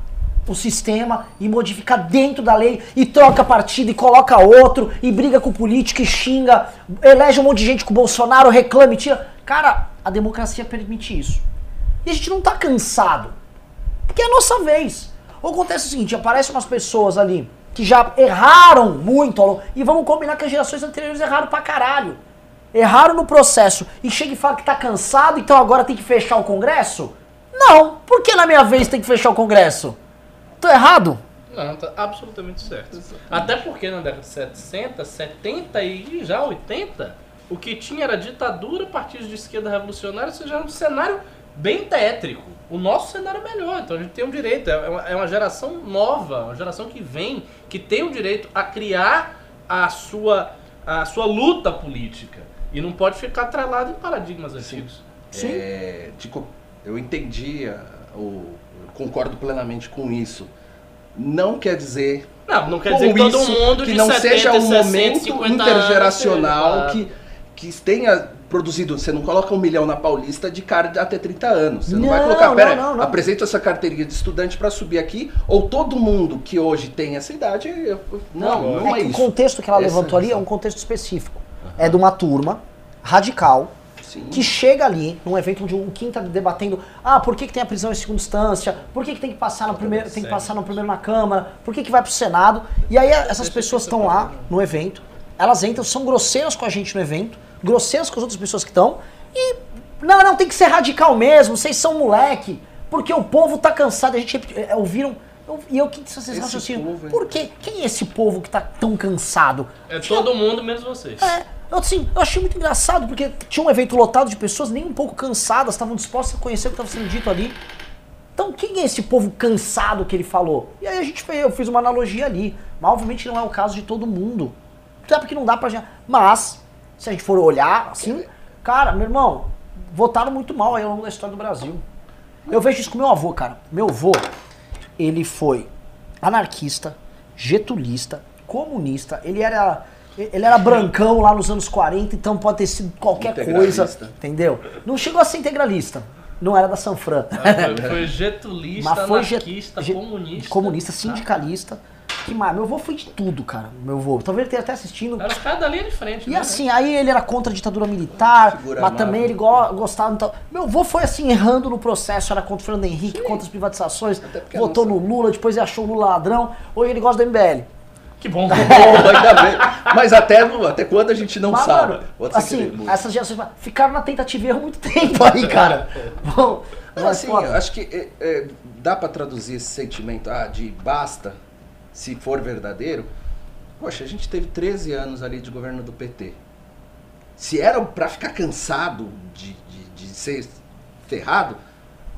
o sistema e modifica dentro da lei e troca partido e coloca outro e briga com o político e xinga, elege um monte de gente com o Bolsonaro, reclama e tira. Cara, a democracia permite isso. E a gente não tá cansado. Porque é a nossa vez. Ou acontece o seguinte, aparecem umas pessoas ali que já erraram muito ao longo- e vamos combinar que as gerações anteriores erraram pra caralho. Erraram no processo e chega e fala que tá cansado, então agora tem que fechar o Congresso? Não, por que na minha vez tem que fechar o Congresso? Tô errado? Não, tá absolutamente certo. Até porque na década de 60, 70 e já 80, o que tinha era ditadura, partidos de esquerda revolucionária, ou seja, era um cenário bem tétrico. O nosso cenário é melhor, então a gente tem um direito. É uma, é uma geração nova, uma geração que vem, que tem o direito a criar a sua, a sua luta política. E não pode ficar atrelado em paradigmas antigos. É, de co- eu entendi, eu concordo plenamente com isso. Não quer dizer Não, não quer dizer que todo mundo que de não 70, seja um 60, momento 50 intergeracional anos, que, que tenha produzido. Você não coloca um milhão na Paulista de cara de até 30 anos. Você não, vai Não, colocar, não, pera, não, não. apresenta essa carteirinha de estudante para subir aqui, ou todo mundo que hoje tem essa idade. eu- Não, não, é, é o isso. contexto que ela Essa levantou ali é um contexto específico. É de uma turma radical Sim. que chega ali num evento onde o Kim tá debatendo ah, por que, que tem a prisão em segunda instância, por que, que tem que passar no primeiro, tem que passar no primeiro na Câmara, por que, que vai pro Senado. E aí essas pessoas estão lá no evento, elas entram, são grosseiras com a gente no evento, grosseiras com as outras pessoas que estão, e não, não, tem que ser radical mesmo, vocês são moleque, porque o povo tá cansado, a gente é, ouviram. eu- E eu que vocês Esse raciocínio. povo? Por quê? Quem é esse povo que tá tão cansado? É todo mundo menos vocês. É, eu, assim, eu achei muito engraçado, porque tinha um evento lotado de pessoas nem um pouco cansadas, estavam dispostas a conhecer o que estava sendo dito ali. Então, quem é esse povo cansado que ele falou? E aí a gente fez, eu fiz uma analogia ali. Mas obviamente não é o caso de todo mundo. Até porque não dá pra gente. Mas, se a gente for olhar assim, cara, meu irmão, votaram muito mal aí ao longo da história do Brasil. Eu vejo isso com meu avô, cara. Meu avô, ele foi anarquista, getulista, comunista, ele era. Ele era brancão lá nos anos 40, então pode ter sido qualquer coisa, Integralista. entendeu? Não chegou a ser integralista, não era da Sanfran. Foi, foi <laughs> getulista, Mas foi anarquista, ge- comunista. comunista, sindicalista. Que mais? Meu avô foi de tudo, cara. Meu avô. Talvez ele tenha até assistindo. Era os caras da linha de frente. E né? assim, aí ele era contra a ditadura militar, Figura mas também ele go- gostava. Então, meu avô foi assim, errando no processo, era contra o Fernando Henrique, contra as privatizações, votou no Lula, depois ele achou o Lula ladrão. Hoje ele gosta do MBL. Que bom. <laughs> Bom, ainda bem. Mas até, até quando a gente não Mas, sabe. mano, Pode que assim, essas gerações ficaram na tentativa e erro muito <laughs> tempo aí, cara. Bom, mas, assim, foda. eu acho que é, é, dá pra traduzir esse sentimento ah, de basta, se for verdadeiro. Poxa, a gente teve 13 anos ali de governo do PT. Se era pra ficar cansado de, de, de ser ferrado,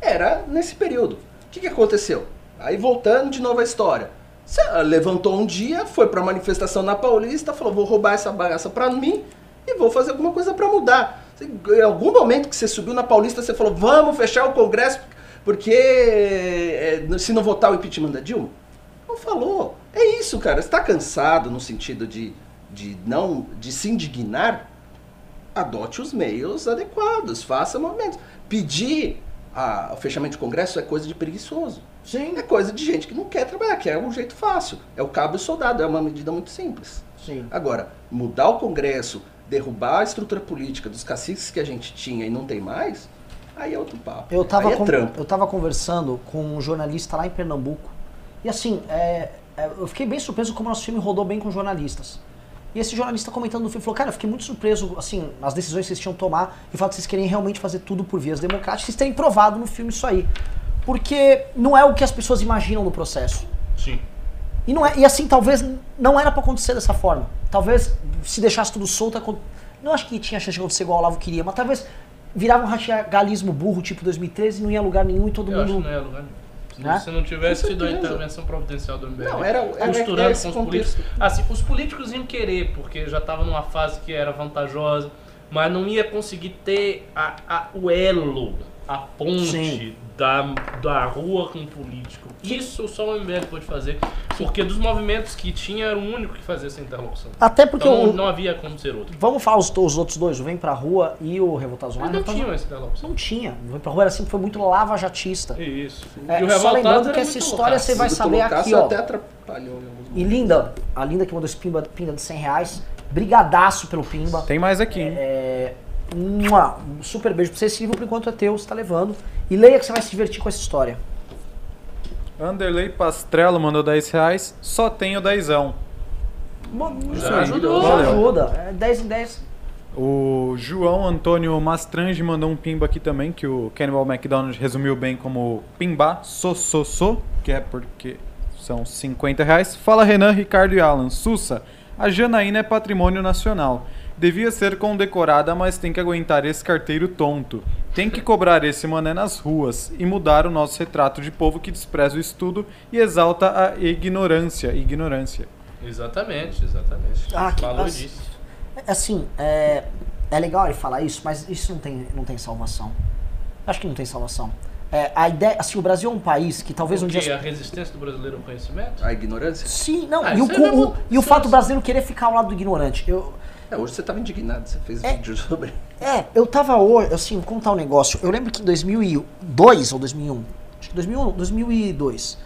era nesse período. O que, que aconteceu? Aí voltando de novo a história. Você ah, levantou um dia, foi pra manifestação na Paulista, falou: vou roubar essa bagaça pra mim e vou fazer alguma coisa pra mudar. Em algum momento que você subiu na Paulista, você falou: vamos fechar o Congresso porque é, se não votar o impeachment da Dilma? Não falou. É isso, cara. Você tá cansado no sentido de, de não de se indignar? Adote os meios adequados, faça movimentos. Pedir a- o fechamento de Congresso é coisa de preguiçoso. Sim, É coisa de gente que não quer trabalhar, que é um jeito fácil. É o cabo e o soldado, é uma medida muito simples. sim. Agora, mudar o Congresso, derrubar a estrutura política dos caciques que a gente tinha e não tem mais, aí é outro papo. Eu tava, aí é trampo. eu conversando com um jornalista lá em Pernambuco. E assim, é, é, eu fiquei bem surpreso como nosso filme rodou bem com jornalistas. E esse jornalista comentando no filme falou: Cara, eu fiquei muito surpreso, assim, as decisões que vocês tinham que tomar e o fato de vocês querem realmente fazer tudo por vias democráticas, vocês terem provado no filme isso aí. Porque não é o que as pessoas imaginam no processo. Sim. E, não é, e assim, talvez não era pra acontecer dessa forma. Talvez se deixasse tudo solto, não acho que tinha chance de acontecer igual o Olavo queria, mas talvez virava um radicalismo burro, tipo 2013, e não ia a lugar nenhum e todo Eu acho que mundo. não é lugar nenhum. Se, Né? não, se não tivesse tido a intervenção providencial do MBL, Não, era- era- costurando era com os contexto. políticos. Assim, os políticos iam querer, porque já estava numa fase que era vantajosa, mas não ia conseguir ter a, a- o elo, a ponte Sim. da, da rua com o político. Isso só o MBL pode fazer, porque dos movimentos que tinha era o único que fazia essa interlocução. Até porque Então o- não, não havia como ser outro. Vamos falar os, os outros dois, o Vem Pra Rua e o Revoltados Mas Online. não Revoltados tinha essa interlocução. Não tinha. O Vem Pra Rua era sempre foi muito lavajatista. Isso. É, e o só lembrando era que essa história loucaço. você vai saber aqui, ó. até atrapalhou E Linda, a Linda que mandou esse pimba, pinda de 100 reais. Brigadaço pelo pimba. Tem mais aqui, hein? É, um super beijo pra você. Esse livro por enquanto é teu, você tá levando. E leia que você vai se divertir com essa história. Anderley Pastrello mandou 10 reais. Só tenho dezão. Isso ajudou. Valeu. ajuda. É 10 em 10. O João Antônio Mastrange mandou um pimba aqui também, que o Cannibal McDonald resumiu bem como pimba so so so, que é porque são 50 reais. Fala Renan, Ricardo e Alan. Sussa, a Janaína é patrimônio nacional. Devia ser condecorada, mas tem que aguentar esse carteiro tonto. Tem que cobrar esse mané nas ruas e mudar o nosso retrato de povo que despreza o estudo e exalta a ignorância. Ignorância. Exatamente, exatamente. Ah, que- Falou as- disso. Assim, é, é legal ele falar isso, mas isso não tem, não tem salvação. Acho que não tem salvação. É, a ideia, assim, o Brasil é um país que talvez um dia. a resistência do brasileiro ao conhecimento? A ignorância? Sim, não. Ah, e, o, é o- e o fato do brasileiro querer ficar ao lado do ignorante. Eu, É, hoje você estava indignado, você fez É. vídeo sobre. É, eu tava hoje, assim, vou contar um negócio. Eu lembro que em 2002 ou 2001, acho que 2001, 2002,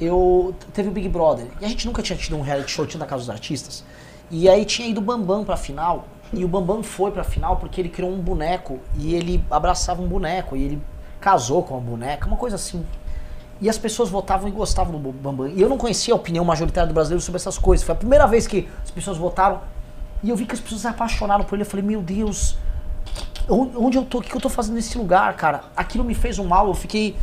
eu teve o Big Brother. E a gente nunca tinha tido um reality show, tinha da Casa dos Artistas. E aí tinha ido o Bambam pra final. E o Bambam foi pra final porque ele criou um boneco e ele abraçava um boneco e ele casou com uma boneca, uma coisa assim. E as pessoas votavam e gostavam do Bambam. E eu não conhecia a opinião majoritária do brasileiro sobre essas coisas. Foi a primeira vez que as pessoas votaram. E eu vi que as pessoas se apaixonaram por ele. Eu falei, meu Deus, onde eu tô? O que eu tô fazendo nesse lugar, cara? Aquilo me fez um mal. Eu fiquei.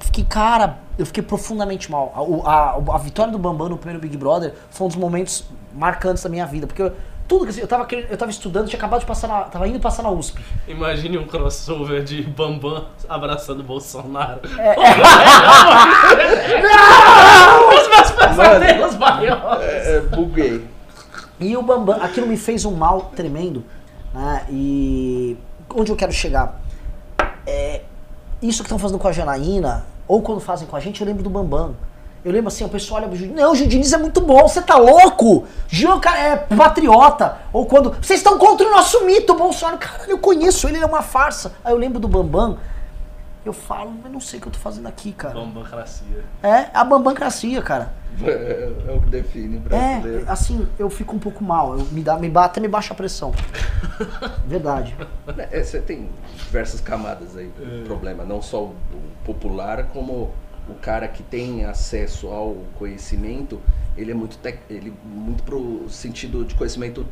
Fiquei, cara, eu fiquei profundamente mal. A, a, a vitória do Bambam no primeiro Big Brother foi um dos momentos marcantes da minha vida. Porque eu, tudo que eu tava, querendo- eu tava estudando, tinha acabado de passar na. Tava indo passar na USP. Imagine um crossover de Bambam abraçando o Bolsonaro. É. <laughs> <laughs> Os meus pesadelos maiores. É, buguei. E o Bambam, aquilo me fez um mal tremendo. Né? E onde eu quero chegar? É, isso que estão fazendo com a Janaína, ou quando fazem com a gente, eu lembro do Bambam. Eu lembro assim, o pessoal olha pro Judy, não, o Judy Diniz é muito bom, você tá louco? Gil cara, é patriota. Ou quando, vocês estão contra o nosso mito, Bolsonaro. Caralho, eu conheço ele, ele é uma farsa. Aí eu lembro do Bambam, eu falo, eu não sei o que eu tô fazendo aqui, cara. Bambamcracia. É, a Bambancracia, cara. É, é o que define o brasileiro. É, assim, eu fico um pouco mal. Eu, me dá, me bate, me baixa a pressão. <laughs> Verdade. É, você tem diversas camadas aí do problema, não só o, o popular, como o cara que tem acesso ao conhecimento, ele é muito, tec, ele muito pro sentido de conhecimento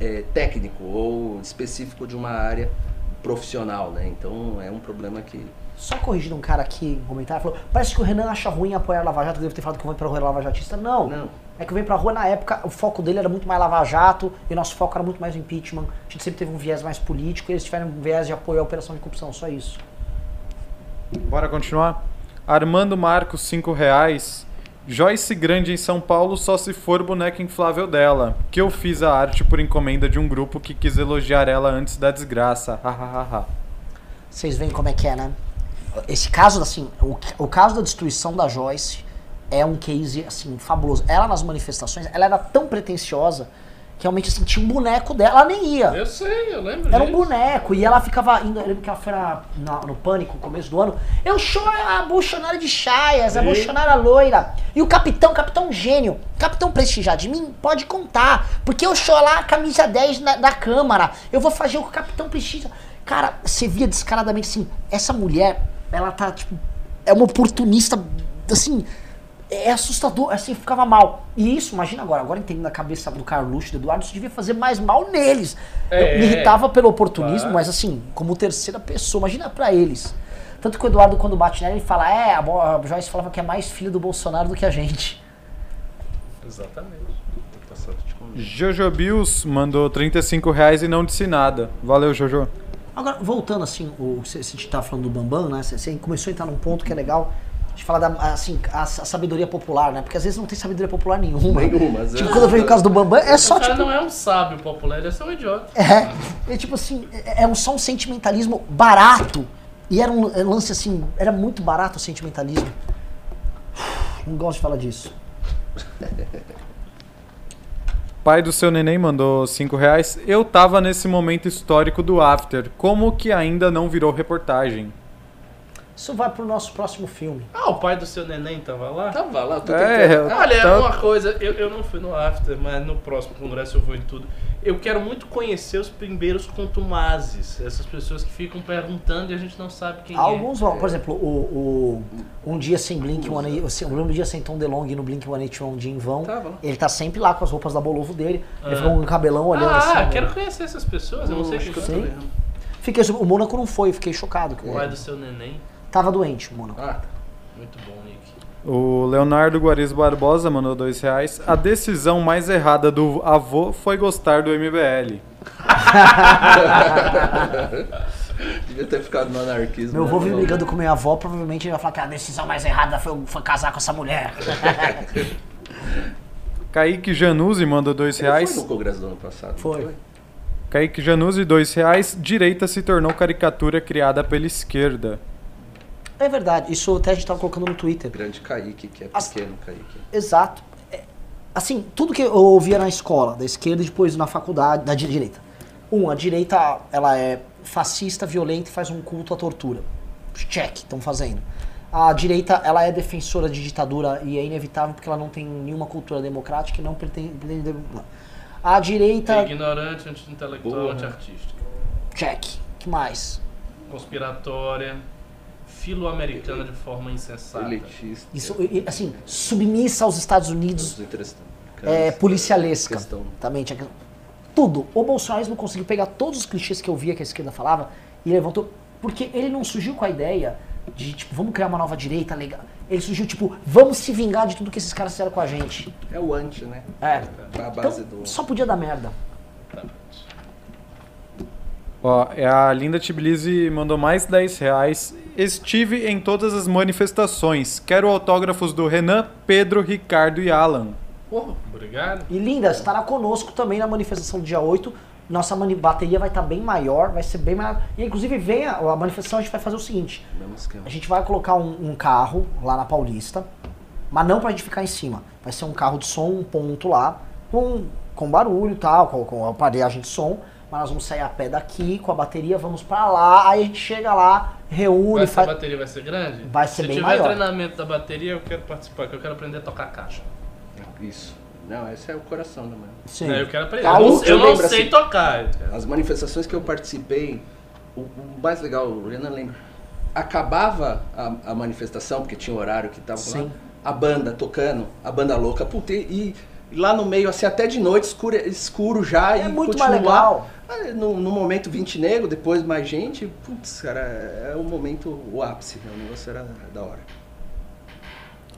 é, técnico ou específico de uma área profissional, né? Então é um problema que Só corrigindo um cara aqui no comentário, falou: parece que o Renan acha ruim apoiar a Lava Jato, eu devo ter falado que eu venho pra rua Lava Jatista. Não. Não. É que eu venho pra rua na época, o foco dele era muito mais Lava Jato e o nosso foco era muito mais o impeachment. A gente sempre teve um viés mais político e eles tiveram um viés de apoio à operação de corrupção, só isso. Bora continuar? Armando Marcos, 5 reais. Joyce Grande em São Paulo só se for boneca inflável dela. Que eu fiz a arte por encomenda de um grupo que quis elogiar ela antes da desgraça. Hahaha. Vocês veem como é que é, né? Esse caso, assim, o, o caso da destruição da Joyce é um case, assim, fabuloso. Ela nas manifestações, ela era tão pretensiosa que realmente, assim, tinha um boneco dela, ela nem ia. Eu sei, eu lembro Era um disso. boneco, e ela ficava indo, eu lembro que ela foi na- na- no pânico no começo do ano. Eu sou a Bolsonaro de Chaias, a Sim. Bolsonaro loira. E o capitão, capitão gênio, capitão prestigiado de mim, pode contar. Porque eu sou lá a camisa 10 na- da Câmara. Eu vou fazer o capitão precisa. Cara, você via descaradamente assim, essa mulher, ela tá, tipo, é uma oportunista, assim, é assustador, assim, ficava mal. E isso, imagina agora, agora entendendo a cabeça do Carluxo, do Eduardo, isso devia fazer mais mal neles. É, Eu me irritava pelo oportunismo, claro. mas assim, como terceira pessoa, imagina pra eles. Tanto que o Eduardo, quando bate nela, ele fala, é, a Joyce falava que é mais filho do Bolsonaro do que a gente. Exatamente. Vou passar a te comer. Jojo Bills mandou 35 reais e não disse nada. Valeu, Jojo. Agora, voltando assim, o, você, você tá falando do Bambam, né? Você, você começou a entrar num ponto que é legal de falar da, assim, a, a sabedoria popular, né? Porque às vezes não tem sabedoria popular nenhuma. Nenhuma, Tipo, quando eu vejo o caso do Bambam, é só o cara tipo. não é um sábio popular, ele é só um idiota. É, é tipo assim, é, é um, só um sentimentalismo barato E era um, era um lance assim, era muito barato o sentimentalismo. Não gosto de falar disso. Pai do seu neném mandou 5 reais. Eu tava nesse momento histórico do After. Como que ainda não virou reportagem? Isso vai pro nosso próximo filme. Ah, o pai do seu neném tava lá? Tava lá, tô É, tentando. Olha, Tá- uma coisa, eu, eu não fui no After, mas no próximo congresso eu vou em tudo. Eu quero muito conhecer os primeiros contumazes, essas pessoas que ficam perguntando e a gente não sabe quem Alguns vão, por exemplo, o, o Um Dia Sem Blink, One, um dia sem Tom DeLonge no Blink 181 de em vão. Tava lá. Ele tá sempre lá com as roupas da Bolovo dele. Ele Ah. fica com um cabelão é. olhando Ah, assim. quero né? conhecer essas pessoas, eu não sei acho quem que eu vendo. Fiquei, o Mônaco não foi, fiquei chocado. O pai do seu neném, Tava doente, o Mônaco. Ah, tá. muito bom. O Leonardo Guariz Barbosa mandou 2 reais. A decisão mais errada do avô foi gostar do MBL. <laughs> Devia ter ficado no anarquismo. Meu né? avô Não. brigando com minha avó, provavelmente ele vai falar que a decisão mais errada foi, foi casar com essa mulher. <laughs> Kaique Januzzi mandou 2 Ele reais. Foi no congresso do ano passado. não Foi. Kaique Januzzi, 2 reais. Direita se tornou caricatura criada pela esquerda. É verdade, isso até a gente tava colocando no Twitter. Grande Kaique, que é As- pequeno Kaique. Exato. É, Assim, tudo que eu ouvia na escola, da esquerda e depois na faculdade, da di- direita. Um, a direita, ela é fascista, violenta e faz um culto à tortura. Check, estão fazendo. A direita, ela é defensora de ditadura e é inevitável porque ela não tem nenhuma cultura democrática e não pretende... pretende- A direita... É ignorante, anti-intelectual, anti-artística. Check. que mais? Conspiratória, filo-americana de forma insensata. Elitista. Isso, assim, submissa aos Estados Unidos Os interessantes. é, policialesca. Questão. Também tinha que- Tudo. O bolsonarismo conseguiu pegar todos os clichês que eu via que a esquerda falava e levantou. Porque ele não surgiu com a ideia de, tipo, vamos criar uma nova direita legal. Ele surgiu, tipo, vamos se vingar de tudo que esses caras fizeram com a gente. É o anti, né? É. Base Então, do. só podia dar merda. Ó, é a Linda Tbilisi mandou mais 10 reais. Estive em todas as manifestações. Quero autógrafos do Renan, Pedro, Ricardo e Alan. Obrigado. E Linda, estará conosco também na manifestação do dia 8. Nossa mani- bateria vai estar bem maior, vai ser bem maior. E inclusive venha, a manifestação a gente vai fazer o seguinte. A gente vai colocar um, um carro lá na Paulista, mas não pra gente ficar em cima. Vai ser um carro de som, um ponto lá, com, com barulho e tal, com, com aparelhagem de som. Mas nós vamos sair a pé daqui com a bateria, vamos pra lá, aí a gente chega lá, reúne, Essa faz. bateria vai ser grande? Vai ser Se bem tiver maior. treinamento da bateria, eu quero participar, que eu quero aprender a tocar caixa. Isso. Não, esse é o coração da manhã. Sim. É, eu quero aprender. Eu não, eu eu não lembro sei assim- tocar. As manifestações que eu participei, o, o mais legal, o Renan lembra, acabava a, a manifestação, porque tinha um horário que tava Sim. lá, a banda tocando, a banda louca, puta, e, e lá no meio, assim, até de noite, escuro, escuro já, É e muito continuar. mais legal. Ah, No, no momento 20 negro, depois mais gente, putz, cara, é o momento, o ápice, né? o negócio era da hora.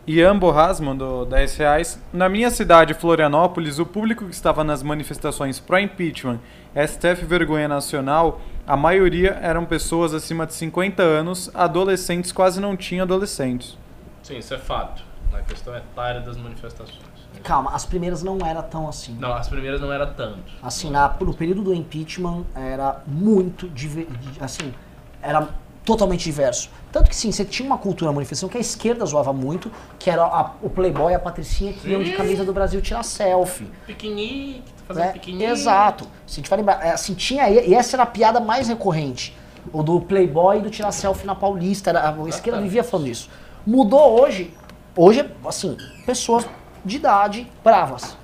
Ian Borras mandou 10 reais. Na minha cidade, Florianópolis, o público que estava nas manifestações pró-impeachment, STF Vergonha Nacional, a maioria eram pessoas acima de 50 anos, adolescentes quase não tinha adolescentes. Sim, isso é fato. A questão é etária das manifestações. Calma, as primeiras não era tão assim. Não, as primeiras não era tanto. Assim, na, no período do impeachment era muito diver- assim, era totalmente diverso. Tanto que sim, você tinha uma cultura manifestação que a esquerda zoava muito, que era a- o Playboy e a Patricinha que iam de camisa do Brasil tirar selfie. Piquenique, tá fazendo né? piquenique. Exato. Se a gente vai lembrar, é, assim, tinha, e essa era a piada mais recorrente. O do Playboy e do tirar selfie na Paulista. Era, a esquerda vivia falando isso. Mudou hoje. Hoje, assim, pessoas de idade bravas.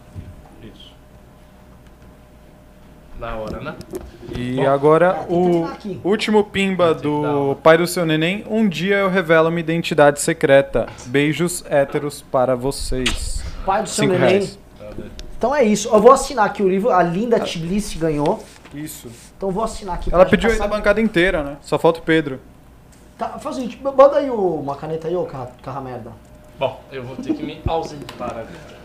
Isso. Na hora, né? E agora, tem que o último pimba do pai do seu neném. Um dia eu revelo minha identidade secreta. Beijos héteros para vocês. Pai do seu Cinco neném. reais. Então é isso. Eu vou assinar aqui o livro. A Linda Tbilisi ganhou. Isso. Então eu vou assinar aqui. Ela pediu aí da passar- bancada inteira, né? Só falta o Pedro. Tá, faz o seguinte, manda aí o- uma caneta aí, ô carra, carra merda. Bom, eu vou ter que me ausentar agora.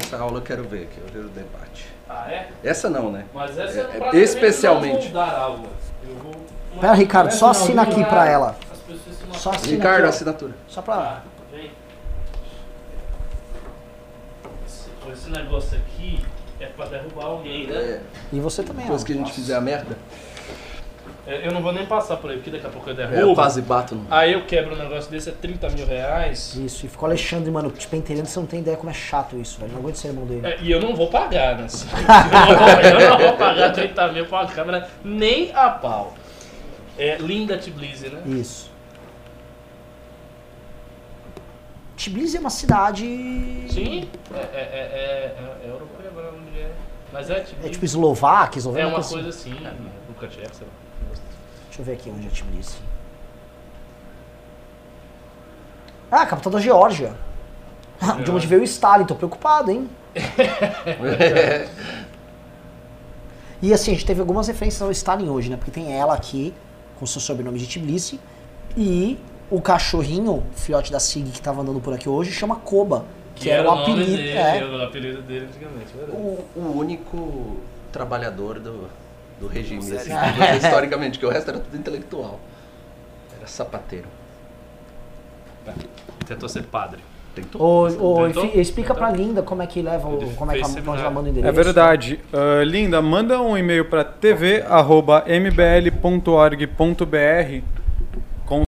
Essa aula eu quero ver, que eu ver o debate. Ah, é? Essa não, né? Mas essa É, é, especialmente. Não vou dar aula. Eu vou... Pera, Ricardo, só assina aqui pra ela. As pessoas se Só assina Ricardo, aqui, ó. assinatura. Só pra... Ah, vem. Esse, esse negócio aqui é pra derrubar alguém, né? É, E você também, ó. depois que a gente fizer a merda. É, Eu não vou nem passar por aí, porque daqui a pouco eu É, eu derrubo. quase bato no. Aí eu quebro um negócio desse, é 30 mil reais. Isso, e ficou Alexandre, mano, te pentelhando, você não tem ideia como é chato isso, velho. Não aguento ser irmão dele. É, e eu não vou pagar, né? <laughs> Eu não vou, eu não vou pagar 30 mil pra uma câmera nem a pau. É linda Tbilisi, né? Isso. Tbilisi é uma cidade. Sim, é, é, é, é, é europeia, agora onde é. Mas é Tbilisi. É tipo Eslováquia, É Eslovénia. uma assim. coisa assim, Lukachev, sei lá. Deixa eu ver aqui onde é Tbilisi. Ah, capital da Geórgia. <laughs> De onde veio o Stalin, tô preocupado, hein? <laughs> E assim, a gente teve algumas referências ao Stalin hoje, né? Porque tem ela aqui, com seu sobrenome de Tbilisi, e o cachorrinho, filhote da Sig, que tava andando por aqui hoje, chama Koba, que, era, o nome apelido. dele, é, o apelido dele antigamente, verdade. O, o único trabalhador do, do regime, assim, <laughs> historicamente, que o resto era tudo intelectual. Era sapateiro. Tentou ser padre. Tentou. Ô, ô, Tentou? enfim, explica Tentou? pra Linda como é que leva, o, como é que seminário. ela manda o endereço. É verdade. Ah, Linda, manda um e-mail para tv.mbl.org.br